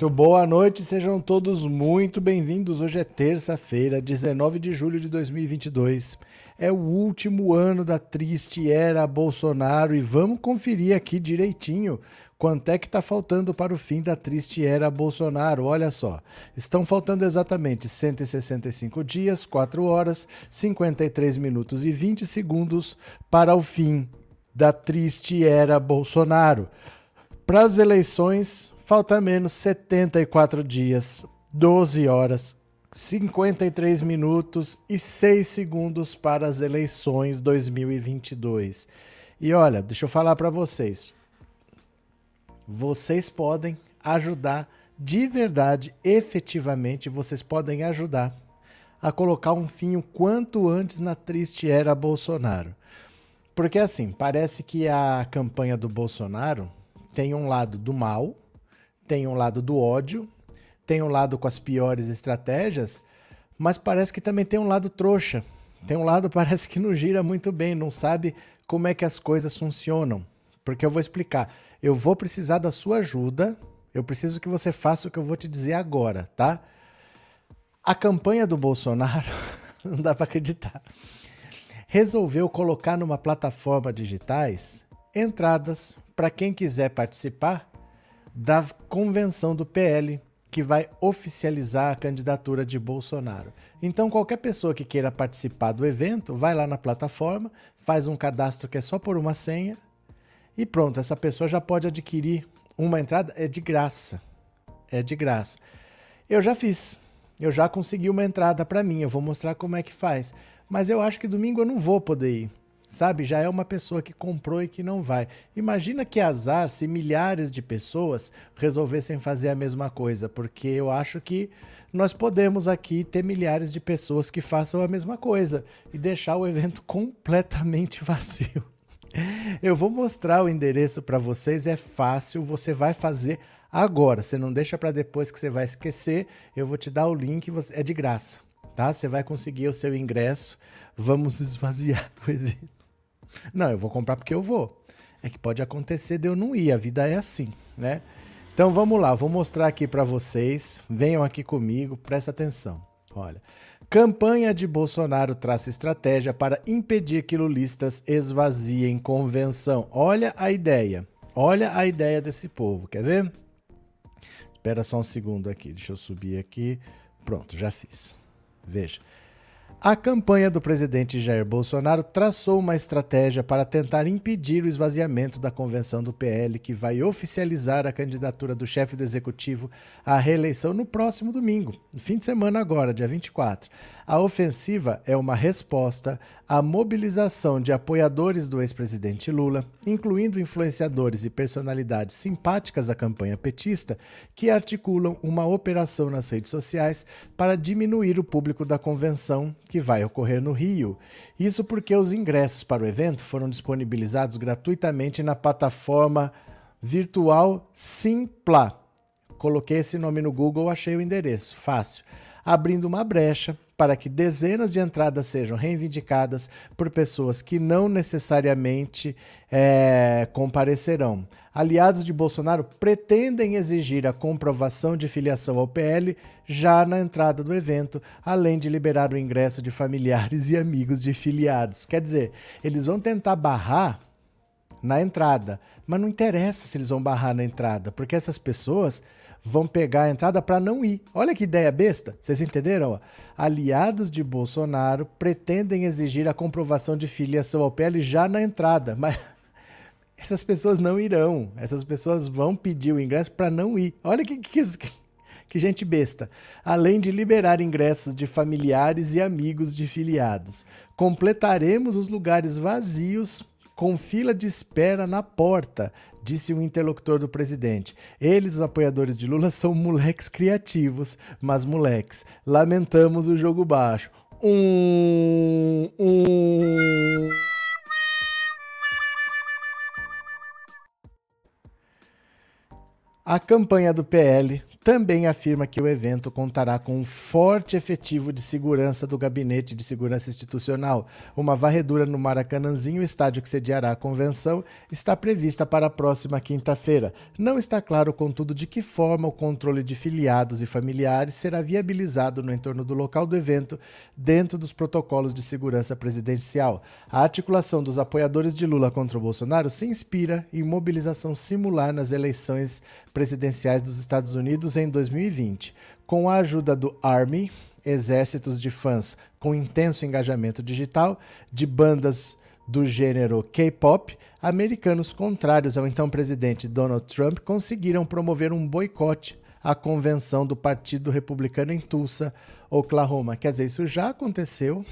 Muito boa noite, sejam todos muito bem-vindos. Hoje é terça-feira, 19 de julho de 2022. É o último ano da triste era Bolsonaro e vamos conferir aqui direitinho quanto é que está faltando para o fim da triste era Bolsonaro. Olha só, estão faltando exatamente 165 dias, 4 horas, 53 minutos e 20 segundos para o fim da triste era Bolsonaro. Para as eleições, falta menos 74 dias, 12 horas, 53 minutos e 6 segundos para as eleições 2022. E olha, deixa eu falar para vocês vocês podem ajudar de verdade, efetivamente, vocês podem ajudar a colocar um fim o quanto antes na triste era Bolsonaro. Porque assim, parece que a campanha do Bolsonaro tem um lado do mal, tem um lado do ódio, tem um lado com as piores estratégias, mas parece que também tem um lado trouxa. Tem um lado parece que não gira muito bem, não sabe como é que as coisas funcionam. Porque eu vou explicar. Eu vou precisar da sua ajuda. Eu preciso que você faça o que eu vou te dizer agora, tá? A campanha do Bolsonaro, não dá para acreditar, resolveu colocar numa plataforma digitais entradas para quem quiser participar da convenção do PL que vai oficializar a candidatura de Bolsonaro. Então, qualquer pessoa que queira participar do evento, vai lá na plataforma, faz um cadastro que é só por uma senha e pronto, essa pessoa já pode adquirir uma entrada, é de graça. É de graça. Eu já fiz. Eu já consegui uma entrada para mim, eu vou mostrar como é que faz. Mas eu acho que domingo eu não vou poder ir. Sabe? Já é uma pessoa que comprou e que não vai. Imagina que azar se milhares de pessoas resolvessem fazer a mesma coisa, porque eu acho que nós podemos aqui ter milhares de pessoas que façam a mesma coisa e deixar o evento completamente vazio. Eu vou mostrar o endereço para vocês, é fácil, você vai fazer agora. Você não deixa para depois que você vai esquecer. Eu vou te dar o link, é de graça, tá? Você vai conseguir o seu ingresso. Vamos esvaziar o evento. Não, eu vou comprar porque eu vou. É que pode acontecer de eu não ir, a vida é assim, né? Então vamos lá, vou mostrar aqui para vocês. Venham aqui comigo, presta atenção. Olha, Campanha de Bolsonaro traça estratégia para impedir que lulistas esvaziem convenção. Olha a ideia. Olha a ideia desse povo. Quer ver? Espera só um segundo aqui. Deixa eu subir aqui. Pronto, já fiz. Veja. A campanha do presidente Jair Bolsonaro traçou uma estratégia para tentar impedir o esvaziamento da convenção do PL, que vai oficializar a candidatura do chefe do executivo à reeleição no próximo domingo, no fim de semana agora, dia 24. A ofensiva é uma resposta à mobilização de apoiadores do ex-presidente Lula, incluindo influenciadores e personalidades simpáticas à campanha petista, que articulam uma operação nas redes sociais para diminuir o público da convenção que vai ocorrer no Rio. Isso porque os ingressos para o evento foram disponibilizados gratuitamente na plataforma virtual Simpla. Coloquei esse nome no Google, achei o endereço, fácil, abrindo uma brecha para que dezenas de entradas sejam reivindicadas por pessoas que não necessariamente é, comparecerão. Aliados de Bolsonaro pretendem exigir a comprovação de filiação ao PL já na entrada do evento, além de liberar o ingresso de familiares e amigos de filiados. Quer dizer, eles vão tentar barrar na entrada, mas não interessa se eles vão barrar na entrada, porque essas pessoas vão pegar a entrada para não ir. Olha que ideia besta. Vocês entenderam? Aliados de Bolsonaro pretendem exigir a comprovação de filiação ao PL já na entrada, mas essas pessoas não irão. Essas pessoas vão pedir o ingresso para não ir. Olha que, que, que gente besta. Além de liberar ingressos de familiares e amigos de filiados. Completaremos os lugares vazios com fila de espera na porta, disse um interlocutor do presidente. Eles, os apoiadores de Lula, são moleques criativos, mas moleques, lamentamos o jogo baixo. Um, um. A campanha do PL também afirma que o evento contará com um forte efetivo de segurança do Gabinete de Segurança Institucional. Uma varredura no Maracanãzinho, estádio que sediará a convenção, está prevista para a próxima quinta-feira. Não está claro, contudo, de que forma o controle de filiados e familiares será viabilizado no entorno do local do evento, dentro dos protocolos de segurança presidencial. A articulação dos apoiadores de Lula contra o Bolsonaro se inspira em mobilização simular nas eleições presidenciais dos Estados Unidos em 2020. Com a ajuda do Army, exércitos de fãs com intenso engajamento digital, de bandas do gênero K-pop, americanos contrários ao então presidente Donald Trump conseguiram promover um boicote à convenção do Partido Republicano em Tulsa, Oklahoma. Quer dizer, isso já aconteceu,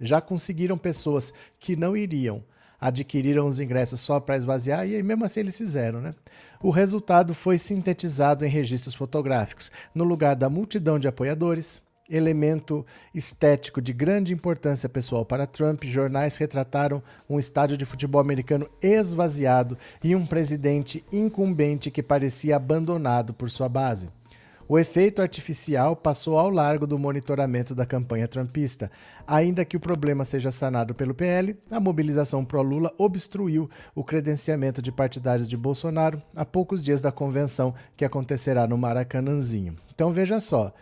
já conseguiram pessoas que não iriam adquiriram os ingressos só para esvaziar e mesmo assim eles fizeram, né? O resultado foi sintetizado em registros fotográficos. No lugar da multidão de apoiadores, elemento estético de grande importância pessoal para Trump, jornais retrataram um estádio de futebol americano esvaziado e um presidente incumbente que parecia abandonado por sua base. O efeito artificial passou ao largo do monitoramento da campanha trumpista. Ainda que o problema seja sanado pelo PL, a mobilização pró-Lula obstruiu o credenciamento de partidários de Bolsonaro a poucos dias da convenção que acontecerá no Maracanãzinho. Então veja só, o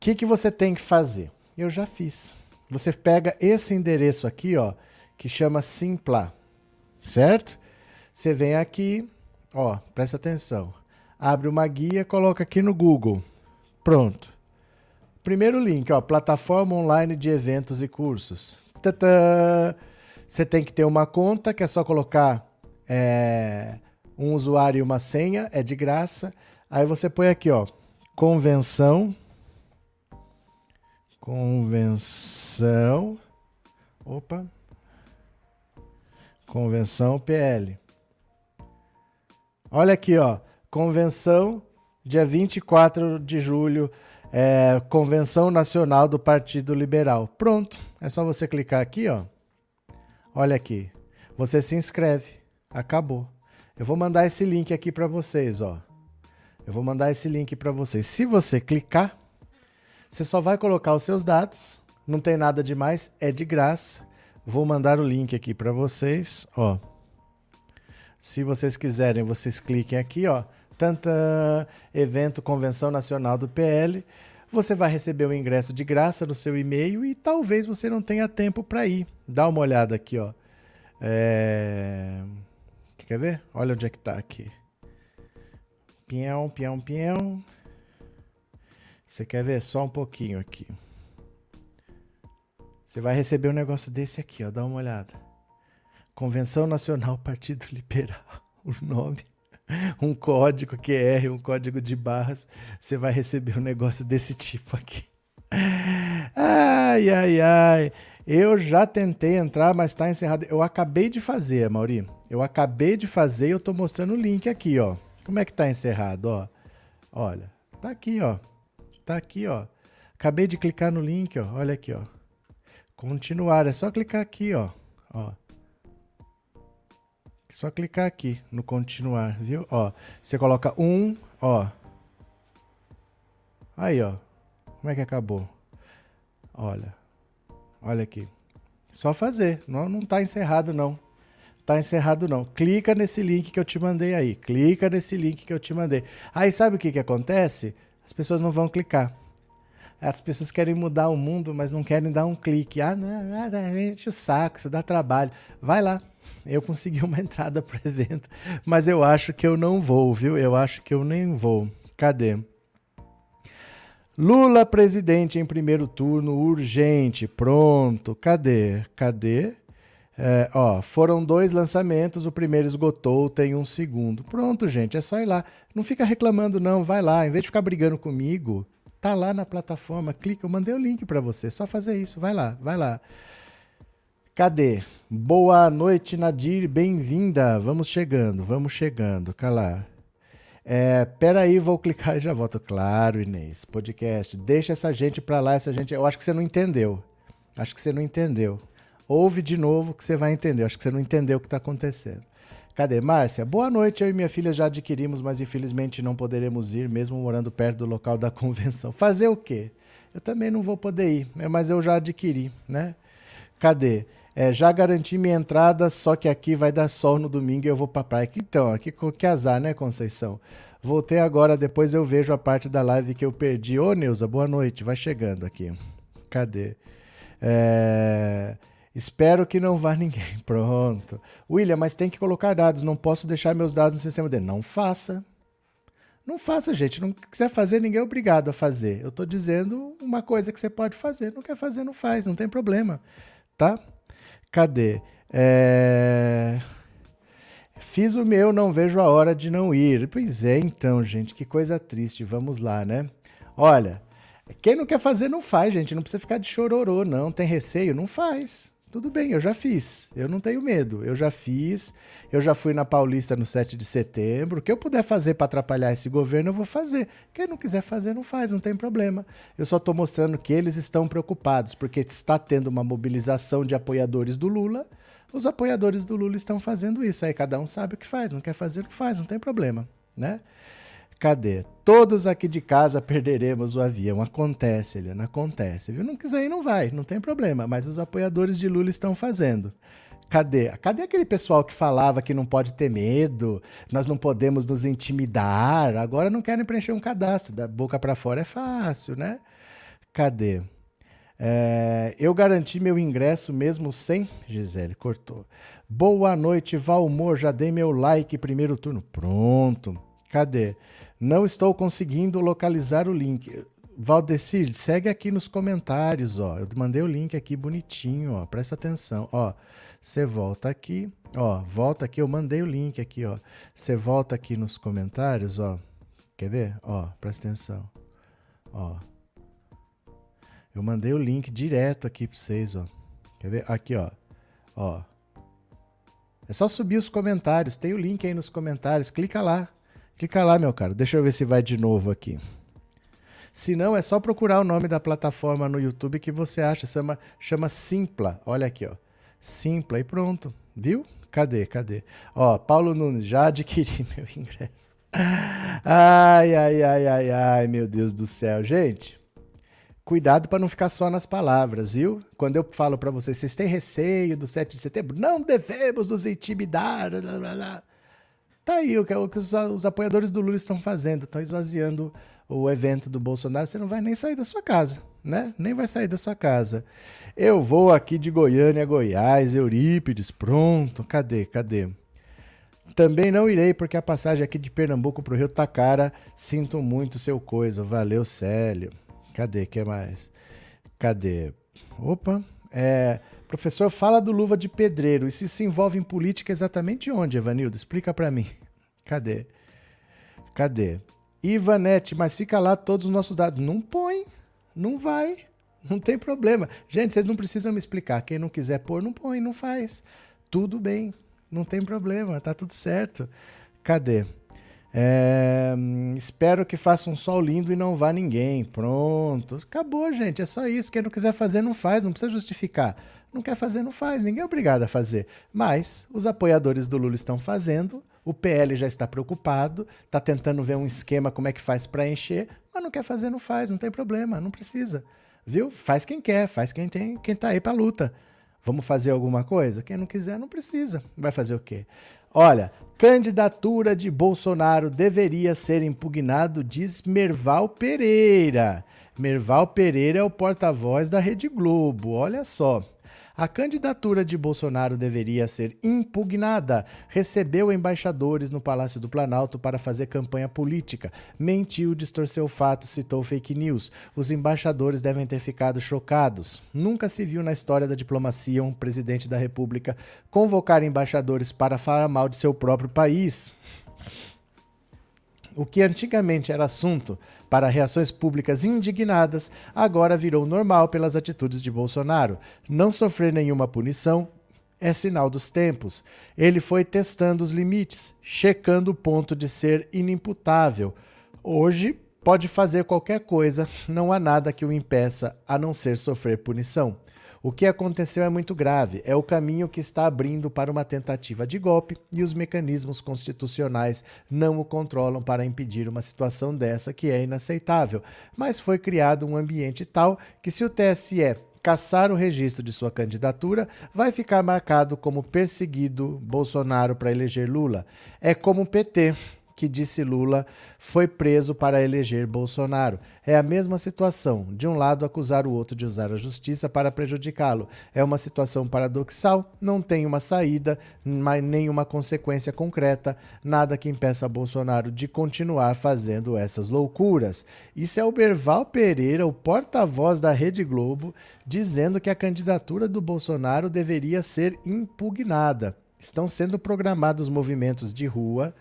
que, que você tem que fazer? Eu já fiz. Você pega esse endereço aqui, ó, que chama Simpla, certo? Você vem aqui, ó, presta atenção abre uma guia, coloca aqui no Google. Pronto. Primeiro link, ó, plataforma online de eventos e cursos. Tadã! Você tem que ter uma conta, que é só colocar é, um usuário e uma senha, é de graça. Aí você põe aqui, ó, convenção, convenção, opa, convenção PL. Olha aqui, ó, Convenção, dia 24 de julho, é, Convenção Nacional do Partido Liberal. Pronto, é só você clicar aqui, ó. Olha aqui, você se inscreve. Acabou. Eu vou mandar esse link aqui para vocês, ó. Eu vou mandar esse link para vocês. Se você clicar, você só vai colocar os seus dados. Não tem nada demais, é de graça. Vou mandar o link aqui para vocês, ó. Se vocês quiserem, vocês cliquem aqui, ó tanta evento Convenção Nacional do PL, você vai receber o ingresso de graça no seu e-mail e talvez você não tenha tempo para ir. Dá uma olhada aqui, ó. É... Quer ver? Olha onde é que tá aqui. Pião, pião, pião. Você quer ver? Só um pouquinho aqui. Você vai receber um negócio desse aqui, ó. Dá uma olhada. Convenção Nacional Partido Liberal. O nome um código QR, um código de barras, você vai receber um negócio desse tipo aqui. Ai, ai, ai. Eu já tentei entrar, mas está encerrado. Eu acabei de fazer, Mauri. Eu acabei de fazer e eu estou mostrando o link aqui, ó. Como é que está encerrado, ó? Olha, tá aqui, ó. Tá aqui, ó. Acabei de clicar no link, ó. Olha aqui, ó. Continuar, é só clicar aqui, ó. Ó. Só clicar aqui no continuar, viu? Ó, você coloca um, ó. Aí, ó. Como é que acabou? Olha. Olha aqui. Só fazer. Não, não tá encerrado, não. Tá encerrado, não. Clica nesse link que eu te mandei aí. Clica nesse link que eu te mandei. Aí sabe o que, que acontece? As pessoas não vão clicar. As pessoas querem mudar o mundo, mas não querem dar um clique. Ah, não, não, enche o saco, isso dá trabalho. Vai lá, eu consegui uma entrada para o evento, mas eu acho que eu não vou, viu? Eu acho que eu nem vou. Cadê? Lula presidente em primeiro turno, urgente, pronto. Cadê? Cadê? É, ó, foram dois lançamentos, o primeiro esgotou, tem um segundo. Pronto, gente, é só ir lá. Não fica reclamando, não, vai lá. Em vez de ficar brigando comigo, tá lá na plataforma, clica, eu mandei o link para você. Só fazer isso, vai lá, vai lá. Cadê? Boa noite, Nadir, bem-vinda. Vamos chegando, vamos chegando. Calá. É, peraí, vou clicar e já volto. Claro, Inês. Podcast. Deixa essa gente pra lá, essa gente. Eu acho que você não entendeu. Acho que você não entendeu. Ouve de novo que você vai entender. Acho que você não entendeu o que tá acontecendo. Cadê? Márcia, boa noite. Eu e minha filha já adquirimos, mas infelizmente não poderemos ir, mesmo morando perto do local da convenção. Fazer o quê? Eu também não vou poder ir, mas eu já adquiri, né? Cadê? É, já garanti minha entrada, só que aqui vai dar sol no domingo e eu vou pra praia. Então, aqui que azar, né, Conceição? Voltei agora, depois eu vejo a parte da live que eu perdi. Ô, Neuza, boa noite. Vai chegando aqui. Cadê? É... Espero que não vá ninguém. Pronto. William, mas tem que colocar dados. Não posso deixar meus dados no sistema dele. Não faça. Não faça, gente. Não quiser fazer, ninguém é obrigado a fazer. Eu estou dizendo uma coisa que você pode fazer. Não quer fazer, não faz. Não tem problema. Tá? Cadê? É... Fiz o meu, não vejo a hora de não ir. Pois é, então, gente, que coisa triste. Vamos lá, né? Olha, quem não quer fazer, não faz, gente. Não precisa ficar de chororô, não. Tem receio? Não faz. Tudo bem, eu já fiz. Eu não tenho medo. Eu já fiz. Eu já fui na Paulista no 7 de setembro. O que eu puder fazer para atrapalhar esse governo, eu vou fazer. Quem não quiser fazer, não faz, não tem problema. Eu só estou mostrando que eles estão preocupados, porque está tendo uma mobilização de apoiadores do Lula os apoiadores do Lula estão fazendo isso. Aí cada um sabe o que faz, não quer fazer o que faz, não tem problema, né? Cadê? Todos aqui de casa perderemos o avião. Acontece, Eliana, acontece. Viu? Não quiser ir, não vai, não tem problema. Mas os apoiadores de Lula estão fazendo. Cadê? Cadê aquele pessoal que falava que não pode ter medo, nós não podemos nos intimidar? Agora não querem preencher um cadastro. Da boca para fora é fácil, né? Cadê? É, eu garanti meu ingresso mesmo sem. Gisele cortou. Boa noite, Valmor. Já dei meu like primeiro turno. Pronto. Cadê? Não estou conseguindo localizar o link. Valdecir, segue aqui nos comentários, ó. Eu mandei o link aqui bonitinho, ó. Presta atenção, ó. Você volta aqui, ó. Volta aqui, eu mandei o link aqui, ó. Você volta aqui nos comentários, ó. Quer ver? Ó, presta atenção. Ó. Eu mandei o link direto aqui para vocês, ó. Quer ver? Aqui, ó. Ó. É só subir os comentários. Tem o link aí nos comentários. Clica lá. Clica lá, meu caro. Deixa eu ver se vai de novo aqui. Se não, é só procurar o nome da plataforma no YouTube que você acha. Chama, chama Simpla. Olha aqui, ó. Simpla e pronto. Viu? Cadê? Cadê? Ó, Paulo Nunes, já adquiri meu ingresso. Ai, ai, ai, ai, ai, meu Deus do céu. Gente, Cuidado para não ficar só nas palavras, viu? Quando eu falo para vocês, vocês têm receio do 7 de setembro? Não devemos nos intimidar. Blá, blá, blá. Tá aí o que, o que os, os, apoiadores do Lula estão fazendo, estão esvaziando o evento do Bolsonaro. Você não vai nem sair da sua casa, né? Nem vai sair da sua casa. Eu vou aqui de Goiânia, Goiás, Eurípides, pronto. Cadê? Cadê? Também não irei porque a passagem aqui de Pernambuco para o Rio tá cara. Sinto muito seu coisa. Valeu, Célio. Cadê? que mais? Cadê? Opa. É, professor, fala do luva de pedreiro. Isso se envolve em política exatamente onde, Evanildo? Explica para mim. Cadê? Cadê? Ivanete, mas fica lá todos os nossos dados. Não põe. Não vai. Não tem problema. Gente, vocês não precisam me explicar. Quem não quiser pôr, não põe, não faz. Tudo bem. Não tem problema. Tá tudo certo. Cadê? É, espero que faça um sol lindo e não vá ninguém. Pronto. Acabou, gente. É só isso. Quem não quiser fazer, não faz. Não precisa justificar. Não quer fazer, não faz. Ninguém é obrigado a fazer. Mas os apoiadores do Lula estão fazendo. O PL já está preocupado. Está tentando ver um esquema como é que faz para encher. Mas não quer fazer, não faz. Não tem problema. Não precisa. Viu? Faz quem quer. Faz quem tem, quem tá aí para luta. Vamos fazer alguma coisa? Quem não quiser, não precisa. Vai fazer o quê? Olha, candidatura de Bolsonaro deveria ser impugnado, diz Merval Pereira. Merval Pereira é o porta-voz da Rede Globo, olha só. A candidatura de Bolsonaro deveria ser impugnada. Recebeu embaixadores no Palácio do Planalto para fazer campanha política. Mentiu, distorceu fatos, citou fake news. Os embaixadores devem ter ficado chocados. Nunca se viu na história da diplomacia um presidente da República convocar embaixadores para falar mal de seu próprio país. O que antigamente era assunto para reações públicas indignadas, agora virou normal pelas atitudes de Bolsonaro. Não sofrer nenhuma punição é sinal dos tempos. Ele foi testando os limites, checando o ponto de ser inimputável. Hoje, pode fazer qualquer coisa, não há nada que o impeça a não ser sofrer punição. O que aconteceu é muito grave. É o caminho que está abrindo para uma tentativa de golpe e os mecanismos constitucionais não o controlam para impedir uma situação dessa que é inaceitável. Mas foi criado um ambiente tal que, se o TSE caçar o registro de sua candidatura, vai ficar marcado como perseguido Bolsonaro para eleger Lula. É como o PT que disse Lula foi preso para eleger Bolsonaro. É a mesma situação. De um lado, acusar o outro de usar a justiça para prejudicá-lo. É uma situação paradoxal, não tem uma saída, nenhuma consequência concreta, nada que impeça Bolsonaro de continuar fazendo essas loucuras. Isso é o Berval Pereira, o porta-voz da Rede Globo, dizendo que a candidatura do Bolsonaro deveria ser impugnada. Estão sendo programados movimentos de rua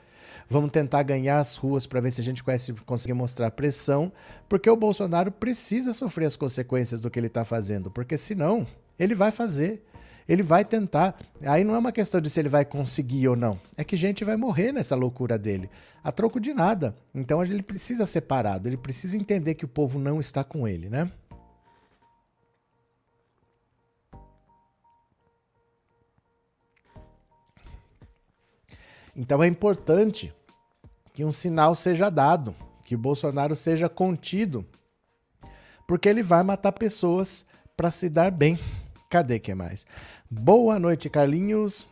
Vamos tentar ganhar as ruas para ver se a gente consegue mostrar pressão, porque o Bolsonaro precisa sofrer as consequências do que ele está fazendo, porque senão ele vai fazer. Ele vai tentar. Aí não é uma questão de se ele vai conseguir ou não. É que gente vai morrer nessa loucura dele. A troco de nada. Então ele precisa ser parado. Ele precisa entender que o povo não está com ele, né? Então é importante que um sinal seja dado, que Bolsonaro seja contido, porque ele vai matar pessoas para se dar bem. Cadê que mais? Boa noite, Carlinhos.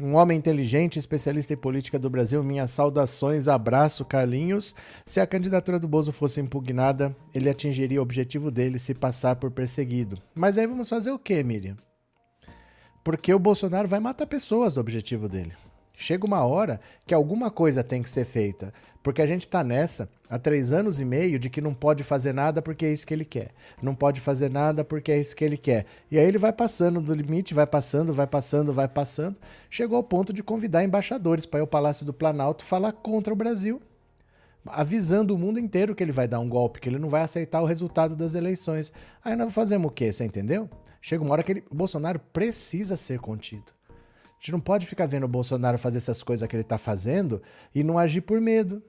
Um homem inteligente, especialista em política do Brasil, minhas saudações, abraço, Carlinhos. Se a candidatura do Bozo fosse impugnada, ele atingiria o objetivo dele se passar por perseguido. Mas aí vamos fazer o quê, Miriam? Porque o Bolsonaro vai matar pessoas do objetivo dele. Chega uma hora que alguma coisa tem que ser feita. Porque a gente está nessa há três anos e meio de que não pode fazer nada porque é isso que ele quer. Não pode fazer nada porque é isso que ele quer. E aí ele vai passando do limite, vai passando, vai passando, vai passando. Chegou ao ponto de convidar embaixadores para ir ao Palácio do Planalto falar contra o Brasil. Avisando o mundo inteiro que ele vai dar um golpe, que ele não vai aceitar o resultado das eleições. Aí nós fazemos o quê? Você entendeu? Chega uma hora que ele, o Bolsonaro precisa ser contido. A gente não pode ficar vendo o Bolsonaro fazer essas coisas que ele está fazendo e não agir por medo.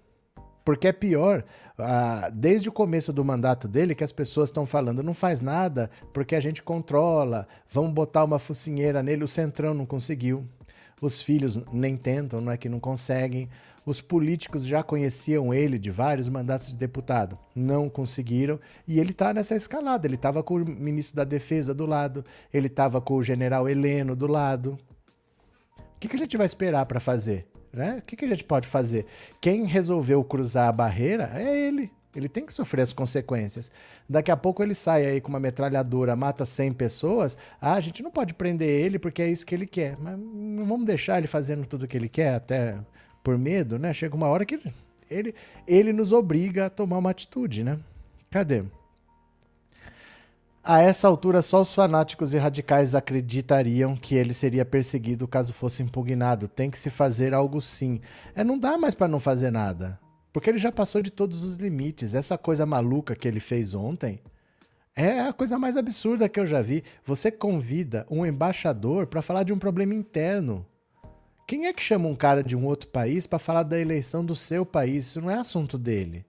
Porque é pior, uh, desde o começo do mandato dele, que as pessoas estão falando, não faz nada porque a gente controla, vamos botar uma focinheira nele, o Centrão não conseguiu. Os filhos nem tentam, não é que não conseguem. Os políticos já conheciam ele de vários mandatos de deputado, não conseguiram. E ele está nessa escalada. Ele estava com o ministro da Defesa do lado, ele estava com o general Heleno do lado, que, que a gente vai esperar para fazer? Né? O que, que a gente pode fazer? Quem resolveu cruzar a barreira é ele. Ele tem que sofrer as consequências. Daqui a pouco ele sai aí com uma metralhadora, mata 100 pessoas. Ah, a gente não pode prender ele porque é isso que ele quer. Mas não vamos deixar ele fazendo tudo o que ele quer, até por medo, né? Chega uma hora que ele, ele nos obriga a tomar uma atitude, né? Cadê? A essa altura, só os fanáticos e radicais acreditariam que ele seria perseguido caso fosse impugnado. Tem que se fazer algo sim. É, não dá mais para não fazer nada. Porque ele já passou de todos os limites. Essa coisa maluca que ele fez ontem é a coisa mais absurda que eu já vi. Você convida um embaixador para falar de um problema interno. Quem é que chama um cara de um outro país para falar da eleição do seu país? Isso não é assunto dele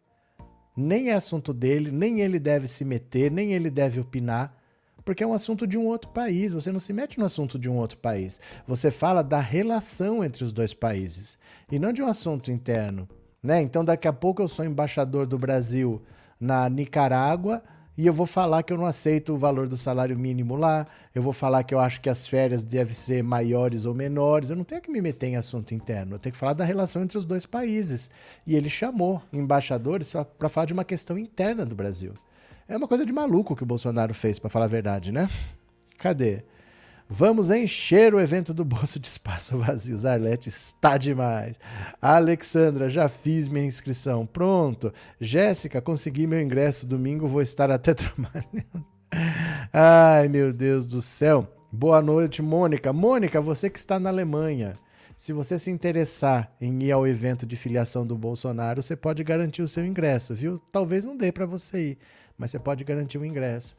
nem é assunto dele, nem ele deve se meter, nem ele deve opinar, porque é um assunto de um outro país. Você não se mete no assunto de um outro país. Você fala da relação entre os dois países e não de um assunto interno. Né? Então, daqui a pouco eu sou embaixador do Brasil na Nicarágua e eu vou falar que eu não aceito o valor do salário mínimo lá, eu vou falar que eu acho que as férias devem ser maiores ou menores, eu não tenho que me meter em assunto interno, eu tenho que falar da relação entre os dois países. E ele chamou embaixadores para falar de uma questão interna do Brasil. É uma coisa de maluco que o Bolsonaro fez, para falar a verdade, né? Cadê? Vamos encher o evento do bolso de espaço vazio. Zarlete está demais. Alexandra, já fiz minha inscrição. Pronto. Jéssica, consegui meu ingresso. Domingo vou estar até trabalhando. Ai, meu Deus do céu. Boa noite, Mônica. Mônica, você que está na Alemanha. Se você se interessar em ir ao evento de filiação do Bolsonaro, você pode garantir o seu ingresso, viu? Talvez não dê para você ir, mas você pode garantir o ingresso.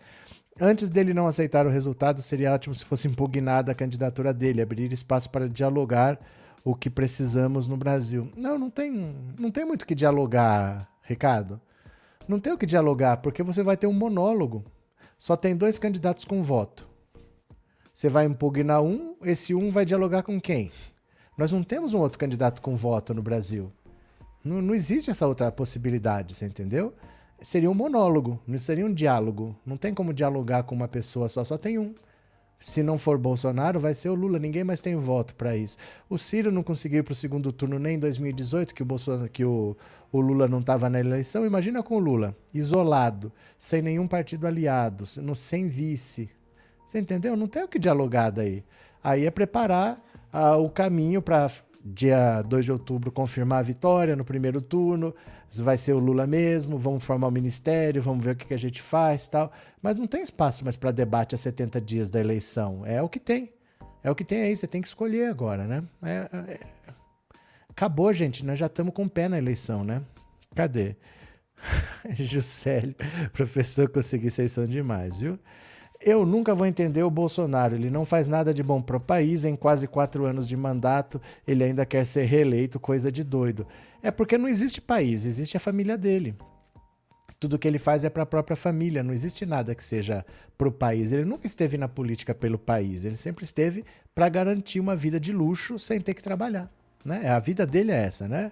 Antes dele não aceitar o resultado, seria ótimo se fosse impugnada a candidatura dele, abrir espaço para dialogar o que precisamos no Brasil. Não, não tem, não tem muito o que dialogar, Ricardo. Não tem o que dialogar, porque você vai ter um monólogo. Só tem dois candidatos com voto. Você vai impugnar um, esse um vai dialogar com quem? Nós não temos um outro candidato com voto no Brasil. Não, não existe essa outra possibilidade, você entendeu? Seria um monólogo, não seria um diálogo. Não tem como dialogar com uma pessoa só, só tem um. Se não for Bolsonaro, vai ser o Lula. Ninguém mais tem voto para isso. O Ciro não conseguiu ir para o segundo turno nem em 2018, que o, Bolsonaro, que o, o Lula não estava na eleição. Imagina com o Lula, isolado, sem nenhum partido aliado, sem vice. Você entendeu? Não tem o que dialogar daí. Aí é preparar ah, o caminho para dia 2 de outubro confirmar a vitória no primeiro turno, vai ser o Lula mesmo, vamos formar o ministério, vamos ver o que, que a gente faz tal. Mas não tem espaço mais para debate a 70 dias da eleição. É o que tem. É o que tem aí, você tem que escolher agora, né? É, é... Acabou, gente, nós já estamos com o pé na eleição, né? Cadê? Juscelio, professor, consegui, vocês são demais, viu? Eu nunca vou entender o Bolsonaro. Ele não faz nada de bom para o país. Em quase quatro anos de mandato, ele ainda quer ser reeleito, coisa de doido. É porque não existe país, existe a família dele. Tudo que ele faz é para a própria família, não existe nada que seja para o país. Ele nunca esteve na política pelo país, ele sempre esteve para garantir uma vida de luxo sem ter que trabalhar. Né? A vida dele é essa, né?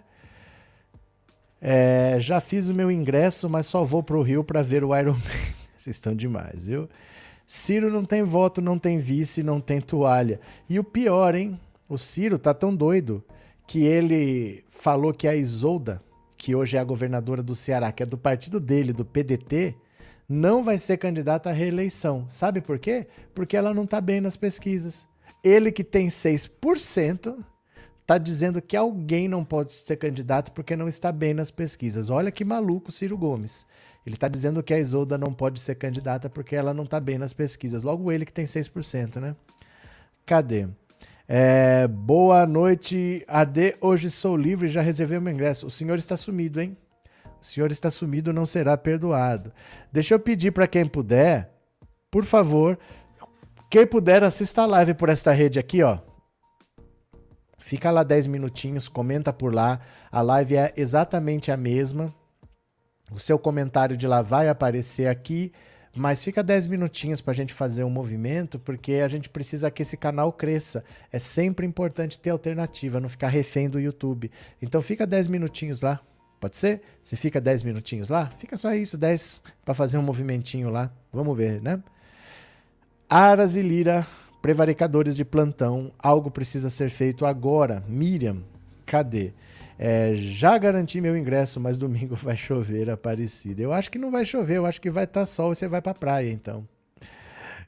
É, já fiz o meu ingresso, mas só vou para o Rio para ver o Iron Man. Vocês estão demais, viu? Ciro não tem voto, não tem vice, não tem toalha. E o pior, hein? O Ciro tá tão doido que ele falou que a Isolda, que hoje é a governadora do Ceará, que é do partido dele, do PDT, não vai ser candidata à reeleição. Sabe por quê? Porque ela não tá bem nas pesquisas. Ele que tem 6%, tá dizendo que alguém não pode ser candidato porque não está bem nas pesquisas. Olha que maluco Ciro Gomes. Ele está dizendo que a Isolda não pode ser candidata porque ela não está bem nas pesquisas. Logo ele que tem 6%, né? Cadê? É, boa noite, AD. Hoje sou livre, já reservei o meu ingresso. O senhor está sumido, hein? O senhor está sumido, não será perdoado. Deixa eu pedir para quem puder, por favor, quem puder, assista a live por esta rede aqui, ó. Fica lá 10 minutinhos, comenta por lá. A live é exatamente a mesma. O seu comentário de lá vai aparecer aqui, mas fica 10 minutinhos para a gente fazer um movimento, porque a gente precisa que esse canal cresça. É sempre importante ter alternativa, não ficar refém do YouTube. Então fica 10 minutinhos lá. Pode ser? Se fica 10 minutinhos lá, fica só isso, 10 para fazer um movimentinho lá. Vamos ver, né? Aras e Lira, prevaricadores de plantão, algo precisa ser feito agora. Miriam, cadê? É, já garanti meu ingresso, mas domingo vai chover Aparecida. Eu acho que não vai chover, eu acho que vai estar tá sol e você vai para praia, então.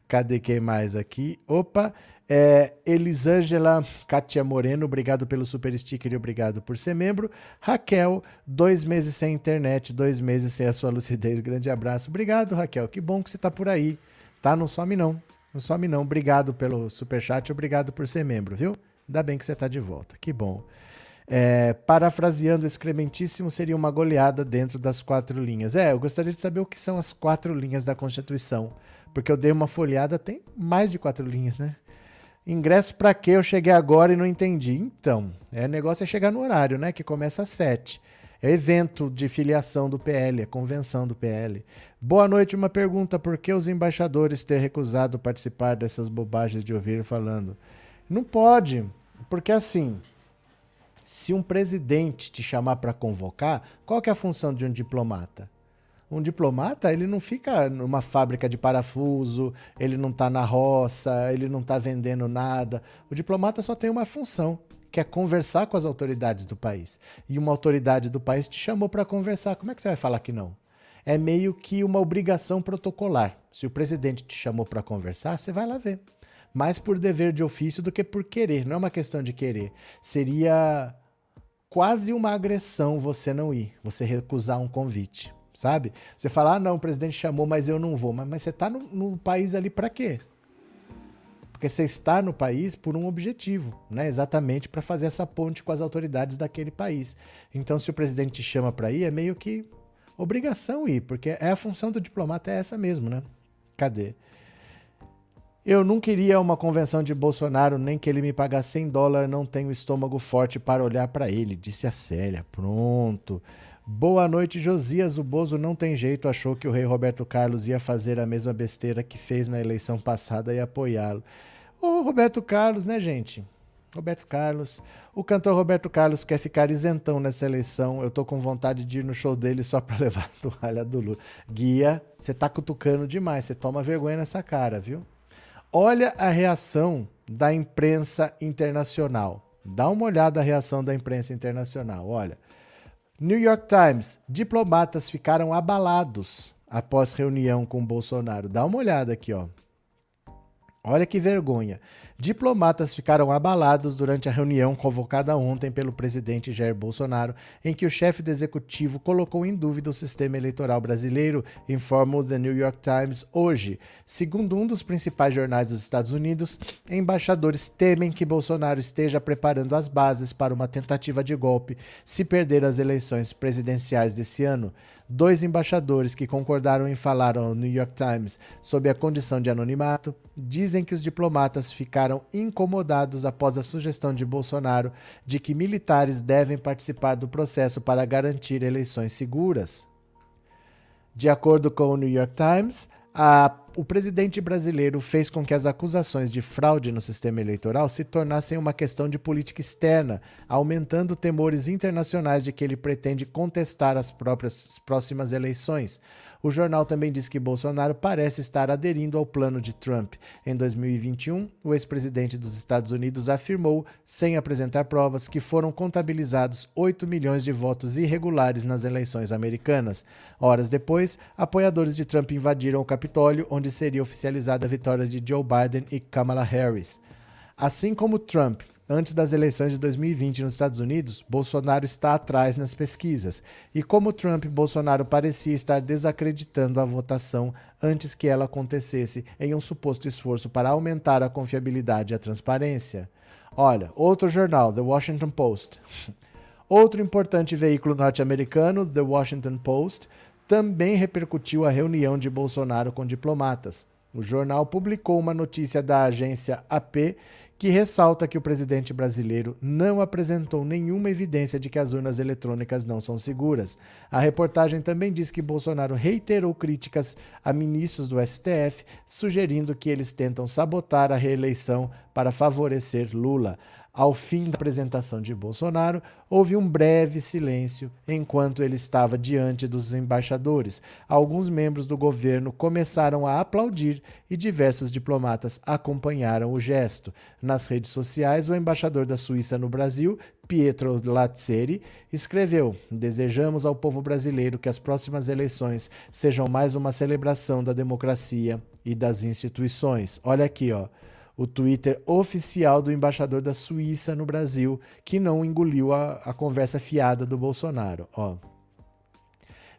Cadê quem mais aqui? Opa, é, Elisângela Katia Moreno, obrigado pelo super sticker e obrigado por ser membro. Raquel, dois meses sem internet, dois meses sem a sua lucidez. Grande abraço. Obrigado, Raquel. Que bom que você está por aí. Tá? Não some não. Não some não. Obrigado pelo super chat, obrigado por ser membro, viu? Ainda bem que você está de volta. Que bom. É, parafraseando o excrementíssimo, seria uma goleada dentro das quatro linhas. É, eu gostaria de saber o que são as quatro linhas da Constituição, porque eu dei uma folhada, tem mais de quatro linhas, né? Ingresso para quê? Eu cheguei agora e não entendi. Então, é negócio é chegar no horário, né? Que começa às sete. É evento de filiação do PL, é convenção do PL. Boa noite, uma pergunta: por que os embaixadores ter recusado participar dessas bobagens de ouvir falando? Não pode, porque assim, se um presidente te chamar para convocar, qual que é a função de um diplomata? Um diplomata, ele não fica numa fábrica de parafuso, ele não está na roça, ele não está vendendo nada. O diplomata só tem uma função, que é conversar com as autoridades do país. E uma autoridade do país te chamou para conversar, como é que você vai falar que não? É meio que uma obrigação protocolar. Se o presidente te chamou para conversar, você vai lá ver mais por dever de ofício do que por querer. Não é uma questão de querer. Seria quase uma agressão você não ir, você recusar um convite, sabe? Você falar, ah, não, o presidente chamou, mas eu não vou. Mas, mas você está no, no país ali para quê? Porque você está no país por um objetivo, né? Exatamente para fazer essa ponte com as autoridades daquele país. Então, se o presidente te chama para ir, é meio que obrigação ir, porque é a função do diplomata é essa mesmo, né? Cadê? Eu não queria uma convenção de Bolsonaro, nem que ele me pagasse 100 dólares, não tenho estômago forte para olhar para ele, disse a Célia. Pronto. Boa noite, Josias. O Bozo não tem jeito, achou que o rei Roberto Carlos ia fazer a mesma besteira que fez na eleição passada e apoiá-lo. O Roberto Carlos, né, gente? Roberto Carlos. O cantor Roberto Carlos quer ficar isentão nessa eleição. Eu tô com vontade de ir no show dele só para levar a toalha do Lula. Guia, você tá cutucando demais. Você toma vergonha nessa cara, viu? Olha a reação da imprensa internacional. Dá uma olhada na reação da imprensa internacional. Olha. New York Times. Diplomatas ficaram abalados após reunião com Bolsonaro. Dá uma olhada aqui, ó. Olha que vergonha. Diplomatas ficaram abalados durante a reunião convocada ontem pelo presidente Jair Bolsonaro, em que o chefe do executivo colocou em dúvida o sistema eleitoral brasileiro, informa o The New York Times hoje. Segundo um dos principais jornais dos Estados Unidos, embaixadores temem que Bolsonaro esteja preparando as bases para uma tentativa de golpe se perder as eleições presidenciais desse ano. Dois embaixadores que concordaram em falar ao New York Times sob a condição de anonimato dizem que os diplomatas ficaram incomodados após a sugestão de Bolsonaro de que militares devem participar do processo para garantir eleições seguras. De acordo com o New York Times, a, o presidente brasileiro fez com que as acusações de fraude no sistema eleitoral se tornassem uma questão de política externa, aumentando temores internacionais de que ele pretende contestar as próprias próximas eleições. O jornal também diz que Bolsonaro parece estar aderindo ao plano de Trump. Em 2021, o ex-presidente dos Estados Unidos afirmou, sem apresentar provas, que foram contabilizados 8 milhões de votos irregulares nas eleições americanas. Horas depois, apoiadores de Trump invadiram o Capitólio, onde seria oficializada a vitória de Joe Biden e Kamala Harris. Assim como Trump Antes das eleições de 2020 nos Estados Unidos, Bolsonaro está atrás nas pesquisas. E como Trump, Bolsonaro parecia estar desacreditando a votação antes que ela acontecesse, em um suposto esforço para aumentar a confiabilidade e a transparência. Olha, outro jornal, The Washington Post. Outro importante veículo norte-americano, The Washington Post, também repercutiu a reunião de Bolsonaro com diplomatas. O jornal publicou uma notícia da agência AP que ressalta que o presidente brasileiro não apresentou nenhuma evidência de que as urnas eletrônicas não são seguras. A reportagem também diz que Bolsonaro reiterou críticas a ministros do STF, sugerindo que eles tentam sabotar a reeleição para favorecer Lula. Ao fim da apresentação de Bolsonaro, houve um breve silêncio enquanto ele estava diante dos embaixadores. Alguns membros do governo começaram a aplaudir e diversos diplomatas acompanharam o gesto. Nas redes sociais, o embaixador da Suíça no Brasil, Pietro Lazzeri, escreveu: Desejamos ao povo brasileiro que as próximas eleições sejam mais uma celebração da democracia e das instituições. Olha aqui, ó o Twitter oficial do embaixador da Suíça no Brasil, que não engoliu a, a conversa fiada do Bolsonaro. Ó.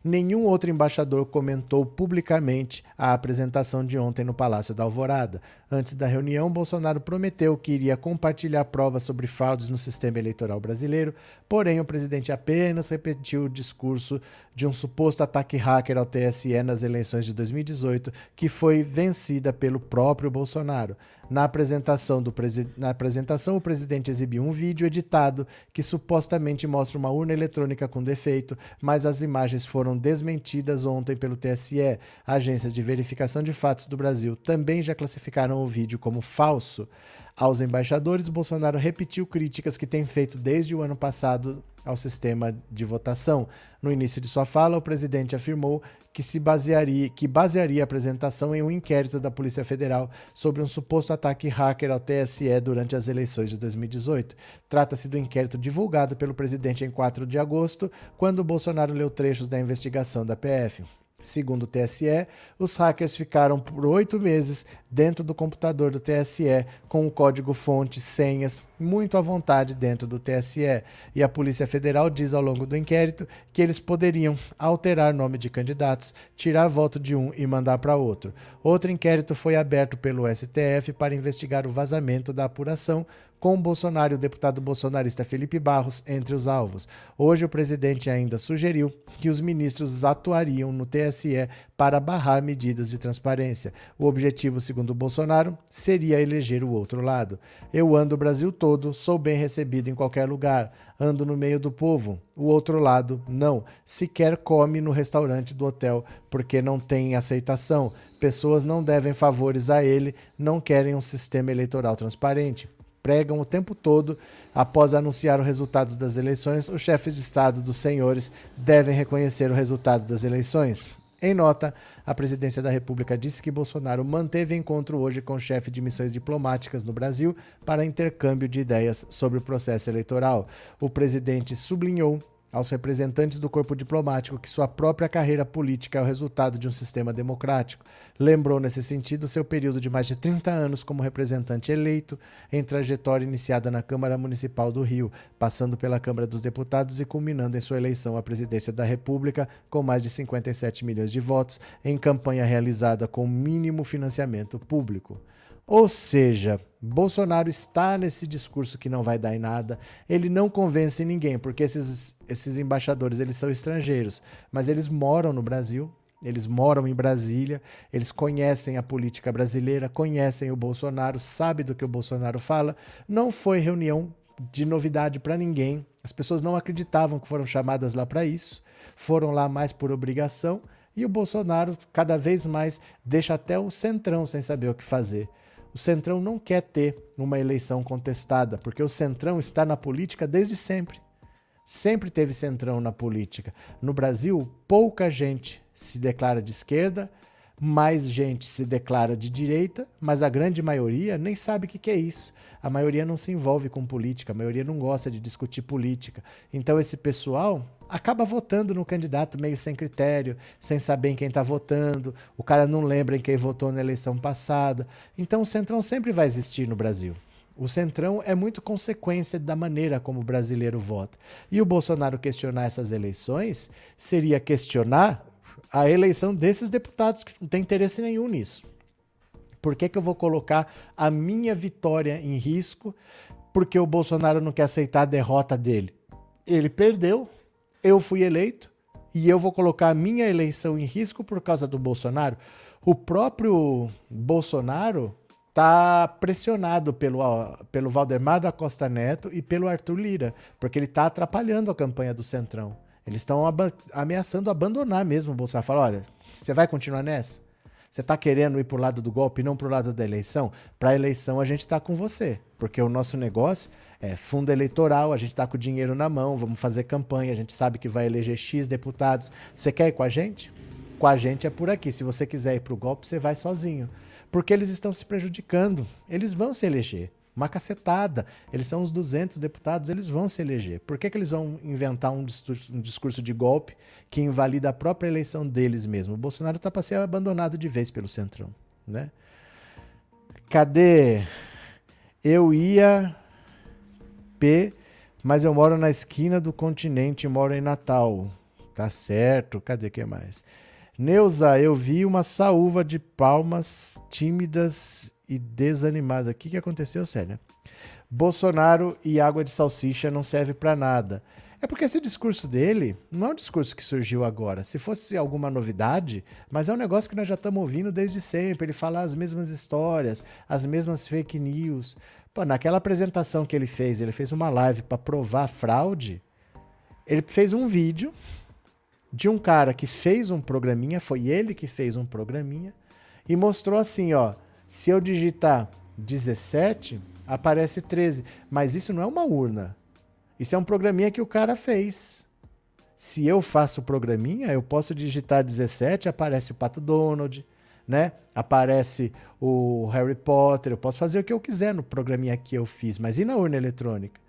Nenhum outro embaixador comentou publicamente a apresentação de ontem no Palácio da Alvorada. Antes da reunião, Bolsonaro prometeu que iria compartilhar provas sobre fraudes no sistema eleitoral brasileiro, porém o presidente apenas repetiu o discurso de um suposto ataque hacker ao TSE nas eleições de 2018, que foi vencida pelo próprio Bolsonaro. Na apresentação, do na apresentação, o presidente exibiu um vídeo editado que supostamente mostra uma urna eletrônica com defeito, mas as imagens foram desmentidas ontem pelo TSE. Agências de verificação de fatos do Brasil também já classificaram o vídeo como falso. Aos embaixadores, Bolsonaro repetiu críticas que tem feito desde o ano passado ao sistema de votação. No início de sua fala, o presidente afirmou que se basearia, que basearia a apresentação em um inquérito da Polícia Federal sobre um suposto ataque hacker ao TSE durante as eleições de 2018. Trata-se do inquérito divulgado pelo presidente em 4 de agosto, quando Bolsonaro leu trechos da investigação da PF. Segundo o TSE, os hackers ficaram por oito meses dentro do computador do TSE com o código-fonte, senhas, muito à vontade dentro do TSE. E a Polícia Federal diz ao longo do inquérito que eles poderiam alterar nome de candidatos, tirar voto de um e mandar para outro. Outro inquérito foi aberto pelo STF para investigar o vazamento da apuração com Bolsonaro e o deputado bolsonarista Felipe Barros entre os alvos. Hoje, o presidente ainda sugeriu que os ministros atuariam no TSE para barrar medidas de transparência. O objetivo, segundo Bolsonaro, seria eleger o outro lado. Eu ando o Brasil todo, sou bem recebido em qualquer lugar, ando no meio do povo. O outro lado, não. Sequer come no restaurante do hotel porque não tem aceitação. Pessoas não devem favores a ele, não querem um sistema eleitoral transparente pregam o tempo todo. Após anunciar os resultados das eleições, os chefes de Estado dos senhores devem reconhecer o resultado das eleições. Em nota, a presidência da República disse que Bolsonaro manteve encontro hoje com o chefe de missões diplomáticas no Brasil para intercâmbio de ideias sobre o processo eleitoral. O presidente sublinhou aos representantes do corpo diplomático que sua própria carreira política é o resultado de um sistema democrático. Lembrou, nesse sentido, seu período de mais de 30 anos como representante eleito, em trajetória iniciada na Câmara Municipal do Rio, passando pela Câmara dos Deputados e culminando em sua eleição à presidência da República, com mais de 57 milhões de votos, em campanha realizada com mínimo financiamento público. Ou seja, Bolsonaro está nesse discurso que não vai dar em nada. Ele não convence ninguém, porque esses, esses embaixadores eles são estrangeiros, mas eles moram no Brasil, eles moram em Brasília, eles conhecem a política brasileira, conhecem o Bolsonaro, sabem do que o Bolsonaro fala. Não foi reunião de novidade para ninguém. As pessoas não acreditavam que foram chamadas lá para isso, foram lá mais por obrigação. E o Bolsonaro cada vez mais deixa até o centrão sem saber o que fazer. O Centrão não quer ter uma eleição contestada, porque o Centrão está na política desde sempre. Sempre teve Centrão na política. No Brasil, pouca gente se declara de esquerda, mais gente se declara de direita, mas a grande maioria nem sabe o que, é isso. A maioria não se envolve com política, a maioria não gosta de discutir política. Então, esse pessoal acaba votando no candidato meio sem critério, sem saber em quem está votando, o cara não lembra em quem votou na eleição passada. Então, o Centrão sempre vai existir no Brasil. O Centrão é muito consequência da maneira como o brasileiro vota. E o Bolsonaro questionar essas eleições seria questionar a eleição desses deputados que não tem interesse nenhum nisso. Por que, que eu vou colocar a minha vitória em risco porque o Bolsonaro não quer aceitar a derrota dele? Ele perdeu, eu fui eleito e eu vou colocar a minha eleição em risco por causa do Bolsonaro. O próprio Bolsonaro está pressionado pelo, pelo Valdemar da Costa Neto e pelo Arthur Lira, porque ele está atrapalhando a campanha do Centrão. Eles estão ameaçando abandonar mesmo o Bolsonaro. Fala, olha, você vai continuar nessa? Você está querendo ir para o lado do golpe e não para o lado da eleição? Para a eleição a gente está com você, porque o nosso negócio é fundo eleitoral, a gente está com o dinheiro na mão, vamos fazer campanha, a gente sabe que vai eleger X deputados. Você quer ir com a gente? Com a gente é por aqui. Se você quiser ir para o golpe, você vai sozinho. Porque eles estão se prejudicando. Eles vão se eleger uma cacetada. Eles são os 200 deputados, eles vão se eleger. Por que, que eles vão inventar um discurso, um discurso de golpe que invalida a própria eleição deles mesmo? O Bolsonaro está para ser abandonado de vez pelo Centrão, né? Cadê? Eu ia P, mas eu moro na esquina do continente, moro em Natal. Tá certo. Cadê que mais? Neuza, eu vi uma saúva de palmas tímidas e desanimada. O que, que aconteceu, Célia? Bolsonaro e água de salsicha não serve para nada. É porque esse discurso dele não é um discurso que surgiu agora. Se fosse alguma novidade, mas é um negócio que nós já estamos ouvindo desde sempre. Ele fala as mesmas histórias, as mesmas fake news. Pô, naquela apresentação que ele fez, ele fez uma live para provar fraude. Ele fez um vídeo de um cara que fez um programinha, foi ele que fez um programinha, e mostrou assim, ó, se eu digitar 17, aparece 13. Mas isso não é uma urna. Isso é um programinha que o cara fez. Se eu faço o programinha, eu posso digitar 17, aparece o Pato Donald, né? Aparece o Harry Potter, eu posso fazer o que eu quiser no programinha que eu fiz, mas e na urna eletrônica?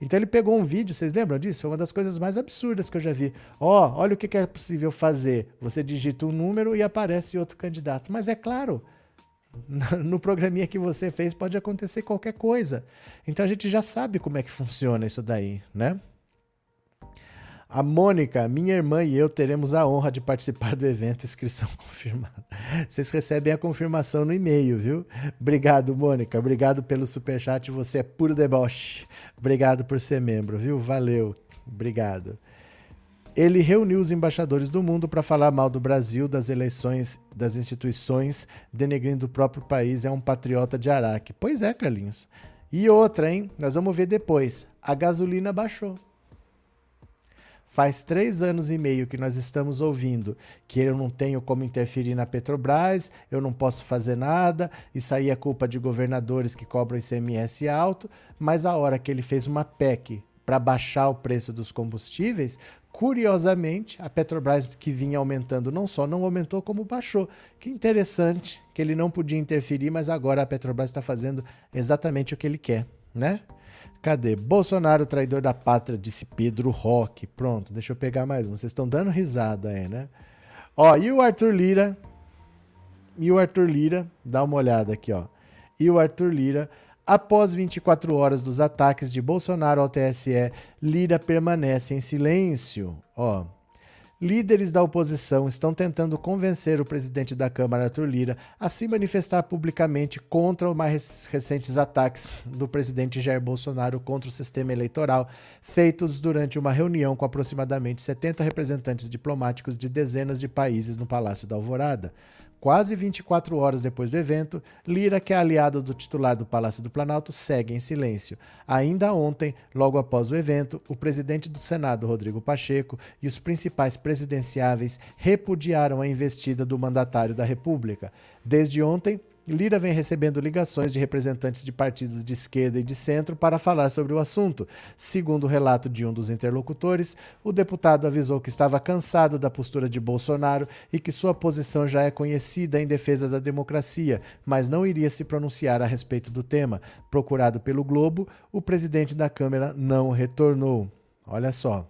Então ele pegou um vídeo, vocês lembram disso? Foi uma das coisas mais absurdas que eu já vi. Ó, oh, olha o que é possível fazer. Você digita um número e aparece outro candidato. Mas é claro, no programinha que você fez pode acontecer qualquer coisa. Então a gente já sabe como é que funciona isso daí, né? A Mônica, minha irmã e eu teremos a honra de participar do evento. Inscrição confirmada. Vocês recebem a confirmação no e-mail, viu? Obrigado, Mônica. Obrigado pelo superchat. Você é puro deboche. Obrigado por ser membro, viu? Valeu. Obrigado. Ele reuniu os embaixadores do mundo para falar mal do Brasil, das eleições, das instituições, denegrindo o próprio país. É um patriota de Araque. Pois é, Carlinhos. E outra, hein? Nós vamos ver depois. A gasolina baixou. Faz três anos e meio que nós estamos ouvindo que eu não tenho como interferir na Petrobras, eu não posso fazer nada, isso aí é culpa de governadores que cobram ICMS alto, mas a hora que ele fez uma PEC para baixar o preço dos combustíveis, curiosamente, a Petrobras que vinha aumentando não só não aumentou, como baixou. Que interessante que ele não podia interferir, mas agora a Petrobras está fazendo exatamente o que ele quer, né? Cadê? Bolsonaro, traidor da pátria, disse Pedro Roque. Pronto, deixa eu pegar mais um. Vocês estão dando risada aí, né? Ó, e o Arthur Lira? E o Arthur Lira, dá uma olhada aqui, ó. E o Arthur Lira, após 24 horas dos ataques de Bolsonaro ao TSE, Lira permanece em silêncio. Ó, Líderes da oposição estão tentando convencer o presidente da Câmara, Arthur Lira, a se manifestar publicamente contra os mais recentes ataques do presidente Jair Bolsonaro contra o sistema eleitoral, feitos durante uma reunião com aproximadamente 70 representantes diplomáticos de dezenas de países no Palácio da Alvorada. Quase 24 horas depois do evento, Lira, que é aliado do titular do Palácio do Planalto, segue em silêncio. Ainda ontem, logo após o evento, o presidente do Senado, Rodrigo Pacheco, e os principais presidenciáveis repudiaram a investida do mandatário da República. Desde ontem, Lira vem recebendo ligações de representantes de partidos de esquerda e de centro para falar sobre o assunto. Segundo o relato de um dos interlocutores, o deputado avisou que estava cansado da postura de Bolsonaro e que sua posição já é conhecida em defesa da democracia, mas não iria se pronunciar a respeito do tema. Procurado pelo Globo, o presidente da Câmara não retornou. Olha só.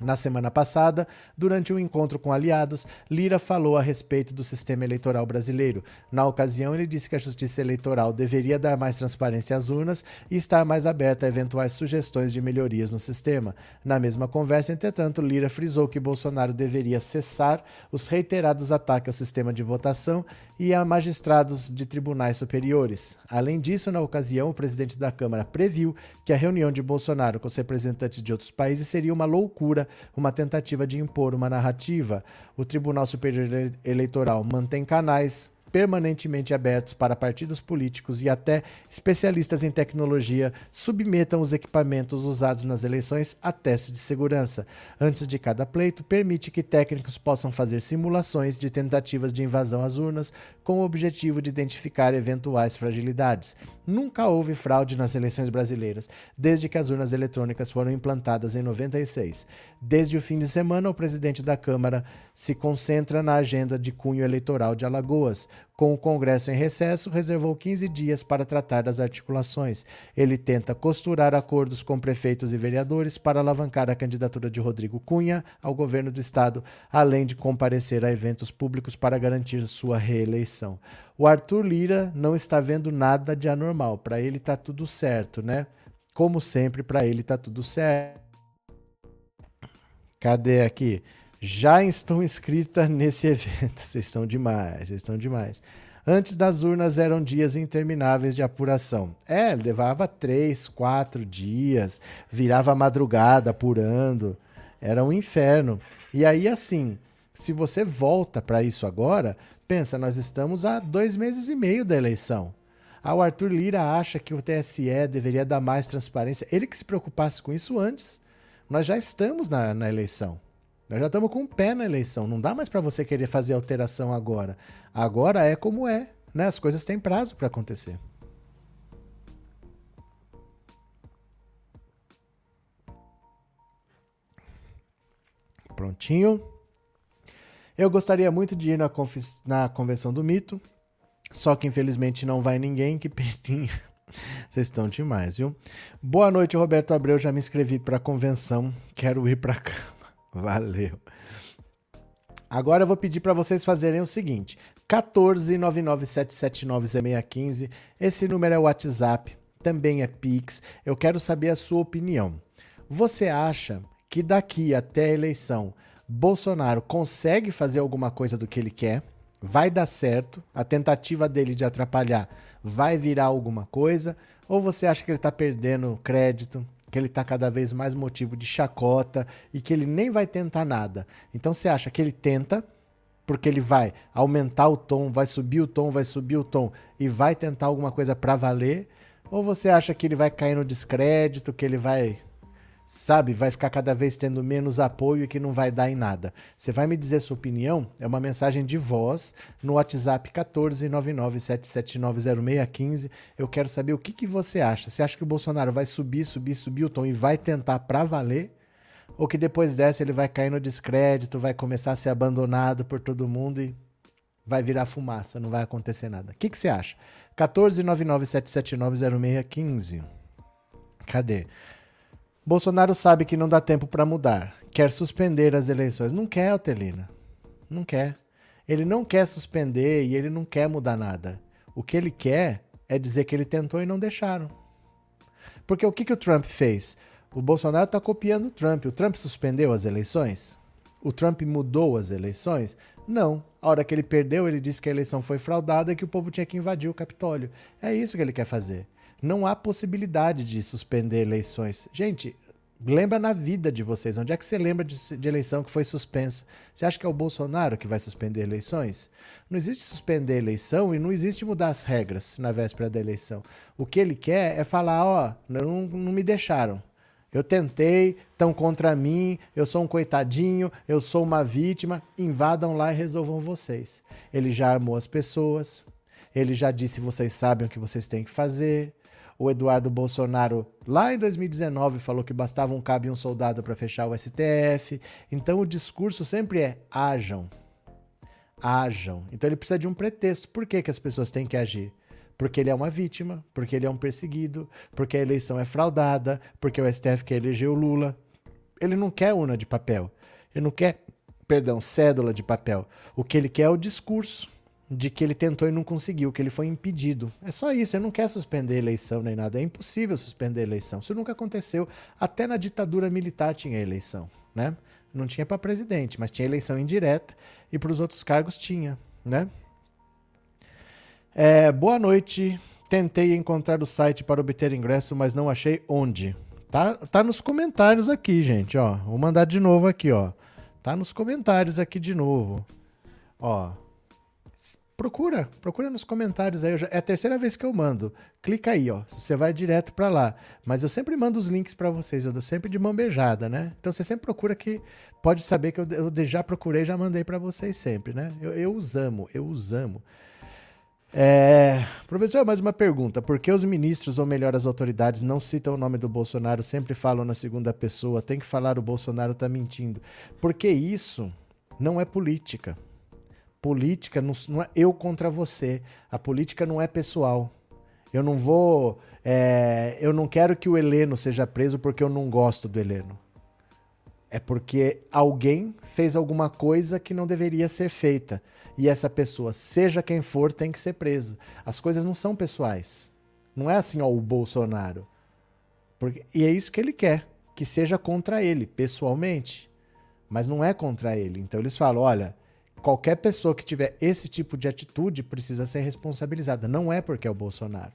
Na semana passada, durante um encontro com aliados, Lira falou a respeito do sistema eleitoral brasileiro. Na ocasião, ele disse que a justiça eleitoral deveria dar mais transparência às urnas e estar mais aberta a eventuais sugestões de melhorias no sistema. Na mesma conversa, entretanto, Lira frisou que Bolsonaro deveria cessar os reiterados ataques ao sistema de votação e a magistrados de tribunais superiores. Além disso, na ocasião, o presidente da Câmara previu que a reunião de Bolsonaro com os representantes de outros países seria uma loucura uma tentativa de impor uma narrativa. O Tribunal Superior Eleitoral mantém canais permanentemente abertos para partidos políticos e até especialistas em tecnologia submetam os equipamentos usados nas eleições a testes de segurança. Antes de cada pleito, permite que técnicos possam fazer simulações de tentativas de invasão às urnas com o objetivo de identificar eventuais fragilidades. Nunca houve fraude nas eleições brasileiras, desde que as urnas eletrônicas foram implantadas em 96. Desde o fim de semana, o presidente da Câmara se concentra na agenda de cunho eleitoral de Alagoas. Com o Congresso em recesso, reservou 15 dias para tratar das articulações. Ele tenta costurar acordos com prefeitos e vereadores para alavancar a candidatura de Rodrigo Cunha ao governo do estado, além de comparecer a eventos públicos para garantir sua reeleição. O Arthur Lira não está vendo nada de anormal. Para ele está tudo certo, né? Como sempre, para ele está tudo certo. Cadê aqui? Já estou inscrita nesse evento. Vocês estão demais, vocês estão demais. Antes das urnas eram dias intermináveis de apuração. É, levava três, quatro dias, virava madrugada apurando. Era um inferno. E aí, assim, se você volta para isso agora, pensa, nós estamos há dois meses e meio da eleição. Ah, o Arthur Lira acha que o TSE deveria dar mais transparência. Ele que se preocupasse com isso antes. Nós já estamos na, na eleição. Nós já estamos com o pé na eleição. Não dá mais para você querer fazer alteração agora. Agora é como é. Né? As coisas têm prazo para acontecer. Prontinho. Eu gostaria muito de ir na, na convenção do mito. Só que infelizmente não vai ninguém. Que peninha. Vocês estão demais, viu? Boa noite, Roberto Abreu. Já me inscrevi para a convenção. Quero ir para cá. Valeu. Agora eu vou pedir para vocês fazerem o seguinte: 14997790615. Esse número é WhatsApp, também é Pix. Eu quero saber a sua opinião. Você acha que daqui até a eleição Bolsonaro consegue fazer alguma coisa do que ele quer, vai dar certo, a tentativa dele de atrapalhar vai virar alguma coisa, ou você acha que ele está perdendo crédito, que ele está cada vez mais motivo de chacota e que ele nem vai tentar nada. Então você acha que ele tenta, porque ele vai aumentar o tom, vai subir o tom, vai subir o tom e vai tentar alguma coisa para valer? Ou você acha que ele vai cair no descrédito, que ele vai sabe, vai ficar cada vez tendo menos apoio e que não vai dar em nada. Você vai me dizer sua opinião? É uma mensagem de voz no WhatsApp 14997790615. Eu quero saber o que, que você acha. Você acha que o Bolsonaro vai subir, subir, subir o tom e vai tentar para valer? Ou que depois dessa ele vai cair no descrédito, vai começar a ser abandonado por todo mundo e vai virar fumaça, não vai acontecer nada. O que, que você acha? 14997790615. Cadê? Bolsonaro sabe que não dá tempo para mudar. Quer suspender as eleições. Não quer, Altelina. Não quer. Ele não quer suspender e ele não quer mudar nada. O que ele quer é dizer que ele tentou e não deixaram. Porque o que, que o Trump fez? O Bolsonaro está copiando o Trump. O Trump suspendeu as eleições? O Trump mudou as eleições? Não. A hora que ele perdeu, ele disse que a eleição foi fraudada e que o povo tinha que invadir o Capitólio. É isso que ele quer fazer não há possibilidade de suspender eleições. Gente, lembra na vida de vocês. Onde é que você lembra de, de, eleição que foi suspensa? Você acha que é o Bolsonaro que vai suspender eleições? Não existe suspender eleição e não existe mudar as regras na véspera da eleição. O que ele quer é falar: ó, não, não me deixaram. Eu tentei, estão contra mim, eu sou um coitadinho, eu sou uma vítima, invadam lá e resolvam vocês. Ele já armou as pessoas, ele já disse: vocês sabem o que vocês têm que fazer, o Eduardo Bolsonaro, lá em 2019, falou que bastava um cabo e um soldado para fechar o STF. Então o discurso sempre é: ajam. Ajam. Então ele precisa de um pretexto. Por que, que as pessoas têm que agir? Porque ele é uma vítima, porque ele é um perseguido, porque a eleição é fraudada, porque o STF quer eleger o Lula. Ele não quer urna de papel. Ele não quer, perdão, cédula de papel. O que ele quer é o discurso de que ele tentou e não conseguiu, que ele foi impedido. É só isso, ele não quer suspender a eleição nem nada. É impossível suspender a eleição. Isso nunca aconteceu. Até na ditadura militar tinha eleição, né? Não tinha para presidente, mas tinha eleição indireta e para os outros cargos tinha, né? É, boa noite. Tentei encontrar o site para obter ingresso, mas não achei onde. Tá, tá nos comentários aqui, gente, ó. Vou mandar de novo aqui, ó. Tá nos comentários aqui de novo. Ó, Procura, procura nos comentários aí. Já, é a terceira vez que eu mando. Clica aí, ó. Você vai direto para lá. Mas eu sempre mando os links para vocês. Eu dou sempre de mão beijada, né? Então você sempre procura que pode saber que eu, eu já procurei, já mandei para vocês sempre, né? Eu, eu os amo, eu os amo. É... Professor, mais uma pergunta. Por que os ministros, ou melhor, as autoridades, não citam o nome do Bolsonaro, sempre falam na segunda pessoa? Tem que falar o Bolsonaro tá mentindo. Porque isso não é política. Política não, não é eu contra você. A política não é pessoal. Eu não vou. É, eu não quero que o Heleno seja preso porque eu não gosto do Heleno. É porque alguém fez alguma coisa que não deveria ser feita. E essa pessoa, seja quem for, tem que ser preso. As coisas não são pessoais. Não é assim, ó, o Bolsonaro. Porque, e é isso que ele quer, que seja contra ele, pessoalmente. Mas não é contra ele. Então eles falam: olha, qualquer pessoa que tiver esse tipo de atitude precisa ser responsabilizada. Não é porque é o Bolsonaro.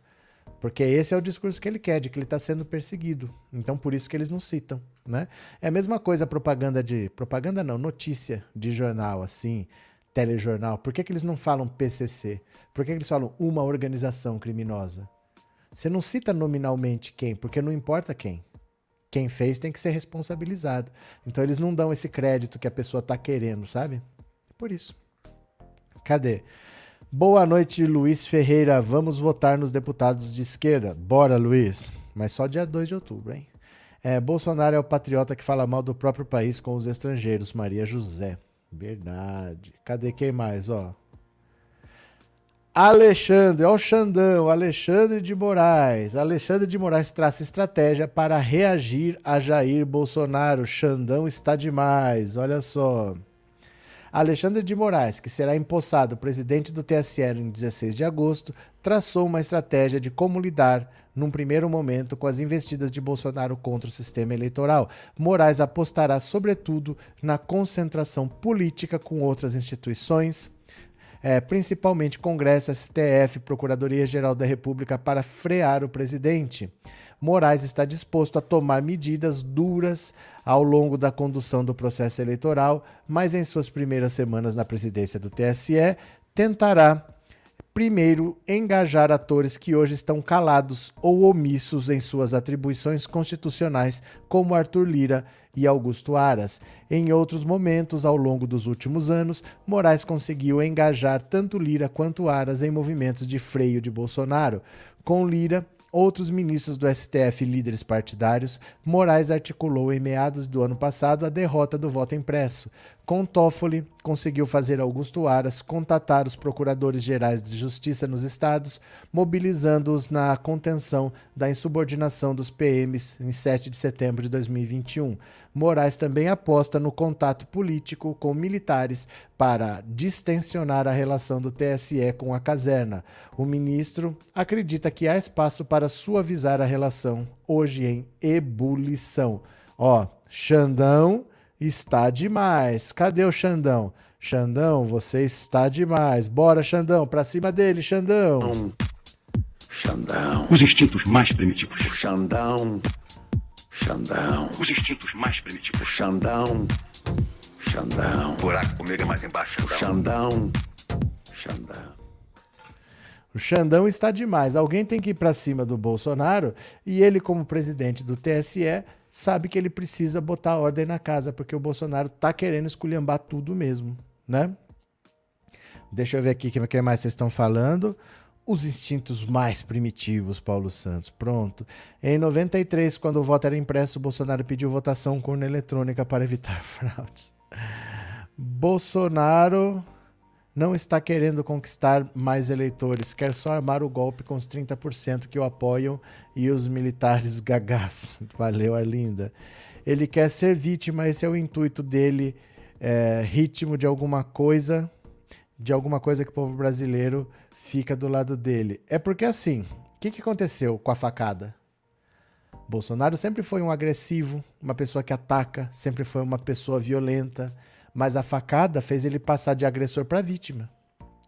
Porque esse é o discurso que ele quer, de que ele está sendo perseguido. Então, por isso que eles não citam, né? É a mesma coisa propaganda de... Propaganda não, notícia de jornal, assim, telejornal. Por que, que eles não falam PCC? Por que, que eles falam uma organização criminosa? Você não cita nominalmente quem, porque não importa quem. Quem fez tem que ser responsabilizado. Então, eles não dão esse crédito que a pessoa está querendo, sabe? Por isso. Cadê? Boa noite, Luiz Ferreira. Vamos votar nos deputados de esquerda. Bora, Luiz. Mas só dia 2 de outubro, hein? É, Bolsonaro é o patriota que fala mal do próprio país com os estrangeiros. Maria José. Verdade. Cadê quem mais, ó? Alexandre, ó o Xandão, Alexandre de Moraes. Alexandre de Moraes traça estratégia para reagir a Jair Bolsonaro. Xandão está demais, olha só. Alexandre de Moraes, que será empossado presidente do TSE em 16 de agosto, traçou uma estratégia de como lidar, num primeiro momento, com as investidas de Bolsonaro contra o sistema eleitoral. Moraes apostará, sobretudo, na concentração política com outras instituições, é, principalmente Congresso, STF, Procuradoria-Geral da República, para frear o presidente. Moraes está disposto a tomar medidas duras ao longo da condução do processo eleitoral, mas em suas primeiras semanas na presidência do TSE, tentará primeiro engajar atores que hoje estão calados ou omissos em suas atribuições constitucionais, como Arthur Lira e Augusto Aras. Em outros momentos, ao longo dos últimos anos, Moraes conseguiu engajar tanto Lira quanto Aras em movimentos de freio de Bolsonaro. Com Lira, outros ministros do STF e líderes partidários, Moraes articulou em meados do ano passado a derrota do voto impresso. Com Toffoli, conseguiu fazer Augusto Aras contatar os procuradores gerais de justiça nos estados, mobilizando-os na contenção da insubordinação dos PMs em 7 de setembro de 2021. Moraes também aposta no contato político com militares para distensionar a relação do TSE com a caserna. O ministro acredita que há espaço para suavizar a relação, hoje em ebulição. Ó, Xandão está demais. Cadê o Xandão? Xandão, você está demais. Bora, Xandão, pra cima dele, Xandão. Xandão. Os instintos mais primitivos. Xandão. Xandão. Os instintos mais primitivos. Xandão. Xandão. Buraco comigo é mais embaixo. Xandão. Xandão. O Xandão está demais. Alguém tem que ir para cima do Bolsonaro e ele, como presidente do TSE, sabe que ele precisa botar ordem na casa, porque o Bolsonaro tá querendo esculhambar tudo mesmo, né? Deixa eu ver aqui o que mais vocês estão falando. Os instintos mais primitivos, Paulo Santos. Pronto. Em 93, quando o voto era impresso, Bolsonaro pediu votação com urna eletrônica para evitar fraudes. Bolsonaro não está querendo conquistar mais eleitores, quer só armar o golpe com os 30% que o apoiam e os militares gagás. Valeu, Arlinda. Ele quer ser vítima, esse é o intuito dele, é, ritmo de alguma coisa, de alguma coisa que o povo brasileiro fica do lado dele. É porque assim, o que, que aconteceu com a facada? Bolsonaro sempre foi um agressivo, uma pessoa que ataca, sempre foi uma pessoa violenta, mas a facada fez ele passar de agressor para vítima.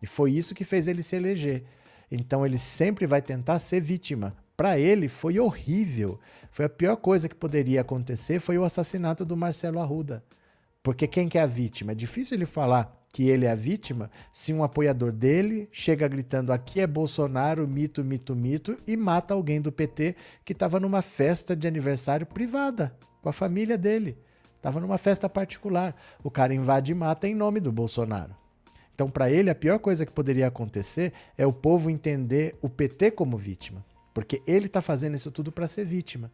E foi isso que fez ele se eleger. Então ele sempre vai tentar ser vítima. Para ele foi horrível. Foi a pior coisa que poderia acontecer foi o assassinato do Marcelo Arruda. Porque quem que é a vítima? É difícil ele falar que ele é a vítima se um apoiador dele chega gritando aqui é Bolsonaro, mito, mito, mito e mata alguém do PT que estava numa festa de aniversário privada com a família dele. Estava numa festa particular. O cara invade e mata em nome do Bolsonaro. Então, para ele, a pior coisa que poderia acontecer é o povo entender o PT como vítima. Porque ele está fazendo isso tudo para ser vítima.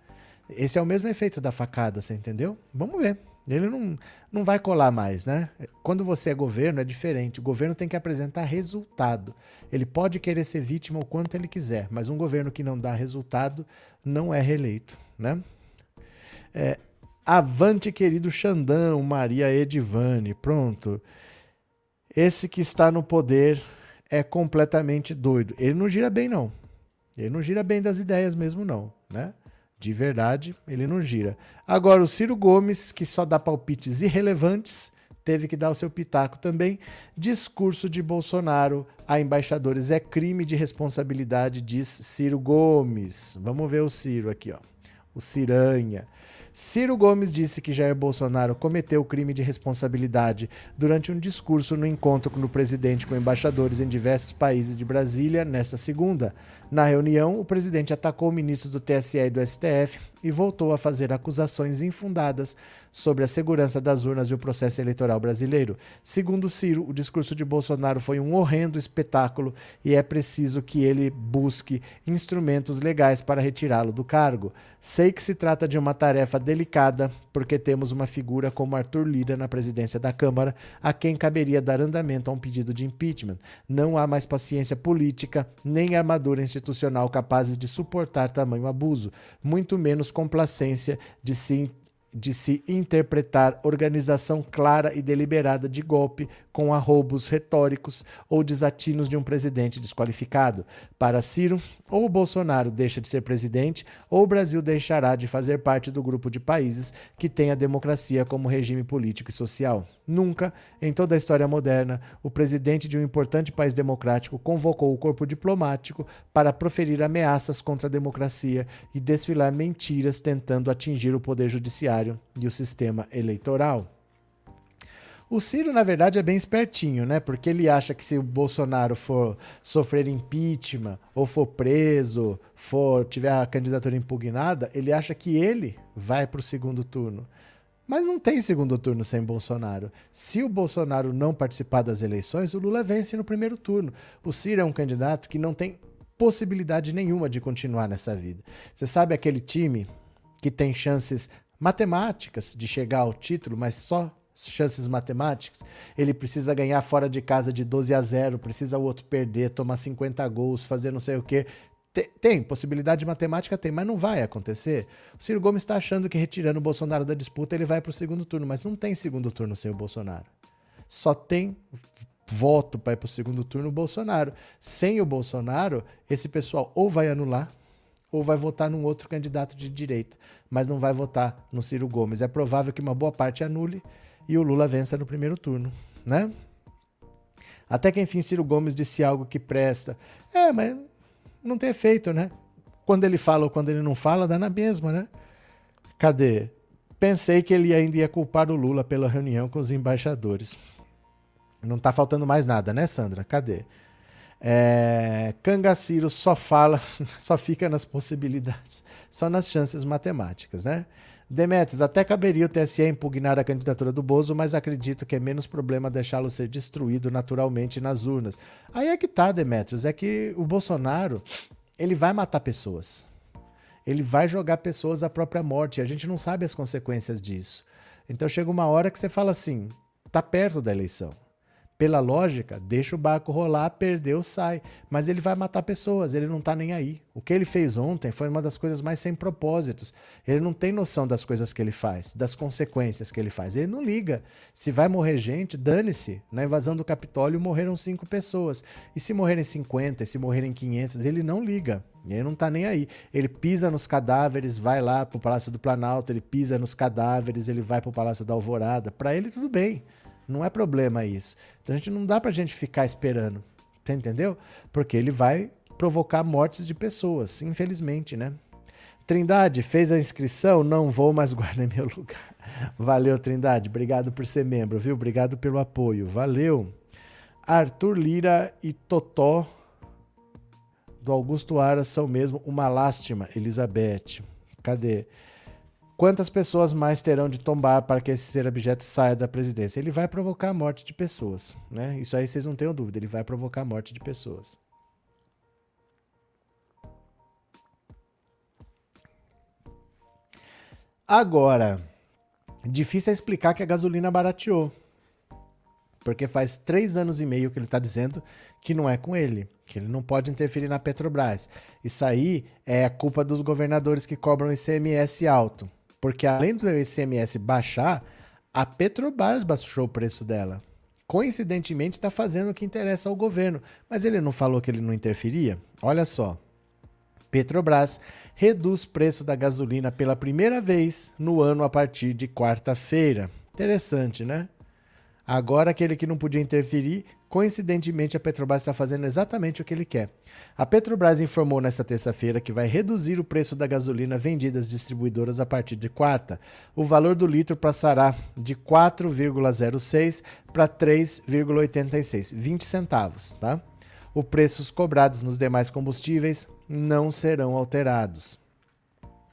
Esse é o mesmo efeito da facada, você entendeu? Vamos ver. Ele não, não vai colar mais, né? Quando você é governo, é diferente. O governo tem que apresentar resultado. Ele pode querer ser vítima o quanto ele quiser, mas um governo que não dá resultado não é reeleito, né? É, Avante, querido Xandão, Maria Edivane. Pronto. Esse que está no poder é completamente doido. Ele não gira bem, não. Ele não gira bem das ideias mesmo, não, né? De verdade, ele não gira. Agora, o Ciro Gomes, que só dá palpites irrelevantes, teve que dar o seu pitaco também. Discurso de Bolsonaro a embaixadores é crime de responsabilidade, diz Ciro Gomes. Vamos ver o Ciro aqui, ó. O Ciranha. Ciro Gomes disse que Jair Bolsonaro cometeu crime de responsabilidade durante um discurso no encontro do presidente com embaixadores em diversos países de Brasília nesta segunda. Na reunião, o presidente atacou ministros do TSE e do STF e voltou a fazer acusações infundadas sobre a segurança das urnas e o processo eleitoral brasileiro. Segundo Ciro, o discurso de Bolsonaro foi um horrendo espetáculo e é preciso que ele busque instrumentos legais para retirá-lo do cargo. Sei que se trata de uma tarefa delicada, porque temos uma figura como Arthur Lira na presidência da Câmara, a quem caberia dar andamento a um pedido de impeachment. Não há mais paciência política, nem armadura institucional capazes de suportar tamanho abuso, muito menos complacência de se de se interpretar organização clara e deliberada de golpe com arroubos retóricos ou desatinos de um presidente desqualificado. Para Ciro, ou Bolsonaro deixa de ser presidente, ou o Brasil deixará de fazer parte do grupo de países que tem a democracia como regime político e social. Nunca, em toda a história moderna, o presidente de um importante país democrático convocou o corpo diplomático para proferir ameaças contra a democracia e desfilar mentiras tentando atingir o poder judiciário e o sistema eleitoral. O Ciro, na verdade, é bem espertinho, né? Porque ele acha que se o Bolsonaro for sofrer impeachment, ou for preso, for tiver a candidatura impugnada, ele acha que ele vai para o segundo turno. Mas não tem segundo turno sem Bolsonaro. Se o Bolsonaro não participar das eleições, o Lula vence no primeiro turno. O Ciro é um candidato que não tem possibilidade nenhuma de continuar nessa vida. Você sabe aquele time que tem chances matemáticas de chegar ao título, mas só chances matemáticas, ele precisa ganhar fora de casa de 12 a 0, precisa o outro perder, tomar 50 gols, fazer não sei o quê. Tem, possibilidade matemática, tem, mas não vai acontecer. O Ciro Gomes está achando que retirando o Bolsonaro da disputa ele vai para o segundo turno, mas não tem segundo turno sem o Bolsonaro. Só tem voto para ir para o segundo turno o Bolsonaro. Sem o Bolsonaro, esse pessoal ou vai anular ou vai votar num outro candidato de direita, mas não vai votar no Ciro Gomes. É provável que uma boa parte anule e o Lula vença no primeiro turno, né? Até que enfim Ciro Gomes disse algo que presta. É, mas não tem efeito, né? Quando ele fala ou quando ele não fala, dá na mesma, né? Cadê? Pensei que ele ainda ia culpar o Lula pela reunião com os embaixadores. Não tá faltando mais nada, né, Sandra? Cadê? É, Cangaciro só fala, só fica nas possibilidades, só nas chances matemáticas, né? Demetrios, até caberia o TSE impugnar a candidatura do Bozo, mas acredito que é menos problema deixá-lo ser destruído naturalmente nas urnas. Aí é que tá, Demetrios, é que o Bolsonaro, ele vai matar pessoas. Ele vai jogar pessoas à própria morte, e a gente não sabe as consequências disso. Então chega uma hora que você fala assim, tá perto da eleição pela lógica, deixa o barco rolar, perdeu, sai. Mas ele vai matar pessoas, ele não tá nem aí. O que ele fez ontem foi uma das coisas mais sem propósitos. Ele não tem noção das coisas que ele faz, das consequências que ele faz. Ele não liga. Se vai morrer gente, dane-se. Na invasão do Capitólio morreram cinco pessoas. E se morrerem 50, e se morrerem 500, ele não liga. Ele não tá nem aí. Ele pisa nos cadáveres, vai lá pro Palácio do Planalto, ele pisa nos cadáveres, ele vai pro Palácio da Alvorada. Para ele, tudo bem. Não é problema isso. Então a gente não dá pra gente ficar esperando. Você entendeu? Porque ele vai provocar mortes de pessoas, infelizmente, né? Trindade, fez a inscrição? Não vou, mas guarda meu lugar. Valeu, Trindade. Obrigado por ser membro, viu? Obrigado pelo apoio. Valeu. Arthur Lira e Totó do Augusto Aras são mesmo uma lástima, Elizabeth. Cadê? Quantas pessoas mais terão de tombar para que esse ser objeto saia da presidência? Ele vai provocar a morte de pessoas. Né? Isso aí vocês não tenham dúvida, ele vai provocar a morte de pessoas. Agora, difícil é explicar que a gasolina barateou. Porque faz três anos e meio que ele está dizendo que não é com ele, que ele não pode interferir na Petrobras. Isso aí é a culpa dos governadores que cobram ICMS alto. Porque além do ICMS baixar, a Petrobras baixou o preço dela. Coincidentemente, está fazendo o que interessa ao governo. Mas ele não falou que ele não interferia? Olha só. Petrobras reduz preço da gasolina pela primeira vez no ano a partir de quarta-feira. Interessante, né? Agora, aquele que não podia interferir, coincidentemente, a Petrobras está fazendo exatamente o que ele quer. A Petrobras informou nesta terça-feira que vai reduzir o preço da gasolina vendida às distribuidoras a partir de quarta. O valor do litro passará de 4,06 para 3,86, 20 centavos, tá? Os preços cobrados nos demais combustíveis não serão alterados.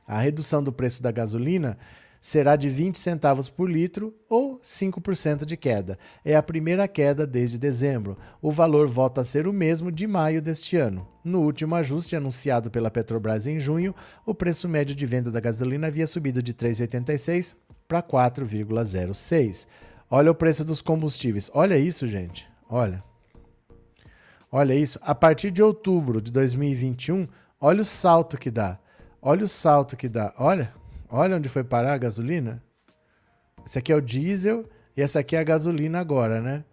A redução do preço da gasolina será de 20 centavos por litro ou 5% de queda. É a primeira queda desde dezembro. O valor volta a ser o mesmo de maio deste ano. No último ajuste anunciado pela Petrobras em junho, o preço médio de venda da gasolina havia subido de 3,86 para 4,06. Olha o preço dos combustíveis. Olha isso, gente. Olha. Olha isso. A partir de outubro de 2021, olha o salto que dá. Olha o salto que dá. Olha. Olha onde foi parar a gasolina. esse aqui é o diesel e essa aqui é a gasolina agora, né?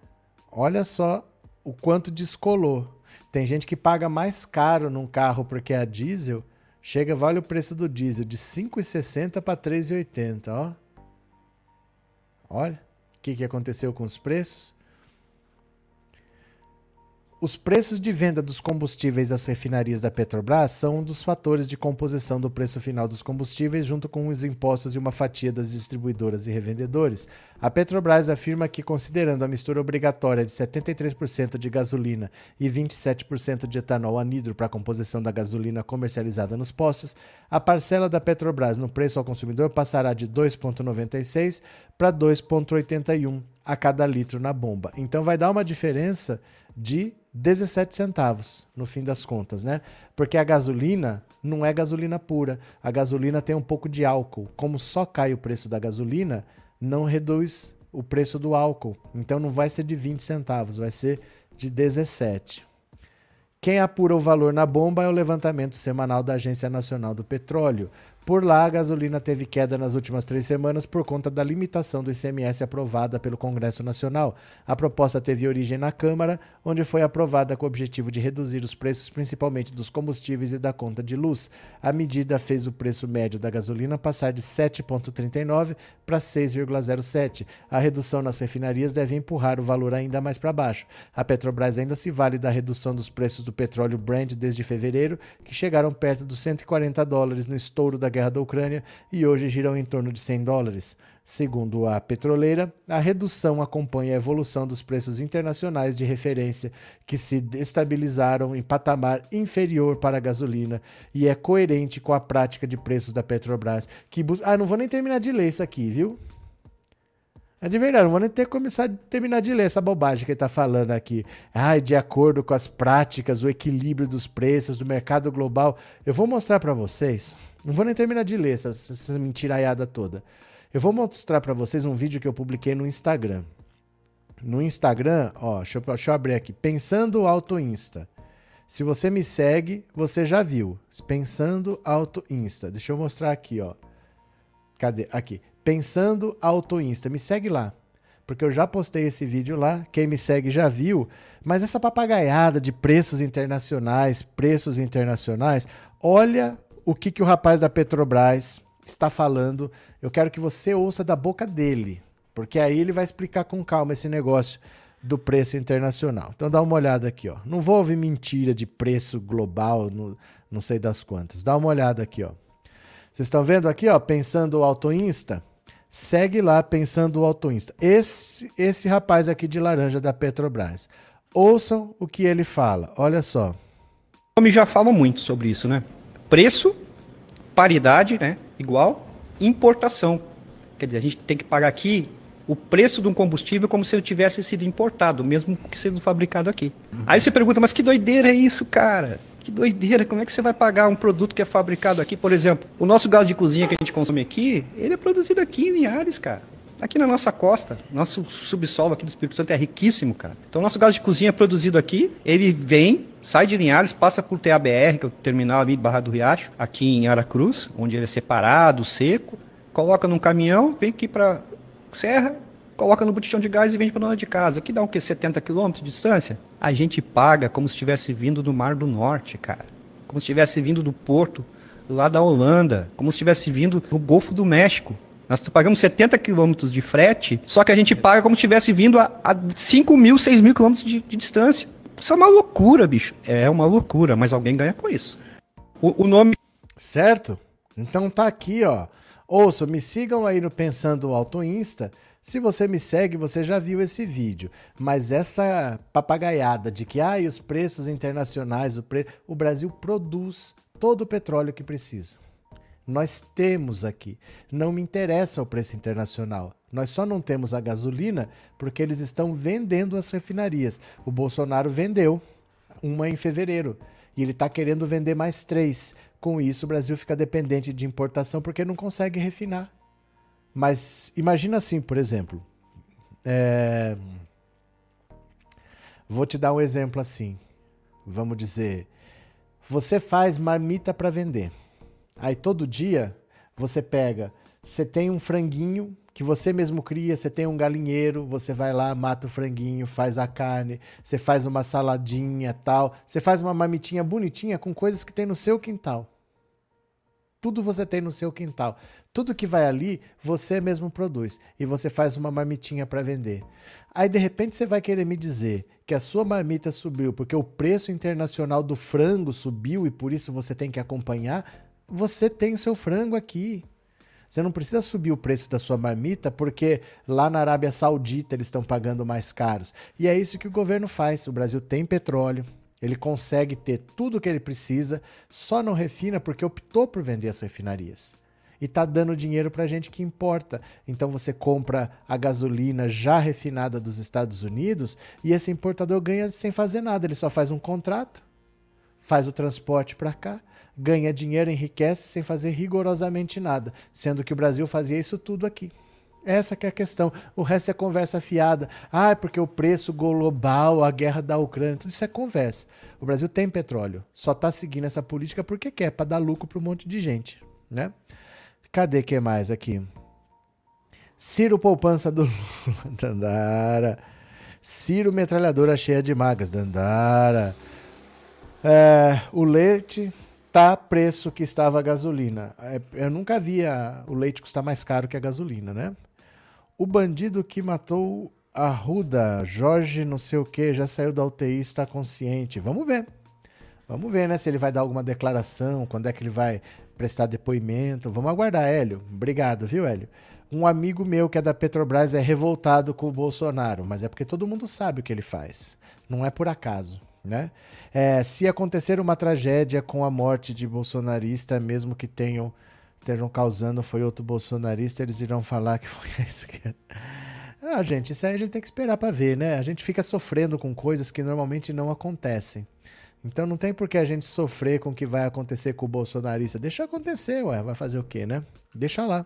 Olha só o quanto descolou. Tem gente que paga mais caro num carro porque é a diesel, chega, vale o preço do diesel de 5,60 para 3,80, ó. Olha o que, que aconteceu com os preços. Os preços de venda dos combustíveis às refinarias da Petrobras são um dos fatores de composição do preço final dos combustíveis, junto com os impostos e uma fatia das distribuidoras e revendedores. A Petrobras afirma que, considerando a mistura obrigatória de 73% de gasolina e 27% de etanol anidro para a composição da gasolina comercializada nos postos, a parcela da Petrobras no preço ao consumidor passará de 2,96 para 2,81 a cada litro na bomba. Então vai dar uma diferença de 17 centavos no fim das contas, né? Porque a gasolina não é gasolina pura. A gasolina tem um pouco de álcool. Como só cai o preço da gasolina, não reduz o preço do álcool. Então não vai ser de 20 centavos, vai ser de 17. Quem apura o valor na bomba é o levantamento semanal da Agência Nacional do Petróleo. Por lá, a gasolina teve queda nas últimas três semanas por conta da limitação do ICMS aprovada pelo Congresso Nacional. A proposta teve origem na Câmara, onde foi aprovada com o objetivo de reduzir os preços, principalmente dos combustíveis e da conta de luz. A medida fez o preço médio da gasolina passar de 7,39 para 6,07. A redução nas refinarias deve empurrar o valor ainda mais para baixo. A Petrobras ainda se vale da redução dos preços do petróleo Brent desde fevereiro, que chegaram perto dos 140 dólares no estouro da guerra da Ucrânia e hoje giram em torno de 100 dólares. Segundo a petroleira, a redução acompanha a evolução dos preços internacionais de referência, que se estabilizaram em patamar inferior para a gasolina e é coerente com a prática de preços da Petrobras, que bus... Ah, não vou nem terminar de ler isso aqui, viu? É de verdade, não vou nem ter começar terminar de ler essa bobagem que ele está falando aqui. Ah, de acordo com as práticas, o equilíbrio dos preços do mercado global. Eu vou mostrar para vocês. Não vou nem terminar de ler essa, essa mentiraiada toda. Eu vou mostrar para vocês um vídeo que eu publiquei no Instagram. No Instagram, ó, deixa eu, deixa eu abrir aqui. Pensando Auto Insta. Se você me segue, você já viu. Pensando Auto Insta. Deixa eu mostrar aqui, ó. Cadê? Aqui. Pensando Auto Insta. Me segue lá. Porque eu já postei esse vídeo lá. Quem me segue já viu. Mas essa papagaiada de preços internacionais, preços internacionais, olha o que, que o rapaz da Petrobras está falando. Eu quero que você ouça da boca dele, porque aí ele vai explicar com calma esse negócio do preço internacional. Então dá uma olhada aqui, ó. Não vou ouvir mentira de preço global, no, não sei das quantas. Dá uma olhada aqui, ó. Vocês estão vendo aqui, ó, pensando o Auto Insta? Segue lá pensando o Auto Insta. Esse esse rapaz aqui de laranja da Petrobras. Ouçam o que ele fala. Olha só. Homem já fala muito sobre isso, né? Preço, paridade, né? Igual, importação. Quer dizer, a gente tem que pagar aqui o preço de um combustível como se ele tivesse sido importado, mesmo que sendo fabricado aqui. Uhum. Aí você pergunta, mas que doideira é isso, cara? Que doideira, como é que você vai pagar um produto que é fabricado aqui? Por exemplo, o nosso gás de cozinha que a gente consome aqui, ele é produzido aqui em Linhares, cara. Aqui na nossa costa, nosso subsolo aqui do Espírito Santo é riquíssimo, cara. Então, nosso gás de cozinha é produzido aqui, ele vem, sai de Linhares, passa por TABR, que é o terminal ali de Barra do Riacho, aqui em Aracruz, onde ele é separado, seco, coloca num caminhão, vem aqui para Serra, coloca no botijão de gás e vende para dona de casa. Aqui dá o quê? 70 quilômetros de distância? A gente paga como se estivesse vindo do Mar do Norte, cara. Como se estivesse vindo do porto lá da Holanda, como se estivesse vindo do Golfo do México. Nós pagamos 70 quilômetros de frete, só que a gente paga como se tivesse vindo a, a 5 mil, 6 mil quilômetros de, de, distância. Isso é uma loucura, bicho. É uma loucura, mas alguém ganha com isso. O, o nome. Certo? Então tá aqui, ó. Ouça, me sigam aí no Pensando Auto Insta. Se você me segue, você já viu esse vídeo. Mas essa papagaiada de que ah, os preços internacionais, o, pre... o Brasil produz todo o petróleo que precisa. Nós temos aqui. Não me interessa o preço internacional. Nós só não temos a gasolina porque eles estão vendendo as refinarias. O Bolsonaro vendeu uma em fevereiro e ele está querendo vender mais três. Com isso, o Brasil fica dependente de importação porque não consegue refinar. Mas imagina assim, por exemplo. É... Vou te dar um exemplo assim. Vamos dizer, você faz marmita para vender. Aí todo dia você pega, você tem um franguinho que você mesmo cria, você tem um galinheiro, você vai lá, mata o franguinho, faz a carne, você faz uma saladinha, tal, você faz uma marmitinha bonitinha com coisas que tem no seu quintal. Tudo você tem no seu quintal. Tudo que vai ali, você mesmo produz. E você faz uma marmitinha para vender. Aí, de repente, você vai querer me dizer que a sua marmita subiu porque o preço internacional do frango subiu e por isso você tem que acompanhar. Você tem o seu frango aqui. Você não precisa subir o preço da sua marmita porque lá na Arábia Saudita eles estão pagando mais caros. E é isso que o governo faz. O Brasil tem petróleo, ele consegue ter tudo o que ele precisa, só não refina porque optou por vender as refinarias. E tá dando dinheiro para gente que importa. Então você compra a gasolina já refinada dos Estados Unidos e esse importador ganha sem fazer nada. Ele só faz um contrato, faz o transporte para cá, ganha dinheiro, enriquece sem fazer rigorosamente nada, sendo que o Brasil fazia isso tudo aqui. Essa é a questão. O resto é conversa fiada. Ah, é porque o preço global, a guerra da Ucrânia, tudo isso é conversa. O Brasil tem petróleo, só está seguindo essa política porque quer, para dar lucro para um monte de gente, né? Cadê que mais aqui? Ciro Poupança do Lula, Dandara. Ciro Metralhadora cheia de magas, Dandara. É, o leite tá preço que estava a gasolina. É, eu nunca via o leite custar mais caro que a gasolina, né? O bandido que matou a Ruda, Jorge não sei o que, já saiu da UTI, está consciente. Vamos ver. Vamos ver, né? Se ele vai dar alguma declaração, quando é que ele vai prestar depoimento. Vamos aguardar, Hélio. Obrigado, viu, Hélio? Um amigo meu que é da Petrobras é revoltado com o Bolsonaro, mas é porque todo mundo sabe o que ele faz. Não é por acaso. Né? É, se acontecer uma tragédia com a morte de bolsonarista, mesmo que tenham estejam causando foi outro bolsonarista, eles irão falar que foi a esquerda. Ah, gente, isso aí a gente tem que esperar para ver, né? A gente fica sofrendo com coisas que normalmente não acontecem. Então não tem por que a gente sofrer com o que vai acontecer com o bolsonarista. Deixa acontecer, ué, vai fazer o quê, né? Deixa lá.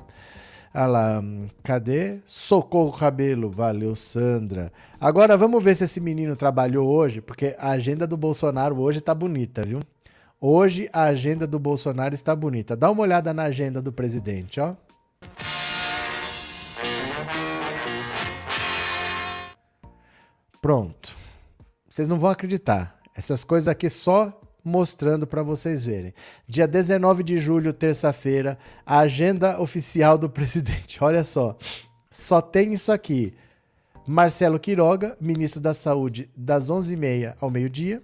Ah lá, cadê? Socorro Cabelo, valeu Sandra. Agora vamos ver se esse menino trabalhou hoje, porque a agenda do Bolsonaro hoje tá bonita, viu? Hoje a agenda do Bolsonaro está bonita. Dá uma olhada na agenda do presidente, ó. Pronto. Vocês não vão acreditar. Essas coisas aqui só mostrando para vocês verem. Dia 19 de julho, terça-feira, a agenda oficial do presidente. Olha só, só tem isso aqui. Marcelo Quiroga, ministro da Saúde, das 11h30 ao meio-dia,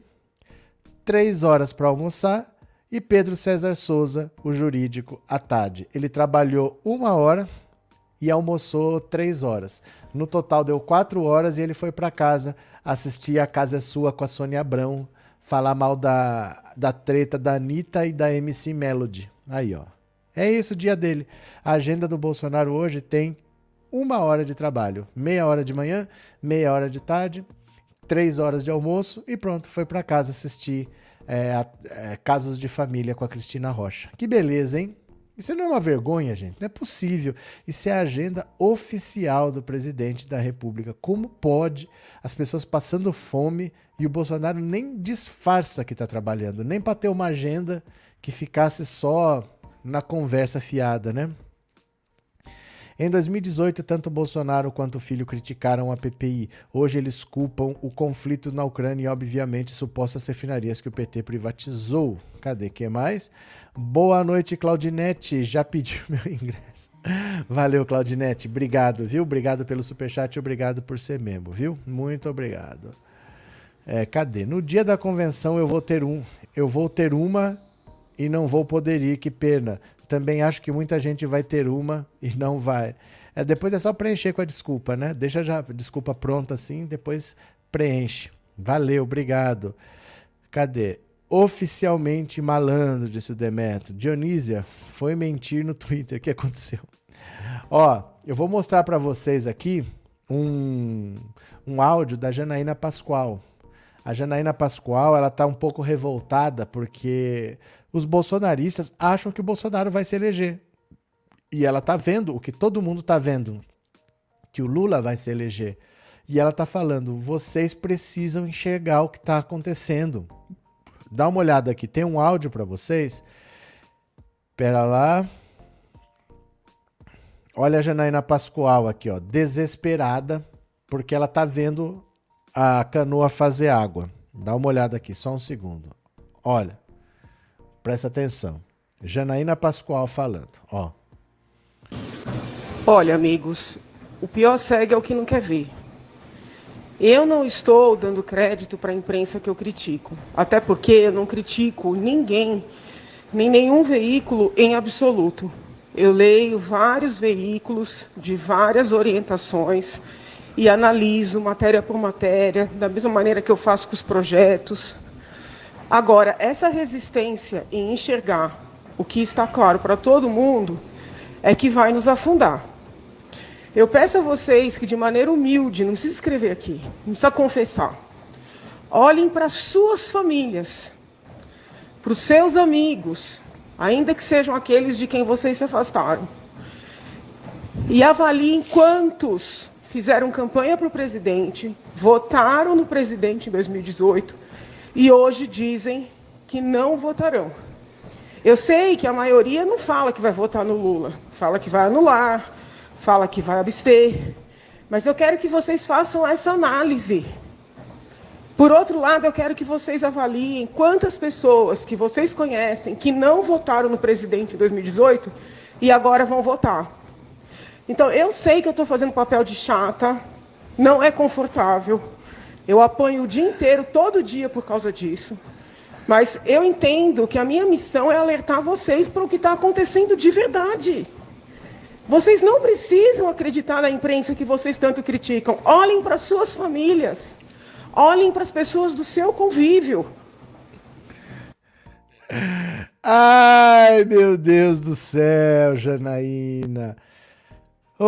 3 horas para almoçar, e Pedro César Souza, o jurídico, à tarde. Ele trabalhou uma hora e almoçou três horas. No total deu quatro horas e ele foi para casa assistir A Casa é Sua com a Sônia Abrão, falar mal da, da treta da Anitta e da MC Melody. Aí, ó. É isso o dia dele. A agenda do Bolsonaro hoje tem uma hora de trabalho. Meia hora de manhã, meia hora de tarde, três horas de almoço e pronto, foi para casa assistir é, a, é, Casos de Família com a Cristina Rocha. Que beleza, hein? Isso não é uma vergonha, gente. Não é possível. Isso é a agenda oficial do presidente da República. Como pode as pessoas passando fome e o Bolsonaro nem disfarça que está trabalhando, nem para ter uma agenda que ficasse só na conversa fiada, né? Em 2018, tanto Bolsonaro quanto o filho criticaram a PPI. Hoje eles culpam o conflito na Ucrânia e, obviamente, supostas refinarias que o PT privatizou. Cadê que mais? Boa noite, Claudinete. Já pediu meu ingresso. Valeu, Claudinete. Obrigado, viu? Obrigado pelo superchat obrigado por ser membro, viu? Muito obrigado. É, cadê? No dia da convenção eu vou ter um. Eu vou ter uma e não vou poder ir, que pena. Também acho que muita gente vai ter uma e não vai. É, depois é só preencher com a desculpa, né? Deixa já a desculpa pronta assim, depois preenche. Valeu, obrigado. Cadê? Oficialmente malandro, disse o Demetrio. Dionísia foi mentir no Twitter. O que aconteceu? Ó, eu vou mostrar para vocês aqui um, um áudio da Janaína Pascoal. A Janaína Pascoal, ela tá um pouco revoltada porque os bolsonaristas acham que o Bolsonaro vai se eleger. E ela tá vendo o que todo mundo tá vendo, que o Lula vai se eleger. E ela tá falando: vocês precisam enxergar o que está acontecendo. Dá uma olhada aqui, tem um áudio para vocês. Pera lá. Olha a Janaína Pascoal aqui, ó, desesperada, porque ela tá vendo a canoa fazer água. Dá uma olhada aqui, só um segundo. Olha, presta atenção. Janaína Pascoal falando, ó. Olha, amigos, o pior segue é o que não quer ver. Eu não estou dando crédito para a imprensa que eu critico, até porque eu não critico ninguém, nem nenhum veículo em absoluto. Eu leio vários veículos de várias orientações e analiso matéria por matéria, da mesma maneira que eu faço com os projetos. Agora, essa resistência em enxergar o que está claro para todo mundo é que vai nos afundar. Eu peço a vocês que, de maneira humilde, não precisa escrever aqui, não precisa confessar, olhem para suas famílias, para os seus amigos, ainda que sejam aqueles de quem vocês se afastaram, e avaliem quantos fizeram campanha para o presidente, votaram no presidente em 2018 e hoje dizem que não votarão. Eu sei que a maioria não fala que vai votar no Lula, fala que vai anular, fala que vai abster. Mas eu quero que vocês façam essa análise. Por outro lado, eu quero que vocês avaliem quantas pessoas que vocês conhecem que não votaram no presidente em 2018 e agora vão votar. Então, eu sei que eu estou fazendo papel de chata, não é confortável. Eu apanho o dia inteiro, todo dia, por causa disso. Mas eu entendo que a minha missão é alertar vocês para o que está acontecendo de verdade. Vocês não precisam acreditar na imprensa que vocês tanto criticam. Olhem para suas famílias. Olhem para as pessoas do seu convívio. Ai, meu Deus do céu, Janaína. Ô,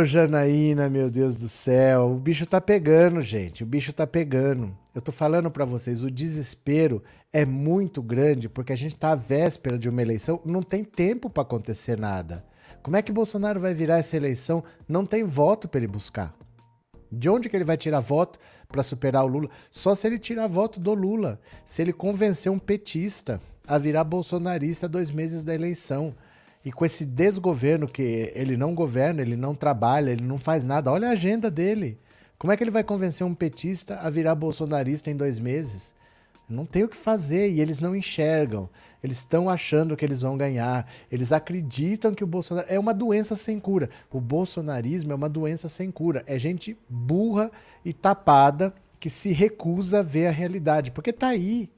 oh, Janaína, meu Deus do céu. O bicho tá pegando, gente. O bicho tá pegando. Eu tô falando para vocês, o desespero é muito grande porque a gente tá à véspera de uma eleição, não tem tempo para acontecer nada. Como é que Bolsonaro vai virar essa eleição? Não tem voto para ele buscar. De onde que ele vai tirar voto para superar o Lula? Só se ele tirar voto do Lula. Se ele convencer um petista a virar bolsonarista dois meses da eleição. E com esse desgoverno que ele não governa, ele não trabalha, ele não faz nada. Olha a agenda dele. Como é que ele vai convencer um petista a virar bolsonarista em dois meses? Não tem o que fazer e eles não enxergam. Eles estão achando que eles vão ganhar. Eles acreditam que o Bolsonaro é uma doença sem cura. O bolsonarismo é uma doença sem cura. É gente burra e tapada que se recusa a ver a realidade, porque tá aí.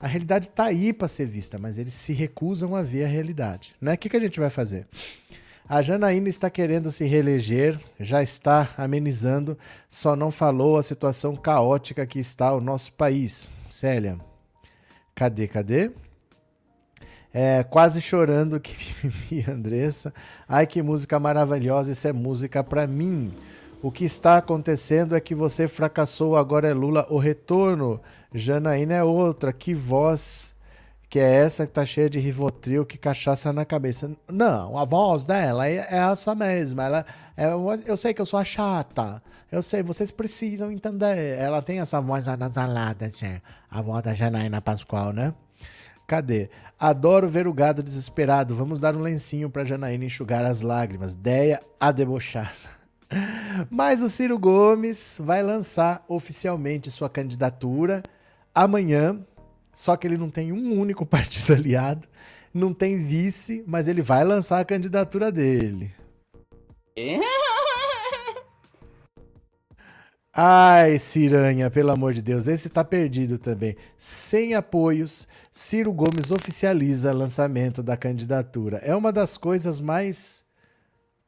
A realidade tá aí para ser vista, mas eles se recusam a ver a realidade. Né? O que, que a gente vai fazer? A Janaína está querendo se reeleger, já está amenizando, só não falou a situação caótica que está o nosso país. Célia, cadê, cadê? É, quase chorando que vi Andressa. Ai, que música maravilhosa, isso é música para mim. O que está acontecendo é que você fracassou, agora é Lula o retorno. Janaína é outra, que voz que é essa que tá cheia de rivotril, que cachaça na cabeça. Não, a voz dela é, é essa mesma. Ela, é, eu sei que eu sou a chata. Eu sei, vocês precisam entender. Ela tem essa voz anasalada, a voz da Janaína Pascoal, né? Cadê? Adoro ver o gado desesperado. Vamos dar um lencinho pra Janaína enxugar as lágrimas. Deia a debochada. Mas o Ciro Gomes vai lançar oficialmente sua candidatura amanhã só que ele não tem um único partido aliado, não tem vice, mas ele vai lançar a candidatura dele. Ai, Ciranha, pelo amor de Deus, esse tá perdido também. Sem apoios, Ciro Gomes oficializa lançamento da candidatura. É uma das coisas mais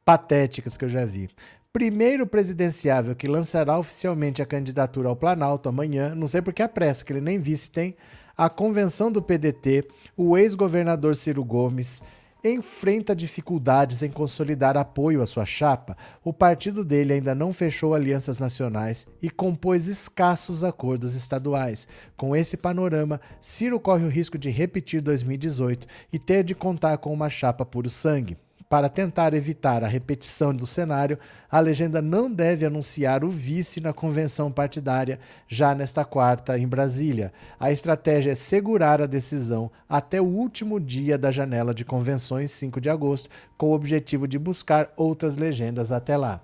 patéticas que eu já vi. Primeiro presidenciável que lançará oficialmente a candidatura ao Planalto amanhã, não sei porque a pressa, que ele nem vice tem, a convenção do PDT, o ex-governador Ciro Gomes enfrenta dificuldades em consolidar apoio à sua chapa. O partido dele ainda não fechou alianças nacionais e compôs escassos acordos estaduais. Com esse panorama, Ciro corre o risco de repetir 2018 e ter de contar com uma chapa puro sangue. Para tentar evitar a repetição do cenário, a legenda não deve anunciar o vice na convenção partidária já nesta quarta em Brasília. A estratégia é segurar a decisão até o último dia da janela de convenções, 5 de agosto, com o objetivo de buscar outras legendas até lá.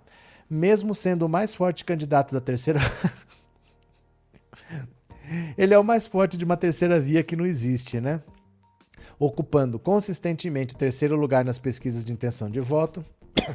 Mesmo sendo o mais forte candidato da terceira. Ele é o mais forte de uma terceira via que não existe, né? Ocupando consistentemente terceiro lugar nas pesquisas de intenção de voto.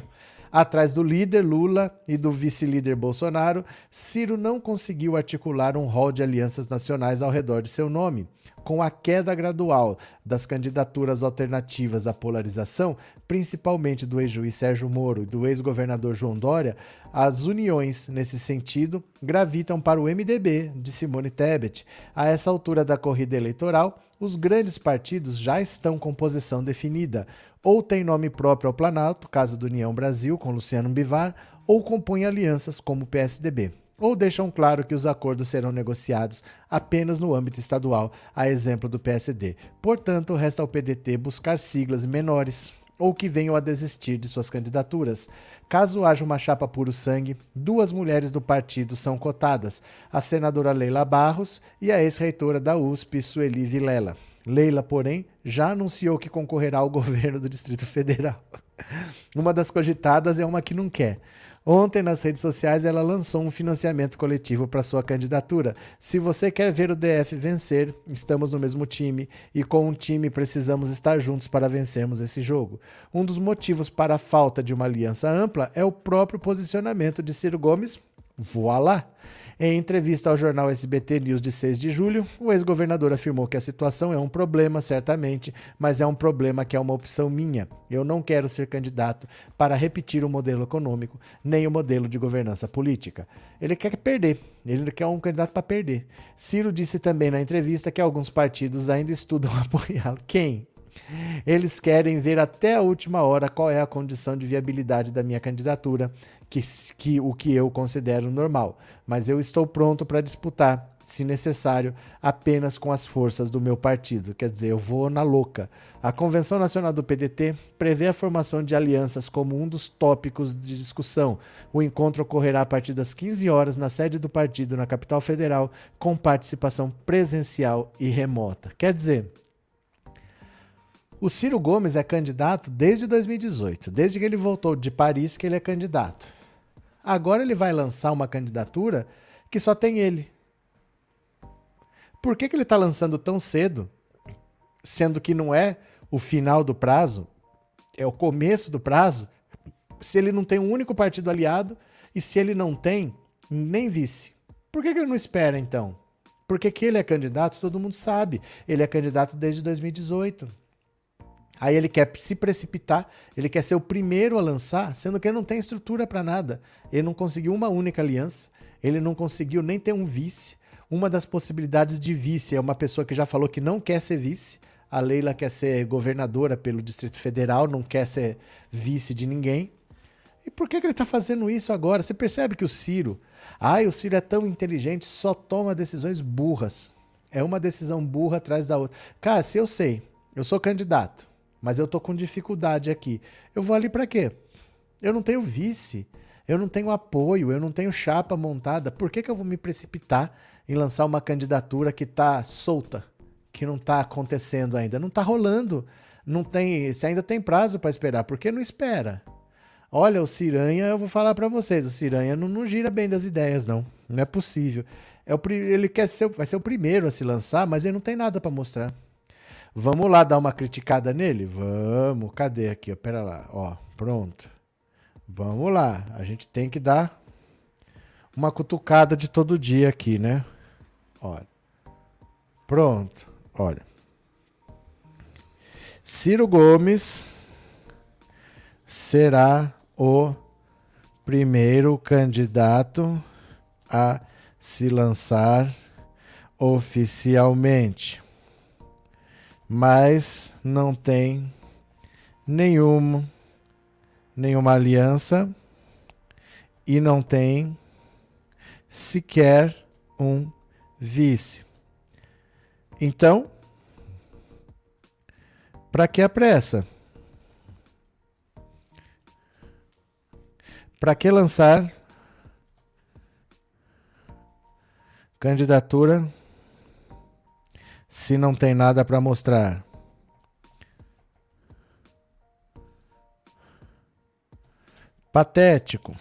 Atrás do líder Lula e do vice-líder Bolsonaro, Ciro não conseguiu articular um rol de alianças nacionais ao redor de seu nome. Com a queda gradual das candidaturas alternativas à polarização, principalmente do ex-juiz Sérgio Moro e do ex-governador João Dória, as uniões nesse sentido gravitam para o MDB de Simone Tebet. A essa altura da corrida eleitoral, os grandes partidos já estão com posição definida. Ou tem nome próprio ao Planalto, caso do União Brasil, com Luciano Bivar, ou compõem alianças como o PSDB. Ou deixam claro que os acordos serão negociados apenas no âmbito estadual, a exemplo do PSD. Portanto, resta ao PDT buscar siglas menores ou que venham a desistir de suas candidaturas. Caso haja uma chapa puro sangue, duas mulheres do partido são cotadas: a senadora Leila Barros e a ex-reitora da USP, Sueli Vilela. Leila, porém, já anunciou que concorrerá ao governo do Distrito Federal. Uma das cogitadas é uma que não quer. Ontem, nas redes sociais, ela lançou um financiamento coletivo para sua candidatura. Se você quer ver o DF vencer, estamos no mesmo time e com um time precisamos estar juntos para vencermos esse jogo. Um dos motivos para a falta de uma aliança ampla é o próprio posicionamento de Ciro Gomes. Voilá! Em entrevista ao jornal SBT News de 6 de julho, o ex-governador afirmou que a situação é um problema, certamente, mas é um problema que é uma opção minha. Eu não quero ser candidato para repetir o modelo econômico, nem o modelo de governança política. Ele quer perder, ele quer um candidato para perder. Ciro disse também na entrevista que alguns partidos ainda estudam apoiá-lo. Quem? Eles querem ver até a última hora qual é a condição de viabilidade da minha candidatura, que, que o que eu considero normal. Mas eu estou pronto para disputar, se necessário, apenas com as forças do meu partido. Quer dizer, eu vou na louca. A Convenção Nacional do PDT prevê a formação de alianças como um dos tópicos de discussão. O encontro ocorrerá a partir das 15 horas na sede do partido na capital federal, com participação presencial e remota. Quer dizer, o Ciro Gomes é candidato desde 2018, desde que ele voltou de Paris que ele é candidato. Agora ele vai lançar uma candidatura que só tem ele. Por que, que ele está lançando tão cedo, sendo que não é o final do prazo, é o começo do prazo, se ele não tem um único partido aliado e se ele não tem nem vice? Por que, que ele não espera então? Porque que ele é candidato, todo mundo sabe. Ele é candidato desde 2018. Aí ele quer se precipitar, ele quer ser o primeiro a lançar, sendo que ele não tem estrutura para nada. Ele não conseguiu uma única aliança, ele não conseguiu nem ter um vice. Uma das possibilidades de vice é uma pessoa que já falou que não quer ser vice. A Leila quer ser governadora pelo Distrito Federal, não quer ser vice de ninguém. E por que, que ele está fazendo isso agora? Você percebe que o Ciro, ai, o Ciro é tão inteligente, só toma decisões burras. É uma decisão burra atrás da outra. Cara, se eu sei, eu sou candidato, mas eu tô com dificuldade aqui. Eu vou ali para quê? Eu não tenho vice, eu não tenho apoio, eu não tenho chapa montada. Por que, que eu vou me precipitar em lançar uma candidatura que tá solta, que não tá acontecendo ainda? Não tá rolando. Não tem, se ainda tem prazo para esperar, por que não espera? Olha, o Ciranha, eu vou falar para vocês, o Ciranha não, não, gira bem das ideias, não. Não é possível. É o, ele quer ser, vai ser o primeiro a se lançar, mas ele não tem nada para mostrar. Vamos lá dar uma criticada nele? Vamos. Cadê aqui? Pera lá. Ó, pronto. Vamos lá. A gente tem que dar uma cutucada de todo dia aqui, né? Olha. Pronto. Olha. Ciro Gomes será o primeiro candidato a se lançar oficialmente mas não tem nenhuma nenhuma aliança e não tem sequer um vice. Então, para que a pressa? Para que lançar candidatura se não tem nada para mostrar? Patético.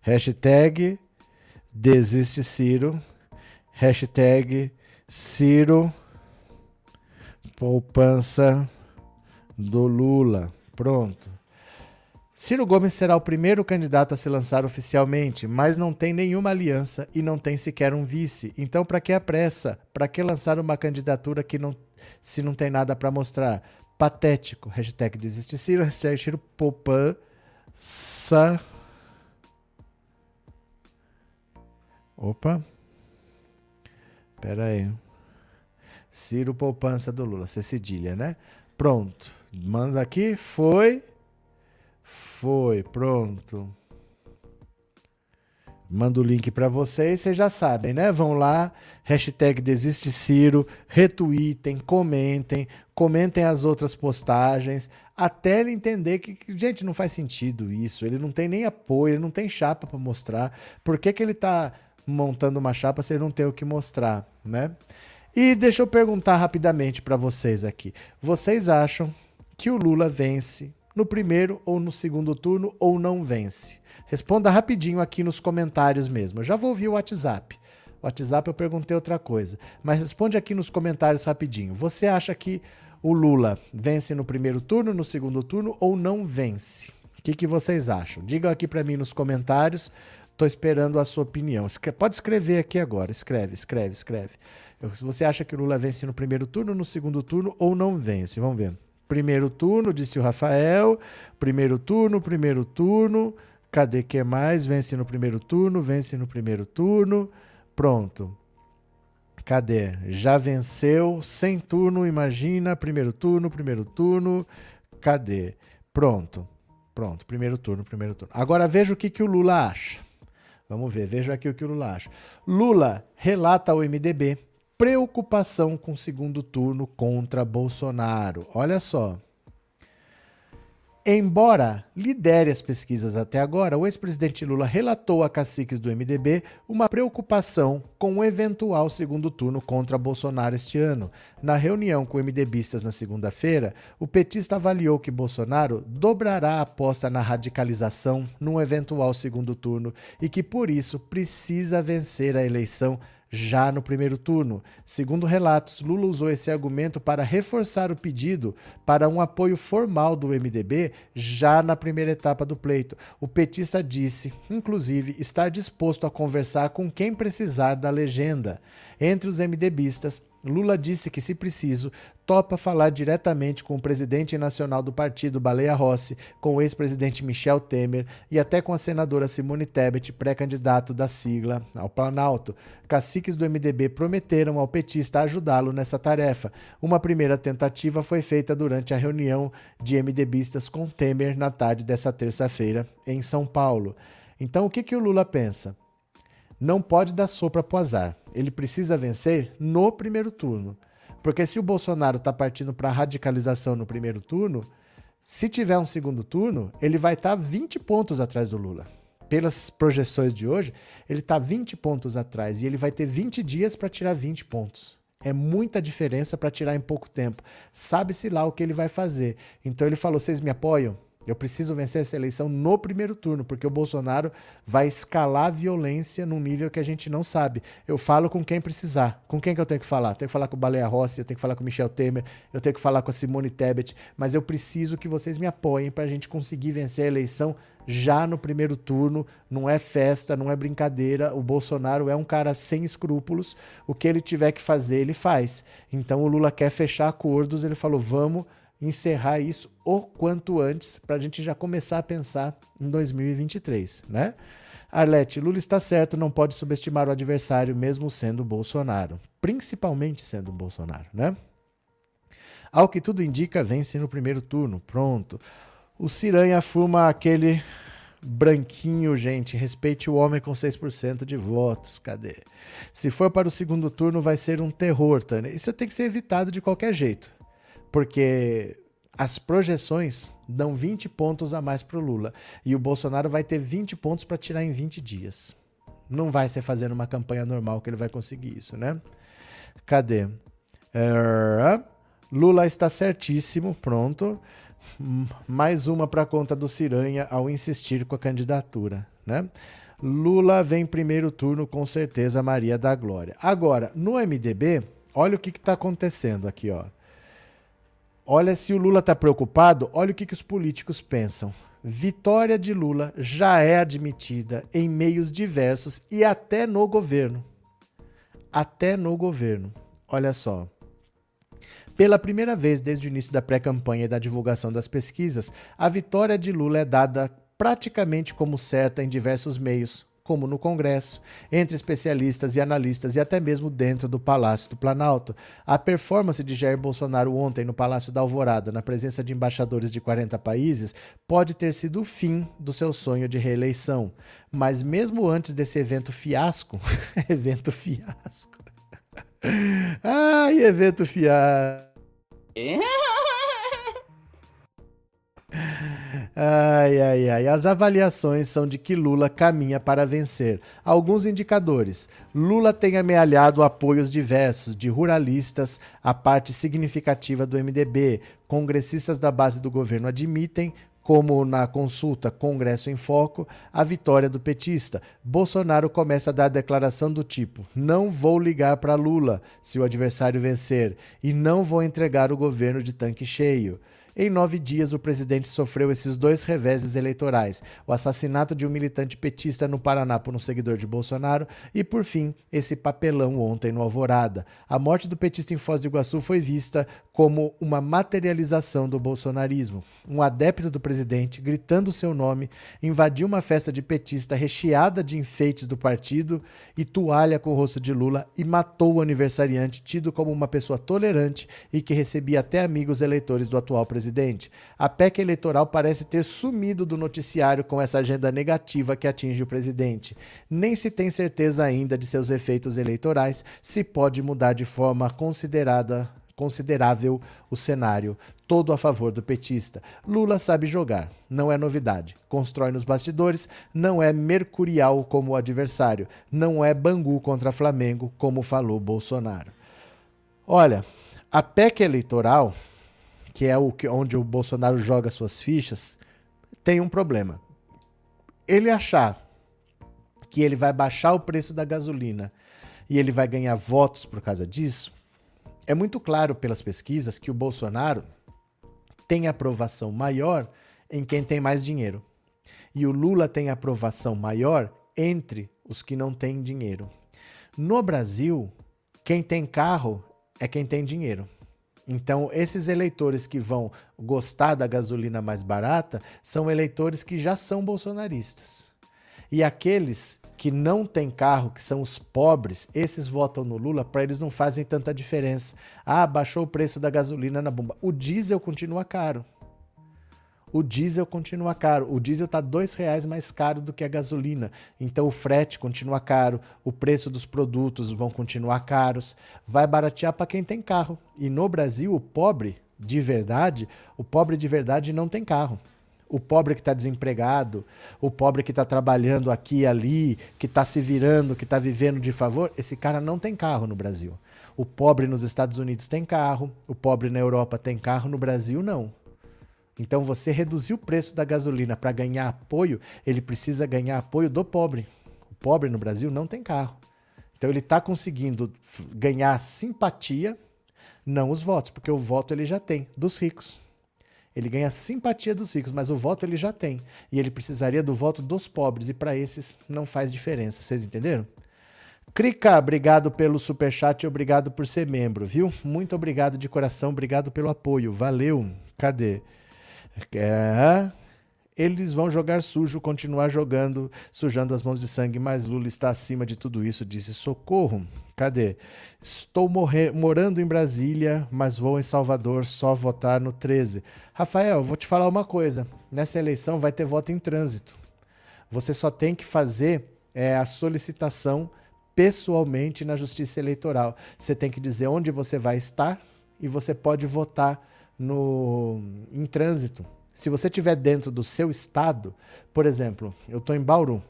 Hashtag desiste Ciro. Hashtag Ciro poupança do Lula. Pronto. Ciro Gomes será o primeiro candidato a se lançar oficialmente, mas não tem nenhuma aliança e não tem sequer um vice. Então, para que a pressa? Para que lançar uma candidatura que não, se não tem nada para mostrar? Patético. Hashtag desiste Ciro. Hashtag Ciro poupança. Opa. Pera aí. Ciro Poupança do Lula. Você cedilha, né? Pronto. Manda aqui. Foi. Foi. Pronto. Manda o link para vocês, vocês já sabem, né? Vão lá, hashtag Desiste Ciro, retweetem, comentem, comentem as outras postagens, até ele entender que, gente, não faz sentido isso. Ele não tem nem apoio, ele não tem chapa para mostrar. Por que, que ele tá montando uma chapa se ele não tem o que mostrar, né? E deixa eu perguntar rapidamente para vocês aqui. Vocês acham que o Lula vence no primeiro ou no segundo turno ou não vence? Responda rapidinho aqui nos comentários mesmo. Eu já vou ouvir o WhatsApp. O WhatsApp eu perguntei outra coisa. Mas responde aqui nos comentários rapidinho. Você acha que o Lula vence no primeiro turno, no segundo turno ou não vence? O que, que vocês acham? Digam aqui para mim nos comentários. Estou esperando a sua opinião. Pode escrever aqui agora. Escreve, escreve, escreve. Se você acha que o Lula vence no primeiro turno, no segundo turno ou não vence? Vamos ver. Primeiro turno, disse o Rafael. Primeiro turno, primeiro turno. Cadê que mais? Vence no primeiro turno, vence no primeiro turno. Pronto. Cadê? Já venceu, sem turno, imagina, primeiro turno, primeiro turno. Cadê? Pronto. Pronto, primeiro turno, primeiro turno. Agora veja o que, que o Lula acha. Vamos ver, veja aqui o que o Lula acha. Lula relata ao MDB preocupação com o segundo turno contra Bolsonaro. Olha só. Embora lidere as pesquisas até agora, o ex-presidente Lula relatou a caciques do MDB uma preocupação com o eventual segundo turno contra Bolsonaro este ano. Na reunião com MDBistas na segunda-feira, o petista avaliou que Bolsonaro dobrará a aposta na radicalização num eventual segundo turno e que, por isso, precisa vencer a eleição já no primeiro turno. Segundo relatos, Lula usou esse argumento para reforçar o pedido para um apoio formal do MDB já na primeira etapa do pleito. O petista disse, inclusive, estar disposto a conversar com quem precisar da legenda. Entre os MDBistas, Lula disse que, se preciso, topa falar diretamente com o presidente nacional do partido, Baleia Rossi, com o ex-presidente Michel Temer e até com a senadora Simone Tebet, pré-candidato da sigla ao Planalto. Caciques do MDB prometeram ao petista ajudá-lo nessa tarefa. Uma primeira tentativa foi feita durante a reunião de MDBistas com Temer na tarde dessa terça-feira, em São Paulo. Então, o que, que o Lula pensa? Não pode dar sopa pro azar. Ele precisa vencer no primeiro turno. Porque se o Bolsonaro está partindo para radicalização no primeiro turno, se tiver um segundo turno, ele vai estar tá 20 pontos atrás do Lula. Pelas projeções de hoje, ele está 20 pontos atrás e ele vai ter 20 dias para tirar 20 pontos. É muita diferença para tirar em pouco tempo. Sabe-se lá o que ele vai fazer. Então ele falou: vocês me apoiam? Eu preciso vencer essa eleição no primeiro turno, porque o Bolsonaro vai escalar a violência num nível que a gente não sabe. Eu falo com quem precisar. Com quem que eu tenho que falar? tenho que falar com o Baleia Rossi, eu tenho que falar com o Michel Temer, eu tenho que falar com a Simone Tebet, mas eu preciso que vocês me apoiem para a gente conseguir vencer a eleição já no primeiro turno. Não é festa, não é brincadeira. O Bolsonaro é um cara sem escrúpulos. O que ele tiver que fazer, ele faz. Então o Lula quer fechar acordos, ele falou: vamos encerrar isso o quanto antes, para a gente já começar a pensar em 2023, né? Arlete, Lula está certo, não pode subestimar o adversário, mesmo sendo Bolsonaro. Principalmente sendo Bolsonaro, né? Ao que tudo indica, vence no primeiro turno. Pronto. O Ciranha fuma aquele branquinho, gente. Respeite o homem com 6% de votos. Cadê? Se for para o segundo turno, vai ser um terror, Tânia. Isso tem que ser evitado de qualquer jeito porque as projeções dão 20 pontos a mais para o Lula. E o Bolsonaro vai ter 20 pontos para tirar em 20 dias. Não vai ser fazendo uma campanha normal que ele vai conseguir isso, né? Cadê? Lula está certíssimo, pronto. Mais uma para conta do Ciranha ao insistir com a candidatura, né? Lula vem primeiro turno com certeza Maria da Glória. Agora, no MDB, olha o que está acontecendo aqui, ó. Olha se o Lula está preocupado, olha o que, que os políticos pensam. Vitória de Lula já é admitida em meios diversos e até no governo. Até no governo. Olha só. Pela primeira vez desde o início da pré-campanha e da divulgação das pesquisas, a vitória de Lula é dada praticamente como certa em diversos meios, como no Congresso, entre especialistas e analistas e até mesmo dentro do Palácio do Planalto. A performance de Jair Bolsonaro ontem no Palácio da Alvorada, na presença de embaixadores de 40 países, pode ter sido o fim do seu sonho de reeleição. Mas mesmo antes desse evento fiasco, evento fiasco. Ai, evento fiasco. Ai, ai, ai. As avaliações são de que Lula caminha para vencer. Alguns indicadores. Lula tem amealhado apoios diversos, de ruralistas, a parte significativa do MDB. Congressistas da base do governo admitem, como na consulta Congresso em Foco, a vitória do petista. Bolsonaro começa a dar declaração do tipo: não vou ligar para Lula se o adversário vencer e não vou entregar o governo de tanque cheio. Em nove dias, o presidente sofreu esses dois reveses eleitorais: o assassinato de um militante petista no Paraná por um seguidor de Bolsonaro e, por fim, esse papelão ontem no Alvorada. A morte do petista em Foz do Iguaçu foi vista como uma materialização do bolsonarismo. Um adepto do presidente, gritando seu nome, invadiu uma festa de petista recheada de enfeites do partido e toalha com o rosto de Lula e matou o aniversariante, tido como uma pessoa tolerante e que recebia até amigos eleitores do atual presidente presidente. A PEC eleitoral parece ter sumido do noticiário com essa agenda negativa que atinge o presidente. Nem se tem certeza ainda de seus efeitos eleitorais, se pode mudar de forma considerada considerável o cenário, todo a favor do petista. Lula sabe jogar, não é novidade. Constrói nos bastidores, não é mercurial como o adversário, não é Bangu contra Flamengo, como falou Bolsonaro. Olha, a PEC eleitoral que é o que, onde o Bolsonaro joga suas fichas, tem um problema. Ele achar que ele vai baixar o preço da gasolina e ele vai ganhar votos por causa disso, é muito claro pelas pesquisas que o Bolsonaro tem aprovação maior em quem tem mais dinheiro. E o Lula tem aprovação maior entre os que não têm dinheiro. No Brasil, quem tem carro é quem tem dinheiro. Então, esses eleitores que vão gostar da gasolina mais barata são eleitores que já são bolsonaristas. E aqueles que não têm carro, que são os pobres, esses votam no Lula, para eles não fazem tanta diferença. Ah, baixou o preço da gasolina na bomba. O diesel continua caro o diesel continua caro. O diesel está dois reais mais caro do que a gasolina. Então o frete continua caro, o preço dos produtos vão continuar caros, vai baratear para quem tem carro. E no Brasil, o pobre de verdade, o pobre de verdade não tem carro. O pobre que está desempregado, o pobre que está trabalhando aqui e ali, que está se virando, que está vivendo de favor, esse cara não tem carro no Brasil. O pobre nos Estados Unidos tem carro, o pobre na Europa tem carro, no Brasil não. Então, você reduzir o preço da gasolina para ganhar apoio, ele precisa ganhar apoio do pobre. O pobre no Brasil não tem carro. Então, ele está conseguindo ganhar simpatia, não os votos, porque o voto ele já tem, dos ricos. Ele ganha simpatia dos ricos, mas o voto ele já tem. E ele precisaria do voto dos pobres, e para esses não faz diferença. Vocês entenderam? Crica, obrigado pelo superchat e obrigado por ser membro, viu? Muito obrigado de coração, obrigado pelo apoio. Valeu. Cadê? É, eles vão jogar sujo, continuar jogando, sujando as mãos de sangue, mas Lula está acima de tudo isso, disse Socorro. Cadê? Estou morando em Brasília, mas vou em Salvador só votar no 13. Rafael, vou te falar uma coisa. Nessa eleição vai ter voto em trânsito. Você só tem que fazer é, a solicitação pessoalmente na Justiça Eleitoral. Você tem que dizer onde você vai estar e você pode votar no, em trânsito. Se você estiver dentro do seu estado, por exemplo, eu estou em Bauru,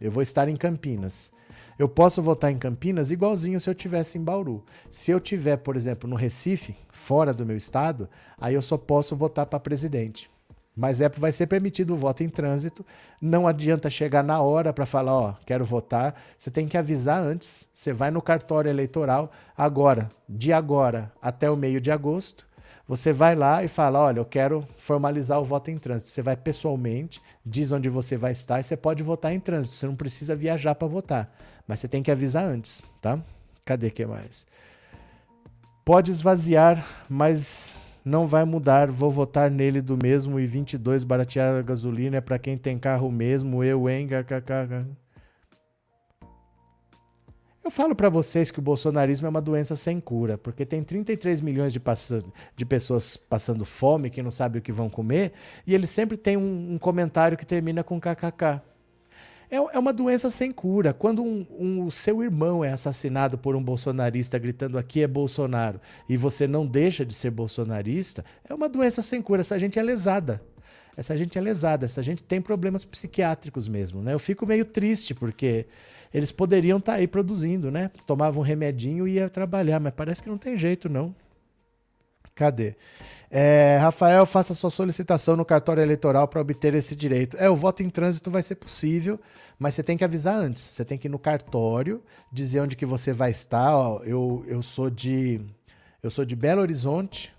eu vou estar em Campinas. Eu posso votar em Campinas igualzinho se eu tivesse em Bauru. Se eu tiver, por exemplo, no Recife, fora do meu estado, aí eu só posso votar para presidente. Mas é, vai ser permitido o voto em trânsito. Não adianta chegar na hora para falar, ó, quero votar. Você tem que avisar antes. Você vai no cartório eleitoral agora, de agora até o meio de agosto. Você vai lá e fala, olha, eu quero formalizar o voto em trânsito. Você vai pessoalmente, diz onde você vai estar e você pode votar em trânsito. Você não precisa viajar para votar, mas você tem que avisar antes, tá? Cadê que mais? Pode esvaziar, mas não vai mudar, vou votar nele do mesmo e 22 baratear a gasolina é para quem tem carro mesmo, eu, hein. Eu falo para vocês que o bolsonarismo é uma doença sem cura, porque tem 33 milhões de, de pessoas passando fome, que não sabem o que vão comer, e ele sempre tem um, um comentário que termina com kkk. É, é uma doença sem cura. Quando um, um, o seu irmão é assassinado por um bolsonarista gritando aqui é Bolsonaro e você não deixa de ser bolsonarista, é uma doença sem cura. Essa gente é lesada. Essa gente é lesada, essa gente tem problemas psiquiátricos mesmo, né? Eu fico meio triste porque eles poderiam estar tá aí produzindo, né? Tomavam um remedinho e ia trabalhar, mas parece que não tem jeito, não. Cadê? É, Rafael, faça sua solicitação no cartório eleitoral para obter esse direito. É, o voto em trânsito vai ser possível, mas você tem que avisar antes. Você tem que ir no cartório, dizer onde que você vai estar. Ó, eu, eu sou de eu sou de Belo Horizonte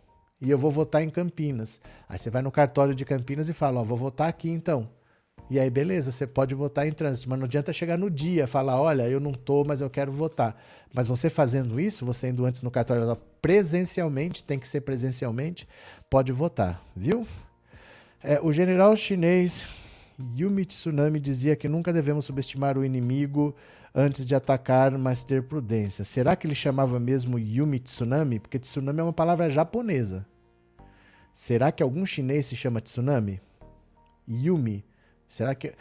e eu vou votar em Campinas. Aí você vai no cartório de Campinas e fala, ó, vou votar aqui então. E aí, beleza, você pode votar em trânsito, mas não adianta chegar no dia falar, olha, eu não tô, mas eu quero votar. Mas você fazendo isso, você indo antes no cartório presencialmente, tem que ser presencialmente, pode votar, viu? É, o general chinês Yumi Tsunami dizia que nunca devemos subestimar o inimigo antes de atacar, mas ter prudência. Será que ele chamava mesmo Yumi Tsunami? Porque tsunami é uma palavra japonesa. Será que algum chinês se chama tsunami? Yumi. Será que.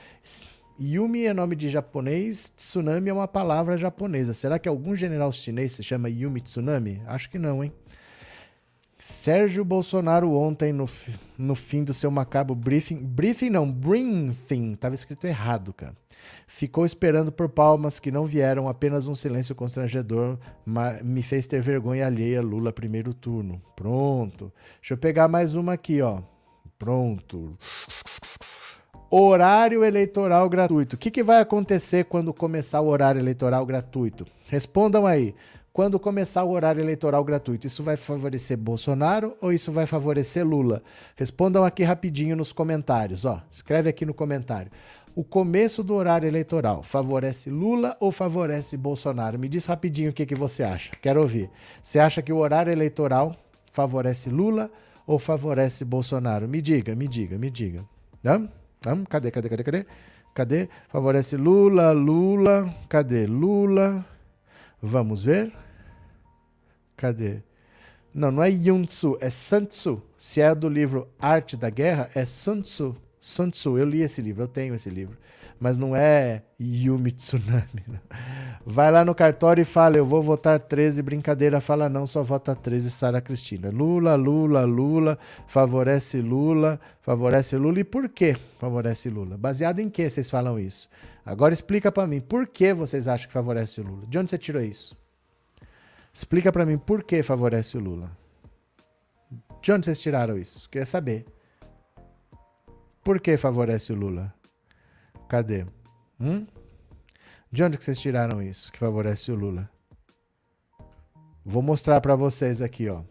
Yumi é nome de japonês, tsunami é uma palavra japonesa. Será que algum general chinês se chama Yumi Tsunami? Acho que não, hein? Sérgio Bolsonaro ontem, no, no fim do seu macabro briefing, briefing não, briefing, estava escrito errado, cara. Ficou esperando por palmas que não vieram, apenas um silêncio constrangedor, me fez ter vergonha alheia Lula primeiro turno. Pronto. Deixa eu pegar mais uma aqui, ó. Pronto. Horário eleitoral gratuito. O que, que vai acontecer quando começar o horário eleitoral gratuito? Respondam aí. Quando começar o horário eleitoral gratuito, isso vai favorecer Bolsonaro ou isso vai favorecer Lula? Respondam aqui rapidinho nos comentários. Ó, escreve aqui no comentário. O começo do horário eleitoral favorece Lula ou favorece Bolsonaro? Me diz rapidinho o que, que você acha. Quero ouvir. Você acha que o horário eleitoral favorece Lula ou favorece Bolsonaro? Me diga, me diga, me diga. Não? Vamos? Cadê, cadê, cadê, cadê? Cadê? Favorece Lula, Lula. Cadê? Lula. Vamos ver. Cadê? Não, não é Yun Tzu, é Sun Tzu. Se é do livro Arte da Guerra, é Sun Tzu. Sun Tzu, eu li esse livro, eu tenho esse livro. Mas não é Yumi Tsunami. Não. Vai lá no cartório e fala: Eu vou votar 13. Brincadeira, fala não, só vota 13, Sara Cristina. Lula, Lula, Lula, favorece Lula, favorece Lula. E por que favorece Lula? Baseado em que vocês falam isso? Agora explica para mim, por que vocês acham que favorece o Lula? De onde você tirou isso? Explica para mim por que favorece o Lula. De onde vocês tiraram isso? Queria saber. Por que favorece o Lula? Cadê? Hum? De onde que vocês tiraram isso que favorece o Lula? Vou mostrar para vocês aqui, ó.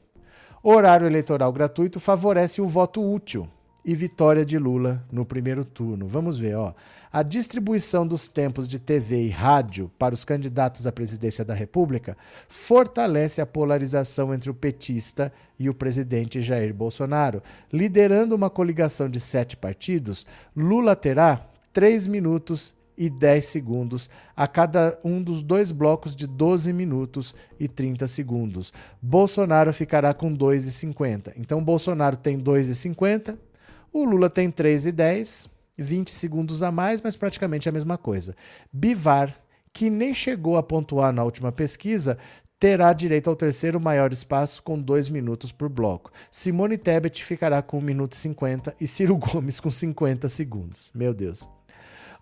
Horário eleitoral gratuito favorece o voto útil e vitória de Lula no primeiro turno. Vamos ver, ó. A distribuição dos tempos de TV e rádio para os candidatos à presidência da República fortalece a polarização entre o petista e o presidente Jair Bolsonaro. Liderando uma coligação de sete partidos, Lula terá 3 minutos e 10 segundos a cada um dos dois blocos de 12 minutos e 30 segundos. Bolsonaro ficará com 2,50. Então, Bolsonaro tem 2,50 o Lula tem 3 e 10, 20 segundos a mais, mas praticamente a mesma coisa. Bivar, que nem chegou a pontuar na última pesquisa, terá direito ao terceiro maior espaço com 2 minutos por bloco. Simone Tebet ficará com 1 minuto e 50 e Ciro Gomes com 50 segundos. Meu Deus.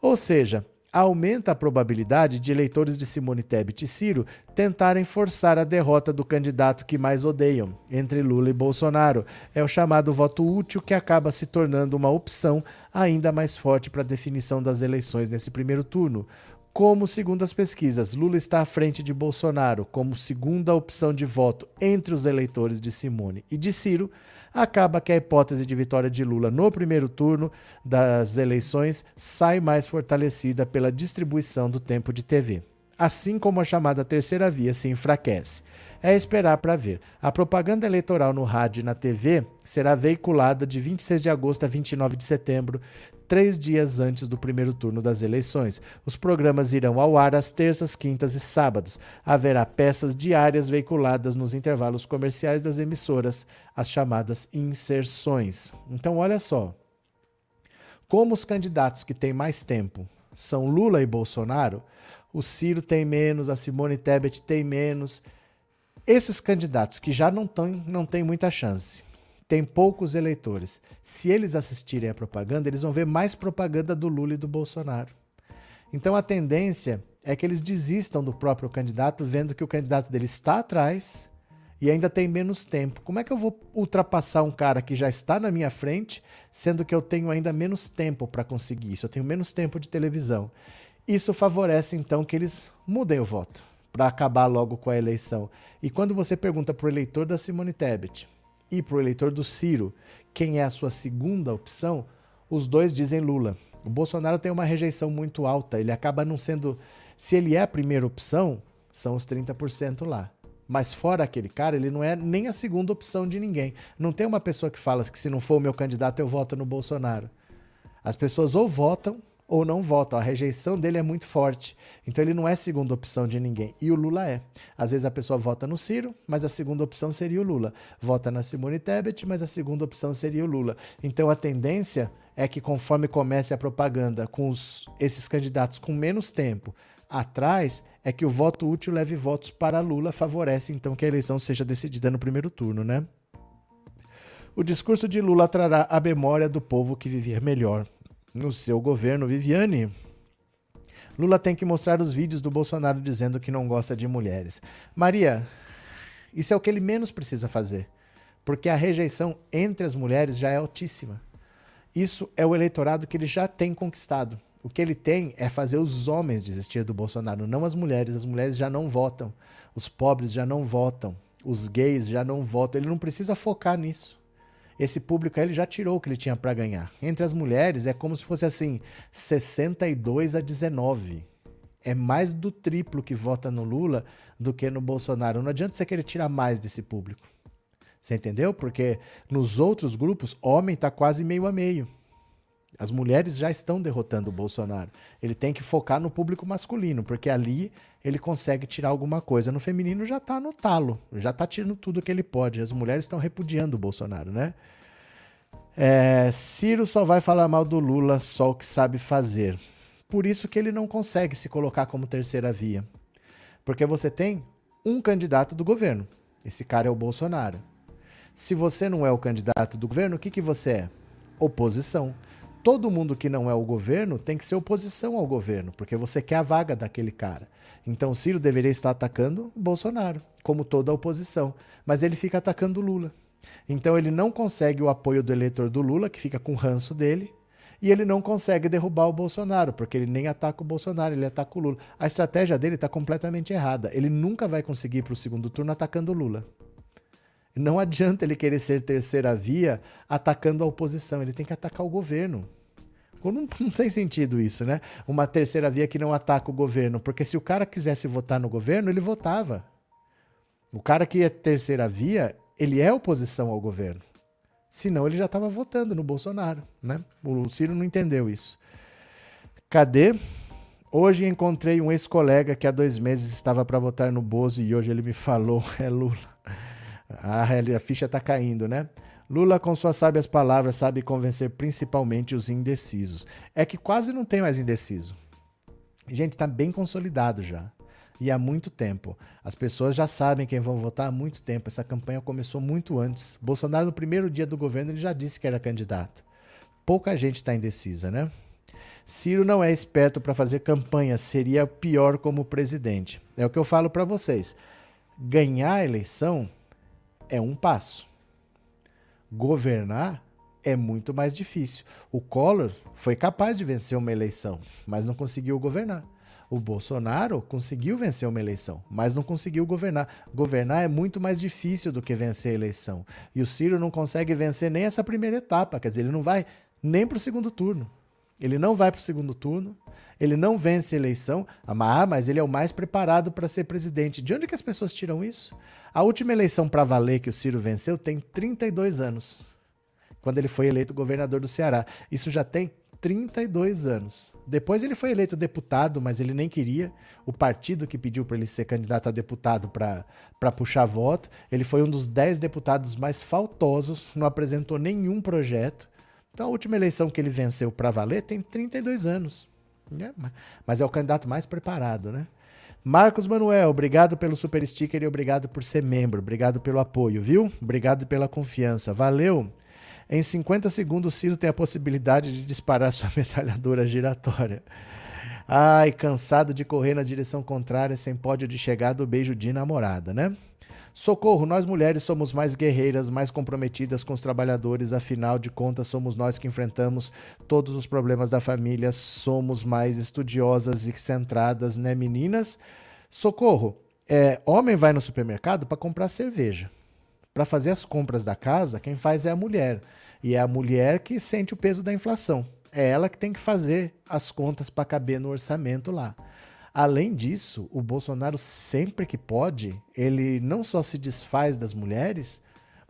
Ou seja, aumenta a probabilidade de eleitores de Simone Tebet e Ciro tentarem forçar a derrota do candidato que mais odeiam, entre Lula e Bolsonaro. É o chamado voto útil que acaba se tornando uma opção ainda mais forte para a definição das eleições nesse primeiro turno. Como, segundo as pesquisas, Lula está à frente de Bolsonaro como segunda opção de voto entre os eleitores de Simone e de Ciro, acaba que a hipótese de vitória de Lula no primeiro turno das eleições sai mais fortalecida pela distribuição do tempo de TV. Assim como a chamada terceira via se enfraquece. É esperar para ver. A propaganda eleitoral no rádio e na TV será veiculada de 26 de agosto a 29 de setembro, três dias antes do primeiro turno das eleições. Os programas irão ao ar às terças, quintas e sábados. Haverá peças diárias veiculadas nos intervalos comerciais das emissoras, as chamadas inserções. Então, olha só. Como os candidatos que têm mais tempo são Lula e Bolsonaro, o Ciro tem menos, a Simone Tebet tem menos. Esses candidatos que já não, tão, não têm muita chance tem poucos eleitores. Se eles assistirem a propaganda, eles vão ver mais propaganda do Lula e do Bolsonaro. Então a tendência é que eles desistam do próprio candidato, vendo que o candidato dele está atrás e ainda tem menos tempo. Como é que eu vou ultrapassar um cara que já está na minha frente, sendo que eu tenho ainda menos tempo para conseguir isso? Eu tenho menos tempo de televisão. Isso favorece então que eles mudem o voto para acabar logo com a eleição. E quando você pergunta para o eleitor da Simone Tebet, e para o eleitor do Ciro, quem é a sua segunda opção, os dois dizem Lula. O Bolsonaro tem uma rejeição muito alta, ele acaba não sendo. Se ele é a primeira opção, são os 30% lá. Mas fora aquele cara, ele não é nem a segunda opção de ninguém. Não tem uma pessoa que fala que se não for o meu candidato, eu voto no Bolsonaro. As pessoas ou votam ou não votam. A rejeição dele é muito forte. Então ele não é segunda opção de ninguém. E o Lula é. Às vezes a pessoa vota no Ciro, mas a segunda opção seria o Lula. Vota na Simone Tebet, mas a segunda opção seria o Lula. Então a tendência é que conforme comece a propaganda com os, esses candidatos com menos tempo atrás, é que o voto útil leve votos para Lula, favorece então que a eleição seja decidida no primeiro turno, né? O discurso de Lula trará a memória do povo que vivia melhor no seu governo, Viviane. Lula tem que mostrar os vídeos do Bolsonaro dizendo que não gosta de mulheres. Maria, isso é o que ele menos precisa fazer, porque a rejeição entre as mulheres já é altíssima. Isso é o eleitorado que ele já tem conquistado. O que ele tem é fazer os homens desistir do Bolsonaro, não as mulheres. As mulheres já não votam, os pobres já não votam, os gays já não votam. Ele não precisa focar nisso esse público aí ele já tirou o que ele tinha para ganhar. Entre as mulheres é como se fosse assim, 62 a 19. É mais do triplo que vota no Lula do que no Bolsonaro. Não adianta você querer tirar mais desse público. Você entendeu? Porque nos outros grupos, homem está quase meio a meio. As mulheres já estão derrotando o Bolsonaro. Ele tem que focar no público masculino, porque ali ele consegue tirar alguma coisa. No feminino já está no talo, já está tirando tudo que ele pode. As mulheres estão repudiando o Bolsonaro, né? É, Ciro só vai falar mal do Lula, só o que sabe fazer. Por isso que ele não consegue se colocar como terceira via. Porque você tem um candidato do governo. Esse cara é o Bolsonaro. Se você não é o candidato do governo, o que, que você é? Oposição todo mundo que não é o governo tem que ser oposição ao governo, porque você quer a vaga daquele cara. Então Ciro deveria estar atacando Bolsonaro, como toda a oposição, mas ele fica atacando Lula. Então ele não consegue o apoio do eleitor do Lula, que fica com ranço dele, e ele não consegue derrubar o Bolsonaro, porque ele nem ataca o Bolsonaro, ele ataca o Lula. A estratégia dele está completamente errada. Ele nunca vai conseguir para o segundo turno atacando o Lula. Não adianta ele querer ser terceira via atacando a oposição, ele tem que atacar o governo. Não, não, tem sentido isso, né? Uma terceira via que não ataca o governo, porque se o cara quisesse votar no governo, ele votava. O cara que é terceira via, ele é oposição ao governo. Senão ele já estava votando no Bolsonaro, né? O Ciro não entendeu isso. Cadê? Hoje encontrei um ex-colega que há dois meses estava para votar no Bozo e hoje ele me falou, é Lula. A, a ficha está caindo, né? Lula, com suas sábias palavras, sabe convencer principalmente os indecisos. É que quase não tem mais indeciso. Gente, está bem consolidado já. E há muito tempo. As pessoas já sabem quem vão votar há muito tempo. Essa campanha começou muito antes. Bolsonaro, no primeiro dia do governo, ele já disse que era candidato. Pouca gente está indecisa, né? Ciro não é esperto para fazer campanha, seria pior como presidente. É o que eu falo para vocês. Ganhar a eleição é um passo. Governar é muito mais difícil. O Collor foi capaz de vencer uma eleição, mas não conseguiu governar. O Bolsonaro conseguiu vencer uma eleição, mas não conseguiu governar. Governar é muito mais difícil do que vencer a eleição. E o Ciro não consegue vencer nem essa primeira etapa, quer dizer, ele não vai nem para o segundo turno. Ele não vai para o segundo turno, ele não vence a eleição, ah, mas ele é o mais preparado para ser presidente. De onde que as pessoas tiram isso? A última eleição para valer que o Ciro venceu tem 32 anos, quando ele foi eleito governador do Ceará. Isso já tem 32 anos. Depois ele foi eleito deputado, mas ele nem queria. O partido que pediu para ele ser candidato a deputado para puxar voto. Ele foi um dos 10 deputados mais faltosos, não apresentou nenhum projeto. Então a última eleição que ele venceu para valer tem 32 anos. Né? Mas é o candidato mais preparado, né? Marcos Manuel, obrigado pelo super sticker e obrigado por ser membro. Obrigado pelo apoio, viu? Obrigado pela confiança. Valeu! Em 50 segundos, Ciro tem a possibilidade de disparar sua metralhadora giratória. Ai, cansado de correr na direção contrária sem pódio de chegada, o beijo de namorada, né? Socorro, nós mulheres somos mais guerreiras, mais comprometidas com os trabalhadores, afinal de contas, somos nós que enfrentamos todos os problemas da família, somos mais estudiosas e centradas, né, meninas? Socorro, é, homem vai no supermercado para comprar cerveja. Para fazer as compras da casa, quem faz é a mulher. E é a mulher que sente o peso da inflação. É ela que tem que fazer as contas para caber no orçamento lá. Além disso, o Bolsonaro, sempre que pode, ele não só se desfaz das mulheres,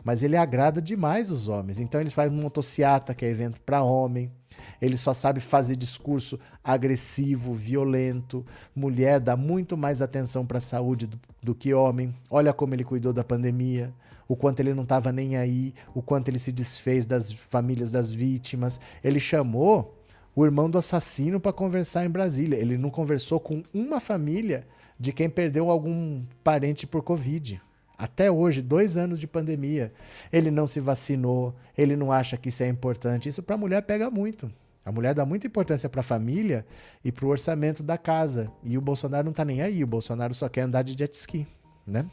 mas ele agrada demais os homens. Então ele faz motociata, que é evento para homem. Ele só sabe fazer discurso agressivo, violento. Mulher dá muito mais atenção para a saúde do, do, que homem. Olha como ele cuidou da pandemia, o quanto ele não estava nem aí, o quanto ele se desfez das famílias das vítimas. Ele chamou o irmão do assassino para conversar em Brasília. Ele não conversou com uma família de quem perdeu algum parente por Covid. Até hoje, dois anos de pandemia. Ele não se vacinou, ele não acha que isso é importante. Isso para a mulher pega muito. A mulher dá muita importância para a família e para o orçamento da casa. E o Bolsonaro não está nem aí. O Bolsonaro só quer andar de jet ski, né?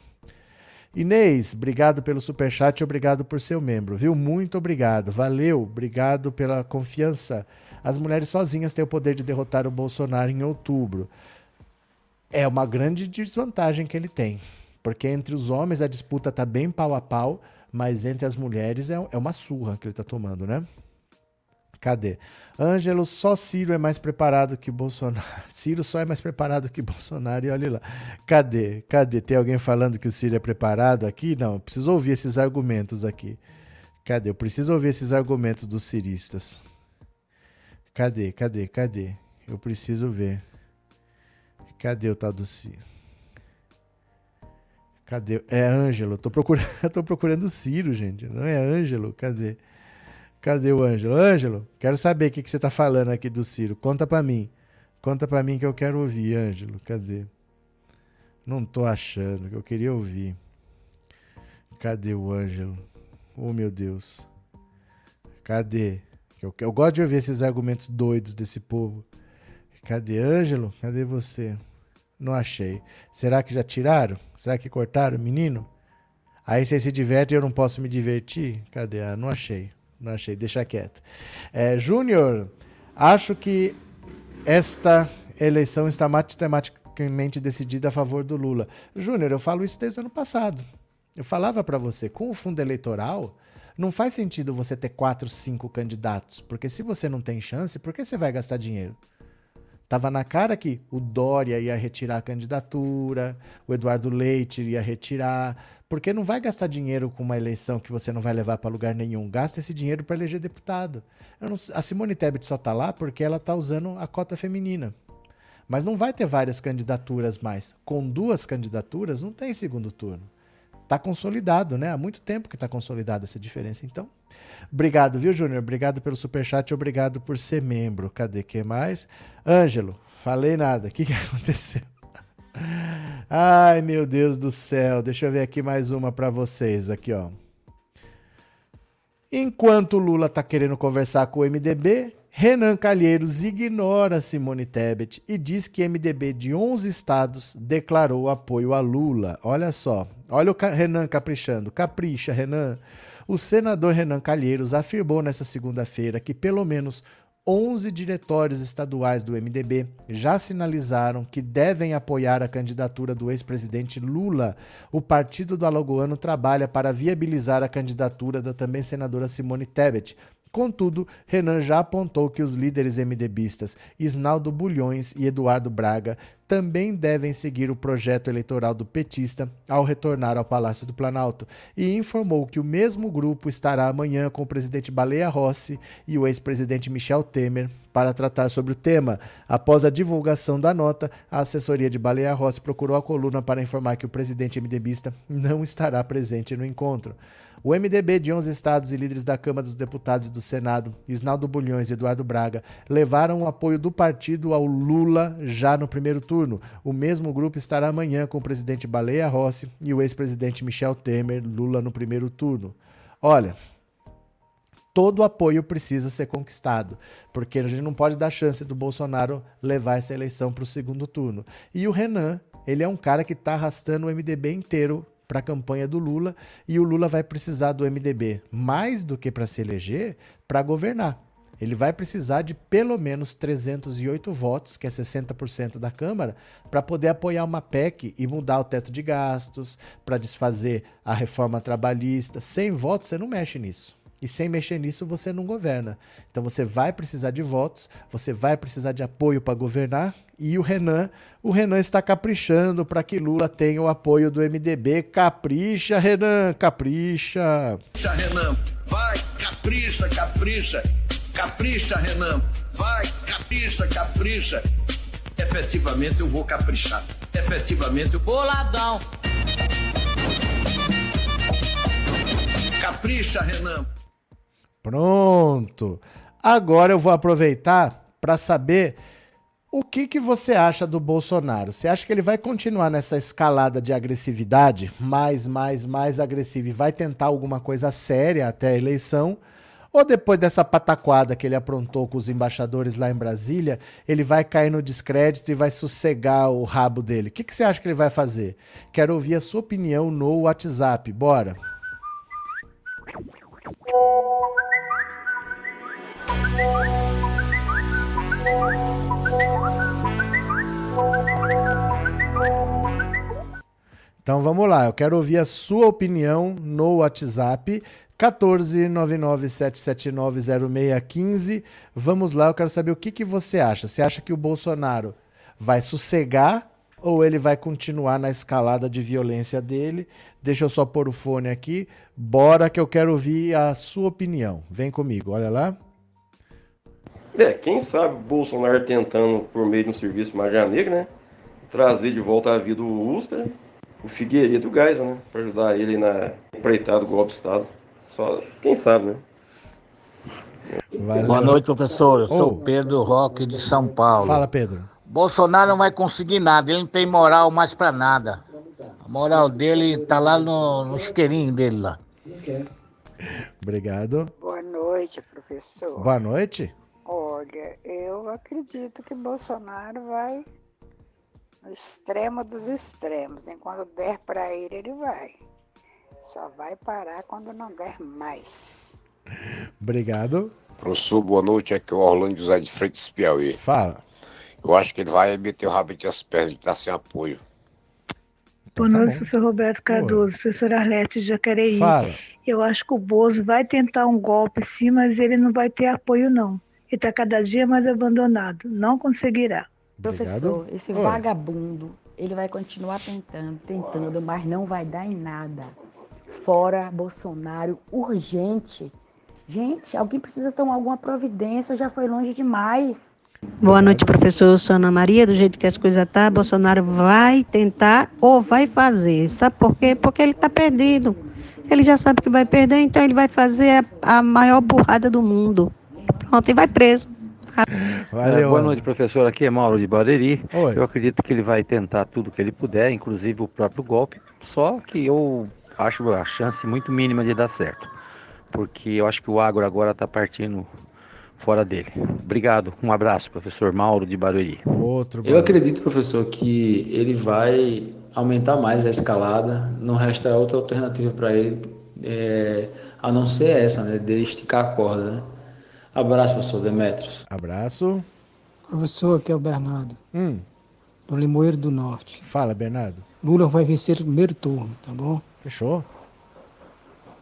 Inês, obrigado pelo superchat obrigado por ser membro, viu? Muito obrigado. Valeu, obrigado pela confiança as mulheres sozinhas têm o poder de derrotar o Bolsonaro em outubro. É uma grande desvantagem que ele tem, porque entre os homens a disputa está bem pau a pau, mas entre as mulheres é, é uma surra que ele está tomando, né? Cadê? Ângelo, só Ciro é mais preparado que Bolsonaro. Ciro só é mais preparado que Bolsonaro e olha lá. Cadê? Cadê? Tem alguém falando que o Ciro é preparado aqui? Não, preciso ouvir esses argumentos aqui. Cadê? Eu preciso ouvir esses argumentos dos ciristas. Cadê? Cadê? Cadê? Eu preciso ver. Cadê o tal do Ciro? Cadê? É Ângelo. Tô procurando, tô procurando o Ciro, gente. Não é Ângelo. Cadê? Cadê o Ângelo? Ângelo, quero saber o que, que você tá falando aqui do Ciro. Conta para mim. Conta para mim que eu quero ouvir, Ângelo. Cadê? Não tô achando que eu queria ouvir. Cadê o Ângelo? Oh, meu Deus. Cadê? Eu, eu gosto de ouvir esses argumentos doidos desse povo. Cadê Ângelo? Cadê você? Não achei. Será que já tiraram? Será que cortaram, menino? Aí você se diverte e eu não posso me divertir? Cadê? Ah, não achei. Não achei. Deixa quieto. É, Júnior, acho que esta eleição está matematicamente decidida a favor do Lula. Júnior, eu falo isso desde o ano passado. Eu falava para você, com o fundo eleitoral, não faz sentido você ter quatro, cinco candidatos, porque se você não tem chance, por que você vai gastar dinheiro? Tava na cara que o Dória ia retirar a candidatura, o Eduardo Leite ia retirar, porque não vai gastar dinheiro com uma eleição que você não vai levar para lugar nenhum. Gasta esse dinheiro para eleger deputado. Não, a Simone Tebet só tá lá porque ela tá usando a cota feminina. Mas não vai ter várias candidaturas mais. Com duas candidaturas, não tem segundo turno. Está consolidado, né? Há muito tempo que está consolidada essa diferença. Então, obrigado, viu, Júnior? Obrigado pelo superchat, obrigado por ser membro. Cadê que mais? Ângelo, falei nada. O que, que aconteceu? Ai, meu Deus do céu. Deixa eu ver aqui mais uma para vocês. Aqui, ó. Enquanto Lula tá querendo conversar com o MDB, Renan Calheiros ignora Simone Tebet e diz que MDB de 11 estados declarou apoio a Lula. Olha só, olha o Renan caprichando. Capricha, Renan. O senador Renan Calheiros afirmou nesta segunda-feira que pelo menos 11 diretórios estaduais do MDB já sinalizaram que devem apoiar a candidatura do ex-presidente Lula. O partido do Alagoano trabalha para viabilizar a candidatura da também senadora Simone Tebet, Contudo, Renan já apontou que os líderes MDBistas Isnaldo Bulhões e Eduardo Braga também devem seguir o projeto eleitoral do petista ao retornar ao Palácio do Planalto e informou que o mesmo grupo estará amanhã com o presidente Baleia Rossi e o ex-presidente Michel Temer para tratar sobre o tema. Após a divulgação da nota, a assessoria de Baleia Rossi procurou a coluna para informar que o presidente MDBista não estará presente no encontro. O MDB de 11 estados e líderes da Câmara dos Deputados e do Senado, Isnaldo Bulhões e Eduardo Braga, levaram o apoio do partido ao Lula já no primeiro turno. O mesmo grupo estará amanhã com o presidente Baleia Rossi e o ex-presidente Michel Temer, Lula no primeiro turno. Olha, todo apoio precisa ser conquistado, porque a gente não pode dar chance do Bolsonaro levar essa eleição para o segundo turno. E o Renan, ele é um cara que está arrastando o MDB inteiro para a campanha do Lula e o Lula vai precisar do MDB mais do que para se eleger, para governar. Ele vai precisar de pelo menos 308 votos, que é 60% da Câmara, para poder apoiar uma PEC e mudar o teto de gastos, para desfazer a reforma trabalhista. Sem votos, você não mexe nisso. E sem mexer nisso, você não governa. Então você vai precisar de votos, você vai precisar de apoio para governar. E o Renan, o Renan está caprichando para que Lula tenha o apoio do MDB. Capricha, Renan, capricha. Capricha, Renan. Vai, capricha, capricha. Capricha, Renan. Vai, capricha, capricha. Efetivamente eu vou caprichar. Efetivamente eu Boladão. Capricha, Renan. Pronto. Agora eu vou aproveitar para saber o que, que você acha do Bolsonaro. Você acha que ele vai continuar nessa escalada de agressividade, mais, mais, mais agressivo, e vai tentar alguma coisa séria até a eleição? Ou depois dessa pataquada que ele aprontou com os embaixadores lá em Brasília, ele vai cair no descrédito e vai sossegar o rabo dele? O que, que você acha que ele vai fazer? Quero ouvir a sua opinião no WhatsApp. Bora! Então vamos lá, eu quero ouvir a sua opinião no WhatsApp 14997790615. Vamos lá, eu quero saber o que, que você acha. Você acha que o Bolsonaro vai sossegar ou ele vai continuar na escalada de violência dele? Deixa eu só pôr o fone aqui. Bora que eu quero ouvir a sua opinião. Vem comigo, olha lá. É, quem sabe o Bolsonaro tentando, por meio de um serviço Magia Negra, né? Trazer de volta à vida o Ustra, o Figueiredo e o Geisel, né? Pra ajudar ele na empreitada do golpe de Estado. Só quem sabe, né? Valeu. Boa noite, professor. Eu sou Ô. Pedro Roque de São Paulo. Fala, Pedro. Bolsonaro não vai conseguir nada, ele não tem moral mais pra nada. A moral dele tá lá no, no isqueirinho dele lá. Obrigado. Boa noite, professor. Boa noite. Olha, eu acredito que Bolsonaro vai no extremo dos extremos. Enquanto der para ele, ele vai. Só vai parar quando não der mais. Obrigado. Professor, boa noite. Aqui é o Orlando José de Freitas Piauí. Fala. Eu acho que ele vai meter o rabo entre as pernas, ele tá sem apoio. Boa tá noite, professor Roberto Cardoso, professora Arlete de Jacareí. Fala. Eu acho que o Bozo vai tentar um golpe sim, mas ele não vai ter apoio não. Ele está cada dia mais abandonado, não conseguirá. Professor, esse Oi. vagabundo, ele vai continuar tentando, tentando, mas não vai dar em nada. Fora Bolsonaro, urgente. Gente, alguém precisa tomar alguma providência, já foi longe demais. Boa noite, professor. Eu sou Ana Maria. Do jeito que as coisas tá, Bolsonaro vai tentar ou vai fazer. Sabe por quê? Porque ele está perdido. Ele já sabe que vai perder, então ele vai fazer a, a maior burrada do mundo. Pronto, e vai preso. Valeu, É, boa noite, professor. Aqui é Mauro de Barueri. Oi. Eu acredito que ele vai tentar tudo que ele puder, inclusive o próprio golpe. Só que eu acho a chance muito mínima de dar certo. Porque eu acho que o agro agora está partindo fora dele. Obrigado. Um abraço, professor Mauro de Barueri. Outro. Eu acredito, professor, que ele vai aumentar mais a escalada. Não resta outra alternativa para ele é, a não ser essa, né? Dele esticar a corda. Né? Abraço, professor Demetrios. Abraço. Professor, aqui é o Bernardo, Hum, do Limoeiro do Norte. fala, Bernardo. Lula vai vencer o primeiro turno, tá bom? Fechou?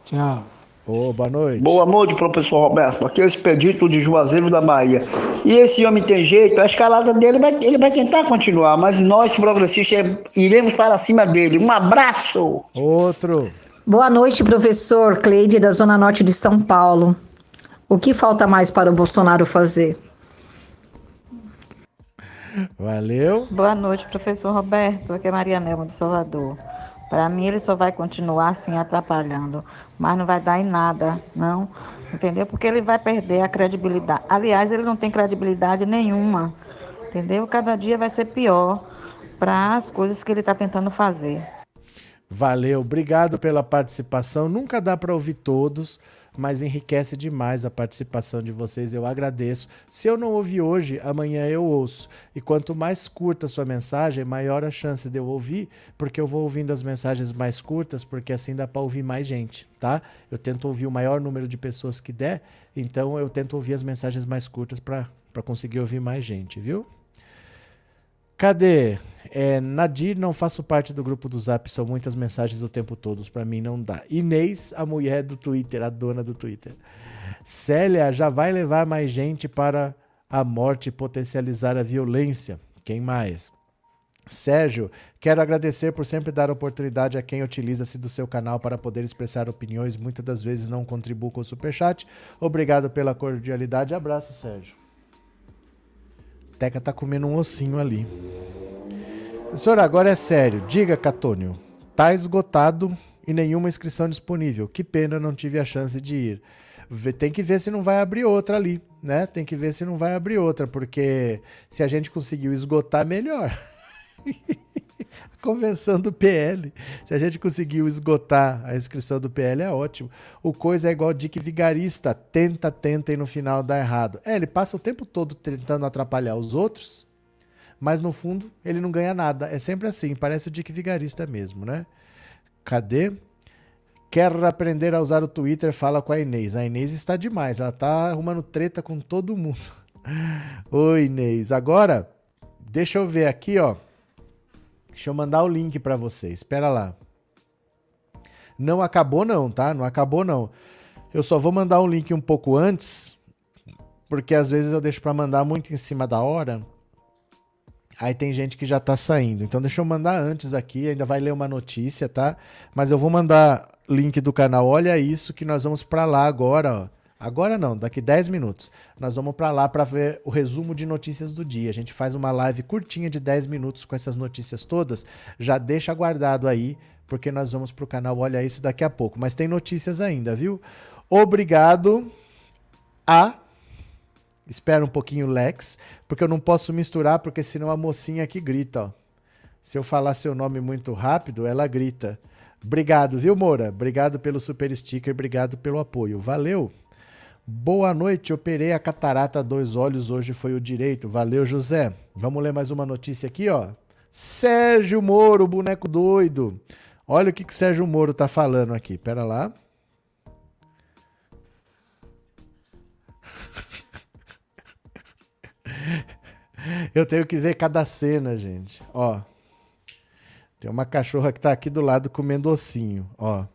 Tchau. Ô, boa noite. Boa noite, professor Roberto. Aqui é o Expedito de Juazeiro da Bahia. E esse homem tem jeito, a escalada dele vai, ele vai tentar continuar, mas nós, progressistas, iremos para cima dele. Um abraço! Outro. Boa noite, professor Cleide, da Zona Norte de São Paulo. O que falta mais para o Bolsonaro fazer? Valeu. Boa noite, professor Roberto. Aqui é Maria Nelma de Salvador. Para mim, ele só vai continuar assim atrapalhando, mas não vai dar em nada, não. Entendeu? Porque ele vai perder a credibilidade. Aliás, ele não tem credibilidade nenhuma. Entendeu? Cada dia vai ser pior para as coisas que ele está tentando fazer. Valeu, obrigado pela participação. Nunca dá para ouvir todos, mas enriquece demais a participação de vocês. Eu agradeço. Se eu não ouvir hoje, amanhã eu ouço. E quanto mais curta a sua mensagem, maior a chance de eu ouvir, porque eu vou ouvindo as mensagens mais curtas, porque assim dá para ouvir mais gente, tá? Eu tento ouvir o maior número de pessoas que der, então eu tento ouvir as mensagens mais curtas para conseguir ouvir mais gente, viu? Cadê? É, Nadir, não faço parte do grupo do Zap, são muitas mensagens o tempo todo, pra mim não dá. Inês, a mulher do Twitter, a dona do Twitter. Célia, já vai levar mais gente para a morte e potencializar a violência. Quem mais? Sérgio, quero agradecer por sempre dar oportunidade a quem utiliza-se do seu canal para poder expressar opiniões, muitas das vezes não contribuo com o superchat. Obrigado pela cordialidade. Abraço, Sérgio. Teca tá comendo um ossinho ali. Senhor, agora é sério. Diga, Catônio. Tá esgotado e nenhuma inscrição disponível. Que pena, não tive a chance de ir. Tem que ver se não vai abrir outra ali, né? Tem que ver se não vai abrir outra, porque se a gente conseguiu esgotar, melhor. Convenção do PL. Se a gente conseguiu esgotar a inscrição do PL, é ótimo. O coisa é igual Dick Vigarista. Tenta, tenta e no final dá errado. É, ele passa o tempo todo tentando atrapalhar os outros, mas no fundo ele não ganha nada. É sempre assim, parece o Dick Vigarista mesmo, né? Cadê? Quer aprender a usar o Twitter? Fala com a Inês. A Inês está demais, ela tá arrumando treta com todo mundo. Oi, Inês. Agora, deixa eu ver aqui, ó. Deixa eu mandar o link para você. Espera lá. Não acabou não, tá? Não acabou não. Eu só vou mandar um link um pouco antes, porque às vezes eu deixo para mandar muito em cima da hora. Aí tem gente que já tá saindo. Então deixa eu mandar antes aqui, ainda vai ler uma notícia, tá? Mas eu vou mandar link do canal. Olha isso que nós vamos para lá agora, ó. Agora não, daqui 10 minutos. Nós vamos para lá para ver o resumo de notícias do dia. A gente faz uma live curtinha de 10 minutos com essas notícias todas. Já deixa guardado aí, porque nós vamos pro canal Olha Isso daqui a pouco. Mas tem notícias ainda, viu? Obrigado a Espera um pouquinho, Lex, porque eu não posso misturar, porque senão a mocinha aqui grita, ó. Se eu falar seu nome muito rápido, ela grita. Obrigado, viu, Moura? Obrigado pelo super sticker, obrigado pelo apoio. Valeu. Boa noite, operei a catarata dois olhos, hoje foi o direito. Valeu, José. Vamos ler mais uma notícia aqui, ó. Sérgio Moro, boneco doido. Olha o que, que o Sérgio Moro tá falando aqui. Pera lá. Eu tenho que ver cada cena, gente. Ó. Tem uma cachorra que tá aqui do lado comendo ossinho, ó.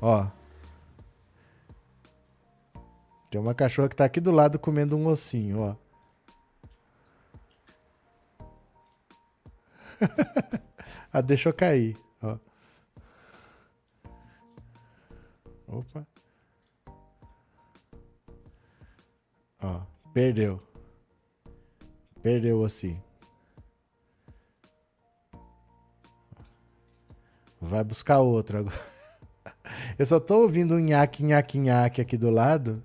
Ó. Tem uma cachorra que tá aqui do lado comendo um ossinho, ó. ah, deixa eu cair, ó. Opa. Ó, perdeu. Perdeu o ossinho. Vai buscar outro agora. Eu só tô ouvindo um nhaque, nhaque, nhaque aqui do lado.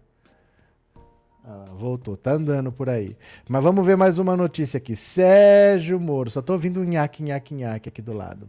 Ah, voltou, tá andando por aí. Mas vamos ver mais uma notícia aqui. Sérgio Moro, só tô ouvindo um nhaque, nhaque, nhaque aqui do lado.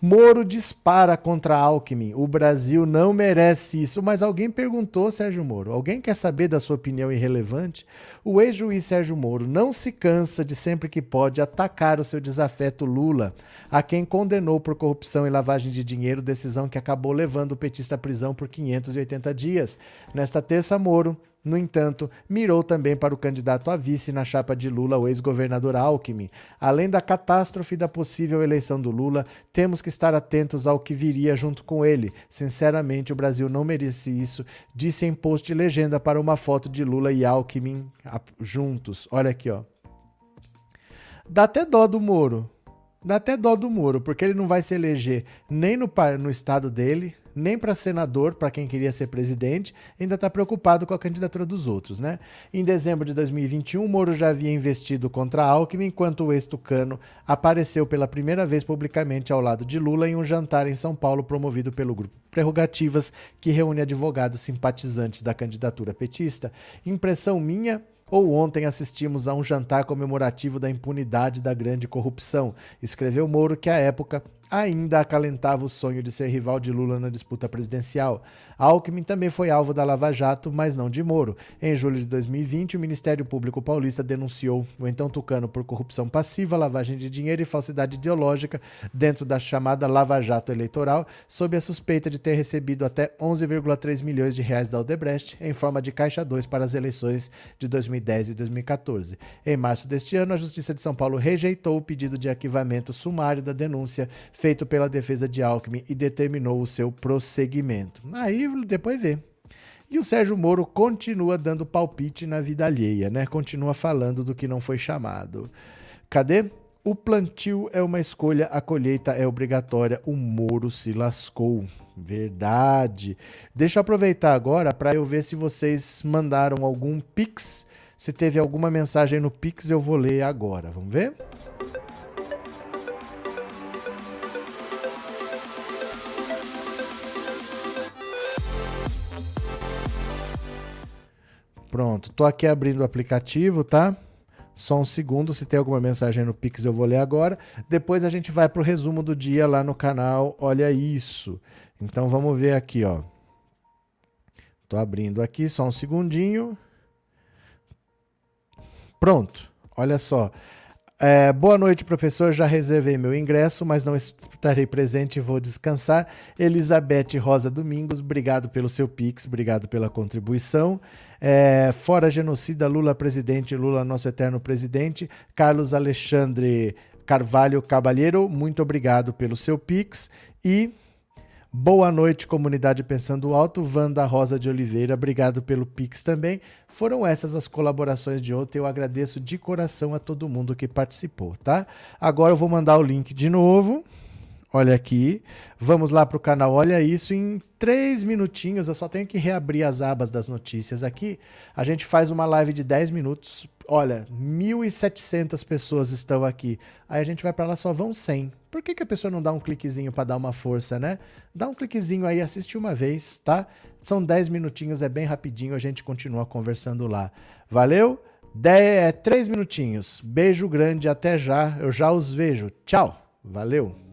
Moro dispara contra Alckmin. O Brasil não merece isso. Mas alguém perguntou, Sérgio Moro. Alguém quer saber da sua opinião irrelevante? O ex-juiz Sérgio Moro não se cansa de sempre que pode atacar o seu desafeto Lula, a quem condenou por corrupção e lavagem de dinheiro, decisão que acabou levando o petista à prisão por 580 dias. Nesta terça, Moro no entanto, mirou também para o candidato a vice na chapa de Lula, o ex-governador Alckmin. Além da catástrofe da possível eleição do Lula, temos que estar atentos ao que viria junto com ele. Sinceramente, o Brasil não merece isso, disse em post legenda para uma foto de Lula e Alckmin juntos. Olha aqui, ó. Dá até dó do Moro. Dá até dó do Moro, porque ele não vai se eleger nem no, no estado dele, nem para senador, para quem queria ser presidente, ainda está preocupado com a candidatura dos outros, né? Em dezembro de 2021, Moro já havia investido contra Alckmin, enquanto o ex-tucano apareceu pela primeira vez publicamente ao lado de Lula em um jantar em São Paulo promovido pelo grupo Prerrogativas, que reúne advogados simpatizantes da candidatura petista. Impressão minha ou ontem assistimos a um jantar comemorativo da impunidade da grande corrupção, escreveu Moro, que à época ainda acalentava o sonho de ser rival de Lula na disputa presidencial. Alckmin também foi alvo da Lava Jato, mas não de Moro. Em julho de 2020, o Ministério Público Paulista denunciou o então tucano por corrupção passiva, lavagem de dinheiro e falsidade ideológica dentro da chamada Lava Jato eleitoral, sob a suspeita de ter recebido até 11,3 milhões de reais da Odebrecht em forma de caixa 2 para as eleições de 2010 e 2014. Em março deste ano, a Justiça de São Paulo rejeitou o pedido de arquivamento sumário da denúncia feito pela defesa de Alckmin e determinou o seu prosseguimento. Aí depois vê. E o Sérgio Moro continua dando palpite na vida alheia, né? Continua falando do que não foi chamado. Cadê? O plantio é uma escolha, a colheita é obrigatória. O Moro se lascou. Verdade. Deixa eu aproveitar agora para eu ver se vocês mandaram algum pix. Se teve alguma mensagem no pix, eu vou ler agora. Vamos ver? Pronto, tô aqui abrindo o aplicativo, tá? Só um segundo, se tem alguma mensagem no Pix eu vou ler agora. Depois a gente vai pro resumo do dia lá no canal. Olha isso. Então vamos ver aqui, ó. Tô abrindo aqui, só um segundinho. Pronto. Olha só. É, boa noite, professor. Já reservei meu ingresso, mas não estarei presente e vou descansar. Elizabeth Rosa Domingos, obrigado pelo seu Pix, obrigado pela contribuição. É, fora genocida, Lula presidente, Lula nosso eterno presidente. Carlos Alexandre Carvalho Cabalheiro, muito obrigado pelo seu Pix. E Boa noite, comunidade Pensando Alto. Wanda Rosa de Oliveira, obrigado pelo Pix também. Foram essas as colaborações de ontem. Eu agradeço de coração a todo mundo que participou, tá? Agora eu vou mandar o link de novo. Olha aqui. Vamos lá para o canal Olha Isso em três minutinhos. Eu só tenho que reabrir as abas das notícias aqui. A gente faz uma live de 10 minutos. Olha, 1.700 pessoas estão aqui. Aí a gente vai para lá, só vão 100. Por que, que a pessoa não dá um cliquezinho para dar uma força, né? Dá um cliquezinho aí, assiste uma vez, tá? São 10 minutinhos, é bem rapidinho. A gente continua conversando lá. Valeu? 10, 3 é, minutinhos. Beijo grande, até já. Eu já os vejo. Tchau. Valeu.